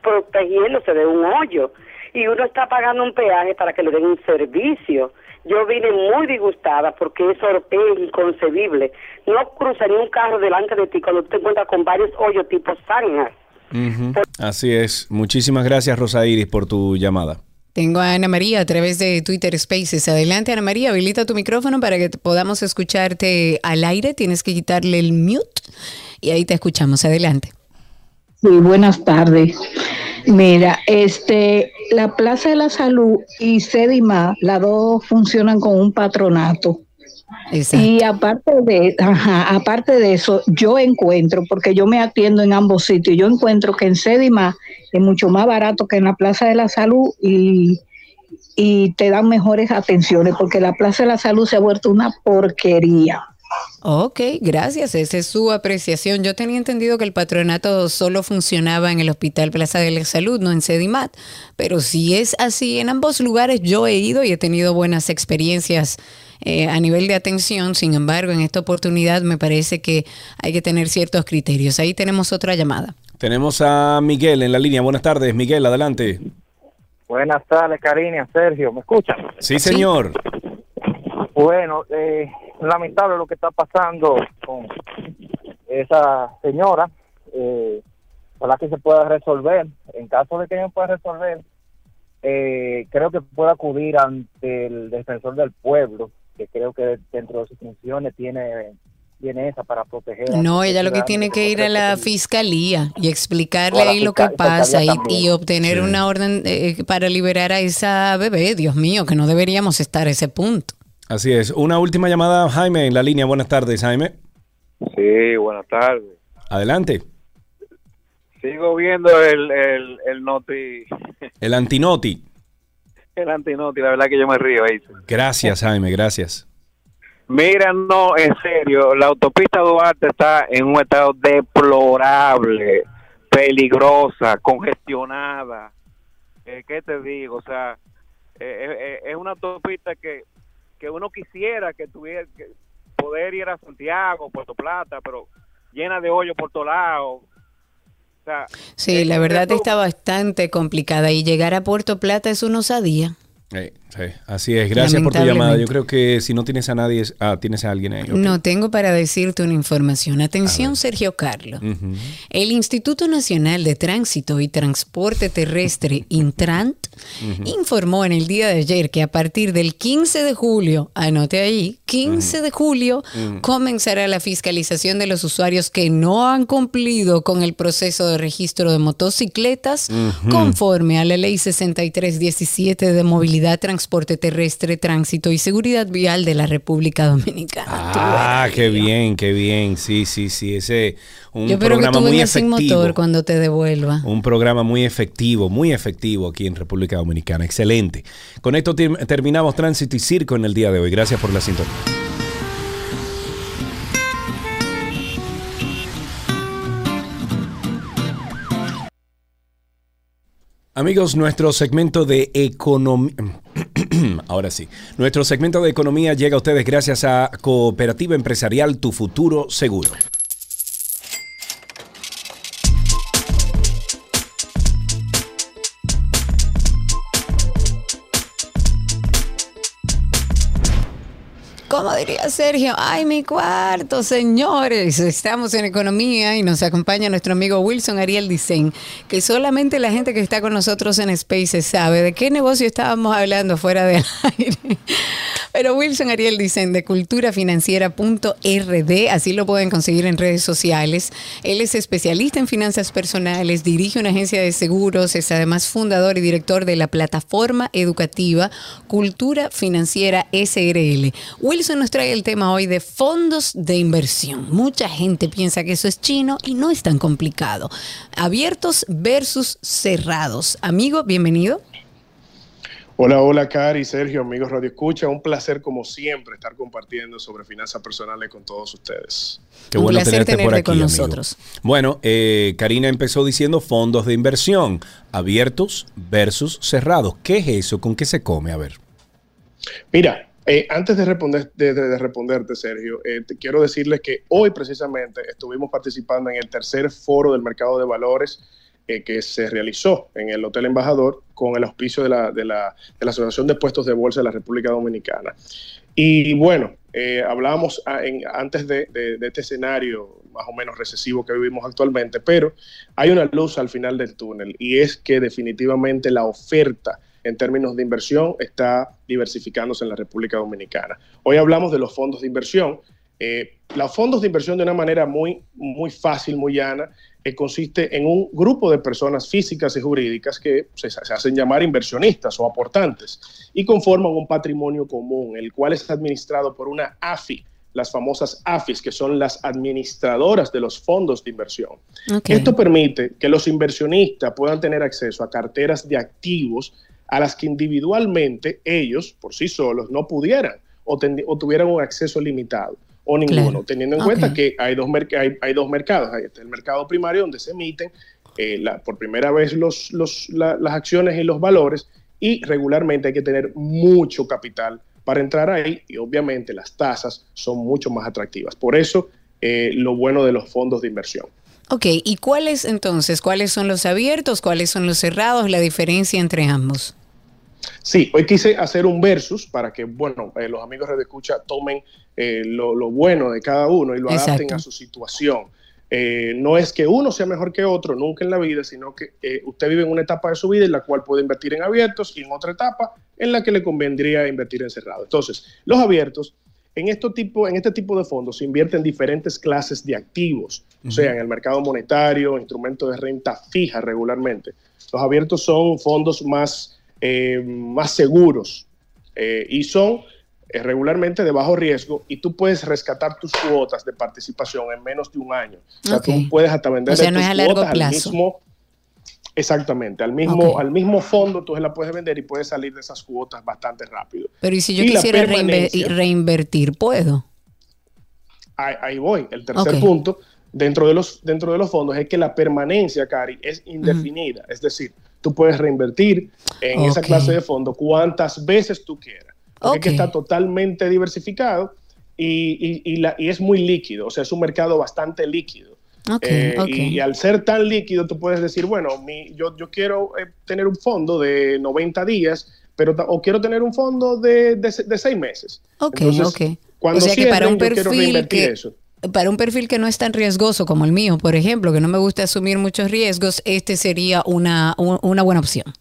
protegiéndose de un hoyo y uno está pagando un peaje para que le den un servicio. Yo vine muy disgustada porque eso es inconcebible. No cruza ni un carro delante de ti cuando te encuentras con varios hoyos tipo zanjas. Así es. Muchísimas gracias, Rosa Iris, por tu llamada. Tengo a Ana María a través de Twitter Spaces. Adelante, Ana María, habilita tu micrófono para que podamos escucharte al aire. Tienes que quitarle el mute y ahí te escuchamos. Adelante. Sí, buenas tardes. Mira, este, la Plaza de la Salud y Sedima, las dos funcionan con un patronato. Y aparte de, aparte de eso, yo encuentro, porque yo me atiendo en ambos sitios, yo encuentro que en Sedima es mucho más barato que en la Plaza de la Salud y, y te dan mejores atenciones, porque la Plaza de la Salud se ha vuelto una porquería. Ok, gracias. Esa es su apreciación. Yo tenía entendido que el patronato solo funcionaba en el Hospital Plaza de la Salud, no en Sedimat. Pero si es así, en ambos lugares yo he ido y he tenido buenas experiencias eh, a nivel de atención. Sin embargo, en esta oportunidad me parece que hay que tener ciertos criterios. Ahí tenemos otra llamada. Tenemos a Miguel en la línea. Buenas tardes, Miguel, adelante. Buenas tardes, Karina, Sergio. ¿Me escuchan? Sí, señor. Bueno, eh, lamentable lo que está pasando con esa señora. Eh, ojalá que se pueda resolver. En caso de que no pueda resolver, eh, creo que pueda acudir ante el defensor del pueblo, que creo que dentro de sus funciones tiene tiene esa para proteger. No, ella lo que tiene que ir a la fiscalía y explicarle ahí lo que pasa y, obtener una orden eh, para liberar a esa bebé. Dios mío, que no deberíamos estar a ese punto. Así es. Una última llamada, Jaime, en la línea. Buenas tardes, Jaime. Sí, buenas tardes. Adelante. Sigo viendo el, el, el noti. El antinoti. El antinoti, la verdad que yo me río ahí. Gracias, Jaime, gracias. Mira, no, en serio, la autopista Duarte está en un estado deplorable, peligrosa, congestionada. Eh, ¿Qué te digo? O sea, eh, eh, es una autopista que que uno quisiera que tuviera que poder ir a Santiago, Puerto Plata, pero llena de hoyo por todos lados. sí, la verdad está bastante complicada y llegar a Puerto Plata es una osadía. Sí, así es. Gracias por tu llamada. Yo creo que si no tienes a nadie, ah, tienes a alguien ahí. No, tengo para decirte una información. Atención, Sergio Carlos. El Instituto Nacional de Tránsito y Transporte Terrestre, Intrant, informó en el día de ayer que a partir del 15 de julio, anote ahí, 15 de julio, comenzará la fiscalización de los usuarios que no han cumplido con el proceso de registro de motocicletas conforme a la Ley 6317 de Movilidad, Transporte Terrestre, Tránsito y Seguridad Vial de la República Dominicana. Ah, qué bien, qué bien. Sí, sí, sí. Ese un Yo espero programa que tú muy efectivo. sin motor cuando te devuelva. Un programa muy efectivo, muy efectivo aquí en República Dominicana. Excelente. Con esto terminamos Tránsito y Circo en el día de hoy. Gracias por la sintonía. Amigos, nuestro segmento de economía... Ahora sí, nuestro segmento de economía llega a ustedes gracias a Cooperativa Empresarial Tu Futuro Seguro. ¿Cómo diría Sergio? ¡Ay, mi cuarto, señores! Estamos en economía y nos acompaña nuestro amigo Wilson Ariel Dicen, que solamente la gente que está con nosotros en Spaces sabe de qué negocio estábamos hablando fuera del aire. Pero Wilson Ariel Dicen de culturafinanciera.rd, así lo pueden conseguir en redes sociales. Él es especialista en finanzas personales, dirige una agencia de seguros, es además fundador y director de la plataforma educativa Cultura Financiera SRL. Nos trae el tema hoy de fondos de inversión. Mucha gente piensa que eso es chino y no es tan complicado. Abiertos versus cerrados. Amigo, bienvenido. Hola, hola, Cari, Sergio, amigos Radio Escucha. Un placer, como siempre, estar compartiendo sobre finanzas personales con todos ustedes. Qué bueno tenerte, por aquí, con nosotros. Bueno, eh, Karina empezó diciendo fondos de inversión, abiertos versus cerrados. ¿Qué es eso? ¿Con qué se come? A ver. Mira, eh, antes de, responder, de, responderte, Sergio, eh, quiero decirles que hoy precisamente estuvimos participando en el tercer foro del mercado de valores eh, que se realizó en el Hotel Embajador con el auspicio de la, Asociación de Puestos de Bolsa de la República Dominicana. Y bueno, hablábamos antes de, de, este escenario más o menos recesivo que vivimos actualmente, pero hay una luz al final del túnel y es que definitivamente la oferta en términos de inversión está diversificándose en la República Dominicana. Hoy hablamos de los fondos de inversión. Eh, los fondos de inversión de una manera muy, muy fácil, muy llana, eh, consiste en un grupo de personas físicas y jurídicas que se, se, hacen llamar inversionistas o aportantes y conforman un patrimonio común, el cual es administrado por una AFI, las famosas AFIS, que son las administradoras de los fondos de inversión. Esto permite que los inversionistas puedan tener acceso a carteras de activos a las que individualmente ellos, por sí solos, no pudieran o, tuvieran un acceso limitado o ninguno, teniendo en cuenta que hay dos, hay, dos mercados. Hay el mercado primario donde se emiten eh, por primera vez los, las acciones y los valores y regularmente hay que tener mucho capital para entrar ahí y obviamente las tasas son mucho más atractivas. Por eso, eh, lo bueno de los fondos de inversión. Ok, ¿y cuáles entonces, cuáles son los abiertos, cuáles son los cerrados, la diferencia entre ambos? Sí, hoy quise hacer un versus para que, bueno, eh, los amigos de Escucha tomen eh, lo, bueno de cada uno y lo adapten a su situación. Eh, no es que uno sea mejor que otro, nunca en la vida, sino que usted vive en una etapa de su vida en la cual puede invertir en abiertos y en otra etapa en la que le convendría invertir en cerrado. Entonces, los abiertos en, este tipo, en este tipo de fondos se invierten diferentes clases de activos, o sea, en el mercado monetario, instrumentos de renta fija regularmente. Los abiertos son fondos más, eh, más seguros eh, y son eh, regularmente de bajo riesgo y tú puedes rescatar tus cuotas de participación en menos de un año. O sea, tú puedes hasta vender o sea, no es a largo plazo. mismo Exactamente, al mismo, al mismo fondo tú se la puedes vender y puedes salir de esas cuotas bastante rápido. Pero ¿y si yo quisiera reinvertir, puedo? Ahí, voy. El tercer punto dentro de, los, dentro de los fondos es que la permanencia, Cari, es indefinida. Es decir, tú puedes reinvertir en esa clase de fondo cuantas veces tú quieras. Porque es que está totalmente diversificado y, y, la, y es muy líquido. O sea, es un mercado bastante líquido. Eh, y, al ser tan líquido, tú puedes decir, bueno, mi, yo, yo quiero eh, tener un fondo de 90 días, pero o quiero tener un fondo de, de, de 6 meses. Ok, ok. Cuando o sea que para un perfil que, para un perfil que no es tan riesgoso como el mío, por ejemplo, que no me gusta asumir muchos riesgos, este sería una, una buena opción.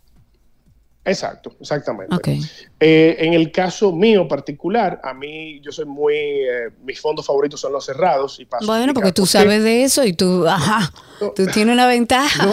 Exacto, exactamente. Eh, en el caso mío particular, a mí yo soy muy, eh, mis fondos favoritos son los cerrados y paso. Bueno, porque tú sabes de eso y tú, ajá, tú tienes una ventaja.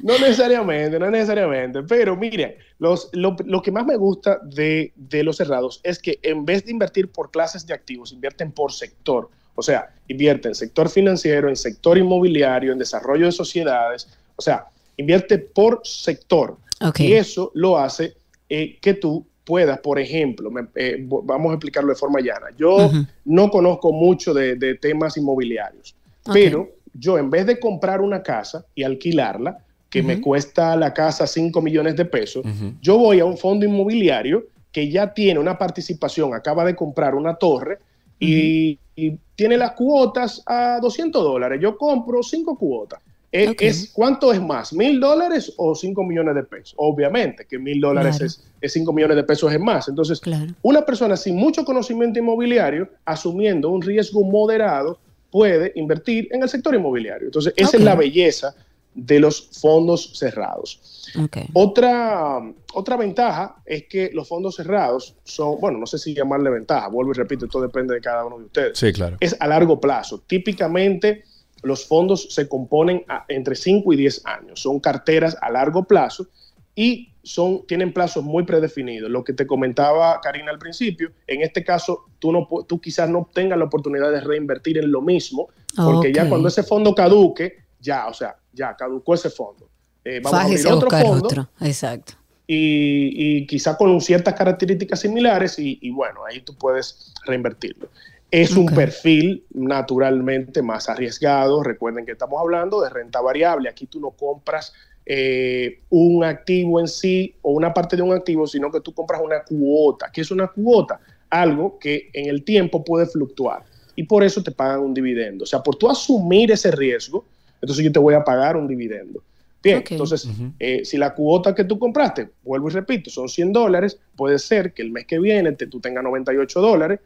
No, necesariamente, no necesariamente, pero miren, los, lo, que más me gusta de, de los cerrados es que en vez de invertir por clases de activos, invierten por sector. O sea, invierten en sector financiero, en sector inmobiliario, en desarrollo de sociedades. O sea, invierte por sector. Y eso lo hace eh, que tú puedas, por ejemplo, eh, vamos a explicarlo de forma llana. Yo no conozco mucho de, temas inmobiliarios, pero yo en vez de comprar una casa y alquilarla, que me cuesta la casa 5 millones de pesos, yo voy a un fondo inmobiliario que ya tiene una participación, acaba de comprar una torre y, y tiene las cuotas a 200 dólares. Yo compro 5 cuotas Es, ¿Cuánto es más? ¿Mil dólares o cinco millones de pesos? Obviamente que mil dólares es, cinco millones de pesos es más. Entonces, una persona sin mucho conocimiento inmobiliario, asumiendo un riesgo moderado, puede invertir en el sector inmobiliario. Entonces, esa es la belleza de los fondos cerrados. Otra, otra ventaja es que los fondos cerrados son, bueno, no sé si llamarle ventaja, vuelvo y repito, esto depende de cada uno de ustedes. Sí, claro. Es a largo plazo. Típicamente los fondos se componen entre 5 y 10 años. Son carteras a largo plazo y son, tienen plazos muy predefinidos. Lo que te comentaba Karina al principio, en este caso tú, no, tú quizás no tengas la oportunidad de reinvertir en lo mismo, porque ya cuando ese fondo caduque, ya, o sea, ya caducó ese fondo. Eh, vamos a abrir otro fondo. Exacto. Y, y quizá con ciertas características similares y, y, bueno, ahí tú puedes reinvertirlo. Es un perfil naturalmente más arriesgado. Recuerden que estamos hablando de renta variable. Aquí tú no compras eh, un activo en sí o una parte de un activo, sino que tú compras una cuota. ¿Qué es una cuota? Algo que en el tiempo puede fluctuar y por eso te pagan un dividendo. O sea, por tú asumir ese riesgo, entonces yo te voy a pagar un dividendo. Bien, entonces, eh, si la cuota que tú compraste, vuelvo y repito, son 100 dólares, puede ser que el mes que viene te, tú tengas 98 dólares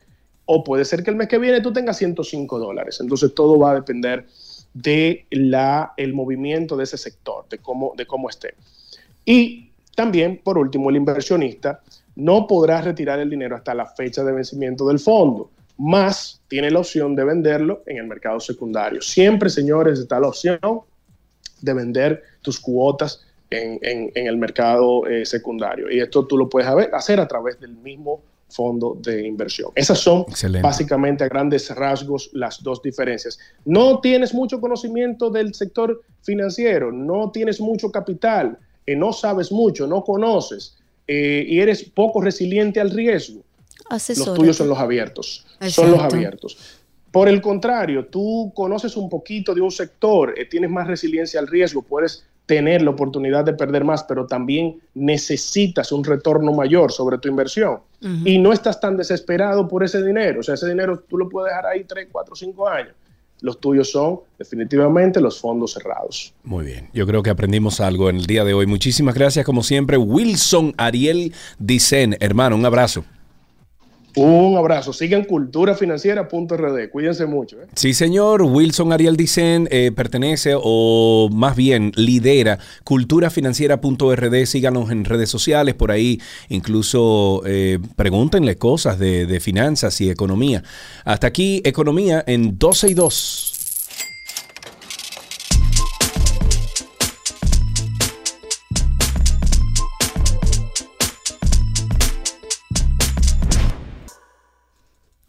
o puede ser que el mes que viene tú tengas 105 dólares. Entonces, todo va a depender de la, el movimiento de ese sector, de cómo, de cómo esté. Y también, por último, el inversionista no podrá retirar el dinero hasta la fecha de vencimiento del fondo, más tiene la opción de venderlo en el mercado secundario. Siempre, señores, está la opción de vender tus cuotas en, el mercado eh, secundario. Y esto tú lo puedes hacer a través del mismo fondo de inversión. Esas son básicamente a grandes rasgos las dos diferencias. No tienes mucho conocimiento del sector financiero, no tienes mucho capital, eh, no sabes mucho, no conoces eh, y eres poco resiliente al riesgo. Los tuyos son los abiertos. Son los abiertos. Por el contrario, tú conoces un poquito de un sector, eh, tienes más resiliencia al riesgo, puedes tener la oportunidad de perder más, pero también necesitas un retorno mayor sobre tu inversión. Y no estás tan desesperado por ese dinero. O sea, ese dinero tú lo puedes dejar ahí 3, 4, 5 años. Los tuyos son definitivamente los fondos cerrados. Muy bien, yo creo que aprendimos algo en el día de hoy. Muchísimas gracias, como siempre, Wilson Ariel Dicen. Hermano, un abrazo. Un abrazo. Sigan culturafinanciera.rd. Cuídense mucho. ¿eh? Sí, señor. Wilson Ariel Dicen eh, pertenece o más bien lidera culturafinanciera.rd. Síganos en redes sociales. Por ahí incluso eh, pregúntenle cosas de, de finanzas y economía. Hasta aquí, economía en 12 y 2.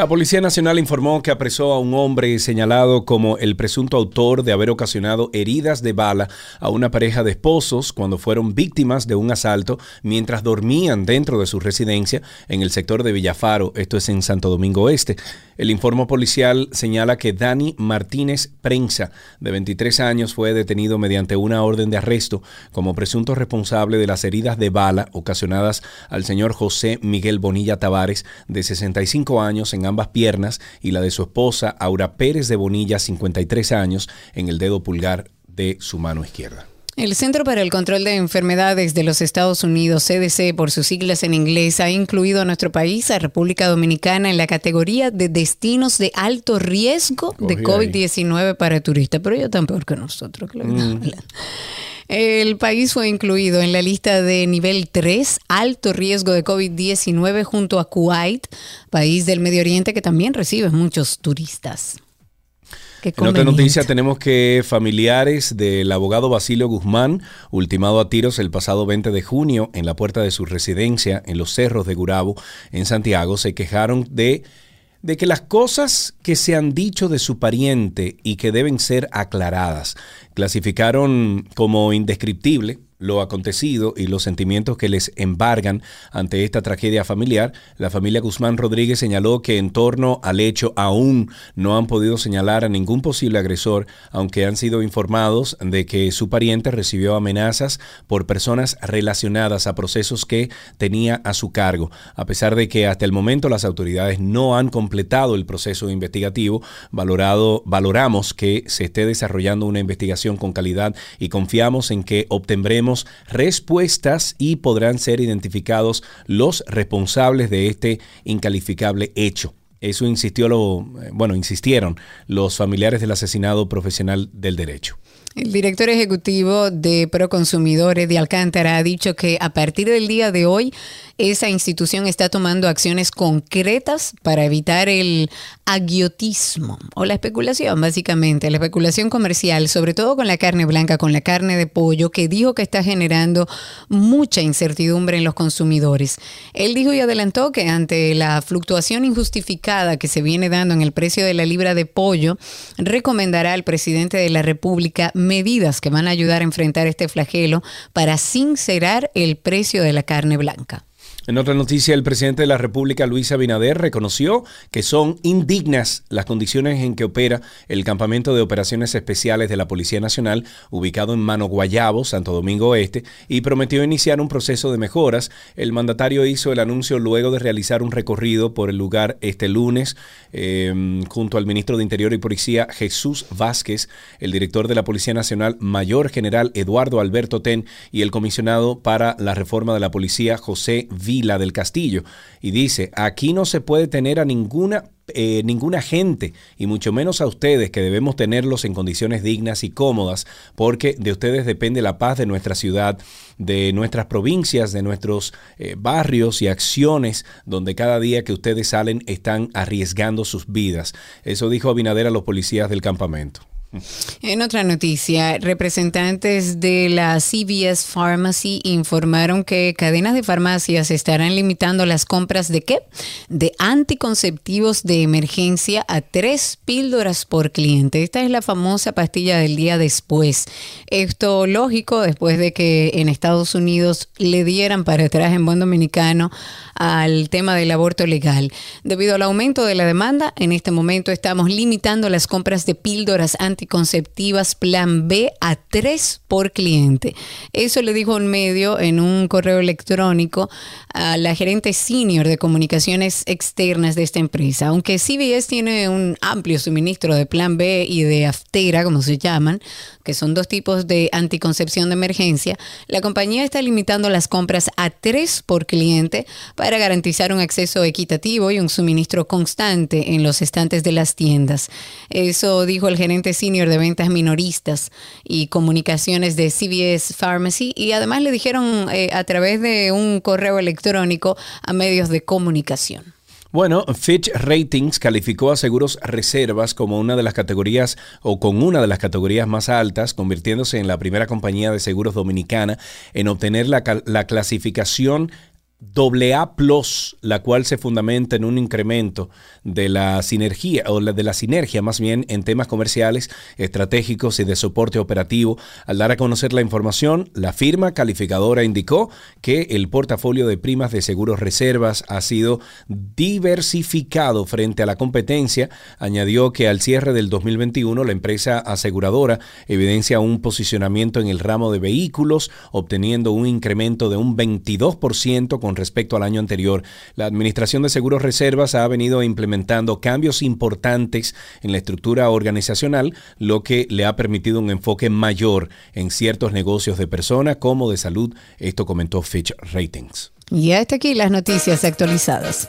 La Policía Nacional informó que apresó a un hombre señalado como el presunto autor de haber ocasionado heridas de bala a una pareja de esposos cuando fueron víctimas de un asalto mientras dormían dentro de su residencia en el sector de Villafaro, esto es en Santo Domingo Este. El informe policial señala que Dani Martínez Prensa, de 23 años, fue detenido mediante una orden de arresto como presunto responsable de las heridas de bala ocasionadas al señor José Miguel Bonilla Tavares, de 65 años, en ambas piernas, y la de su esposa Aura Pérez de Bonilla, 53 años, en el dedo pulgar de su mano izquierda. El Centro para el Control de Enfermedades de los Estados Unidos, CDC por sus siglas en inglés, ha incluido a nuestro país, a República Dominicana, en la categoría de destinos de alto riesgo de COVID-19 para turistas, pero ellos tan peor que nosotros. Mm. El país fue incluido en la lista de nivel 3, alto riesgo de COVID-19, junto a Kuwait, país del Medio Oriente que también recibe muchos turistas. En otra noticia tenemos que familiares del abogado Basilio Guzmán, ultimado a tiros el pasado 20 de junio en la puerta de su residencia en los cerros de Gurabo, en Santiago, se quejaron de, de que las cosas que se han dicho de su pariente y que deben ser aclaradas, clasificaron como indescriptible lo acontecido y los sentimientos que les embargan ante esta tragedia familiar, la familia Guzmán Rodríguez señaló que en torno al hecho aún no han podido señalar a ningún posible agresor, aunque han sido informados de que su pariente recibió amenazas por personas relacionadas a procesos que tenía a su cargo. A pesar de que hasta el momento las autoridades no han completado el proceso investigativo, valorado, valoramos que se esté desarrollando una investigación con calidad y confiamos en que obtendremos respuestas y podrán ser identificados los responsables de este incalificable hecho. Eso insistió lo, eh, bueno, insistieron los familiares del asesinado profesional del derecho. El director ejecutivo de Proconsumidores de Alcántara ha dicho que a partir del día de hoy esa institución está tomando acciones concretas para evitar el agiotismo o la especulación, básicamente, la especulación comercial, sobre todo con la carne blanca, con la carne de pollo, que dijo que está generando mucha incertidumbre en los consumidores. Él dijo y adelantó que ante la fluctuación injustificada que se viene dando en el precio de la libra de pollo, recomendará al presidente de la República medidas que van a ayudar a enfrentar este flagelo para sincerar el precio de la carne blanca. En otra noticia, el presidente de la República, Luis Abinader, reconoció que son indignas las condiciones en que opera el campamento de operaciones especiales de la Policía Nacional, ubicado en Mano Guayabo, Santo Domingo Oeste, y prometió iniciar un proceso de mejoras. El mandatario hizo el anuncio luego de realizar un recorrido por el lugar este lunes, eh, junto al ministro de Interior y Policía, Jesús Vázquez, el director de la Policía Nacional, Mayor General Eduardo Alberto Ten, y el comisionado para la reforma de la Policía, José Villa la del Castillo, y dice, aquí no se puede tener a ninguna eh, ninguna gente, y mucho menos a ustedes, que debemos tenerlos en condiciones dignas y cómodas, porque de ustedes depende la paz de nuestra ciudad, de nuestras provincias, de nuestros eh, barrios y acciones, donde cada día que ustedes salen están arriesgando sus vidas. Eso dijo Abinader a los policías del campamento. En otra noticia, representantes de la CVS Pharmacy informaron que cadenas de farmacias estarán limitando las compras de qué? De anticonceptivos de emergencia a tres píldoras por cliente. Esta es la famosa pastilla del día después. Esto lógico después de que en Estados Unidos le dieran para atrás en buen dominicano al tema del aborto legal. Debido al aumento de la demanda, en este momento estamos limitando las compras de píldoras anticonceptivas conceptivas plan B a tres por cliente. Eso le dijo un medio en un correo electrónico a la gerente senior de comunicaciones externas de esta empresa. Aunque CBS tiene un amplio suministro de plan B y de aftera, como se llaman, que son dos tipos de anticoncepción de emergencia, la compañía está limitando las compras a tres por cliente para garantizar un acceso equitativo y un suministro constante en los estantes de las tiendas. Eso dijo el gerente senior de ventas minoristas y comunicaciones de CVS Pharmacy y además le dijeron eh, a través de un correo electrónico a medios de comunicación. Bueno, Fitch Ratings calificó a Seguros Reservas como una de las categorías o con una de las categorías más altas, convirtiéndose en la primera compañía de seguros dominicana en obtener la, la clasificación AA Plus, la cual se fundamenta en un incremento de la sinergia o de la sinergia más bien en temas comerciales, estratégicos y de soporte operativo. Al dar a conocer la información, la firma calificadora indicó que el portafolio de primas de seguros reservas ha sido diversificado frente a la competencia. Añadió que al cierre del 2021 la empresa aseguradora evidencia un posicionamiento en el ramo de vehículos, obteniendo un incremento de un 22% con respecto al año anterior. La Administración de Seguros Reservas ha venido implementando cambios importantes en la estructura organizacional, lo que le ha permitido un enfoque mayor en ciertos negocios de persona como de salud. Esto comentó Fitch Ratings. Y hasta aquí las noticias actualizadas.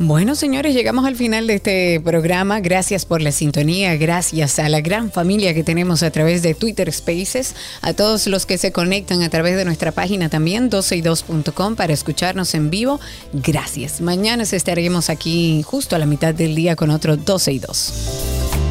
Bueno, señores, llegamos al final de este programa. Gracias por la sintonía, gracias a la gran familia que tenemos a través de Twitter Spaces, a todos los que se conectan a través de nuestra página también, 12y2.com, para escucharnos en vivo. Gracias. Mañana estaremos aquí justo a la mitad del día con otro 12 y 2.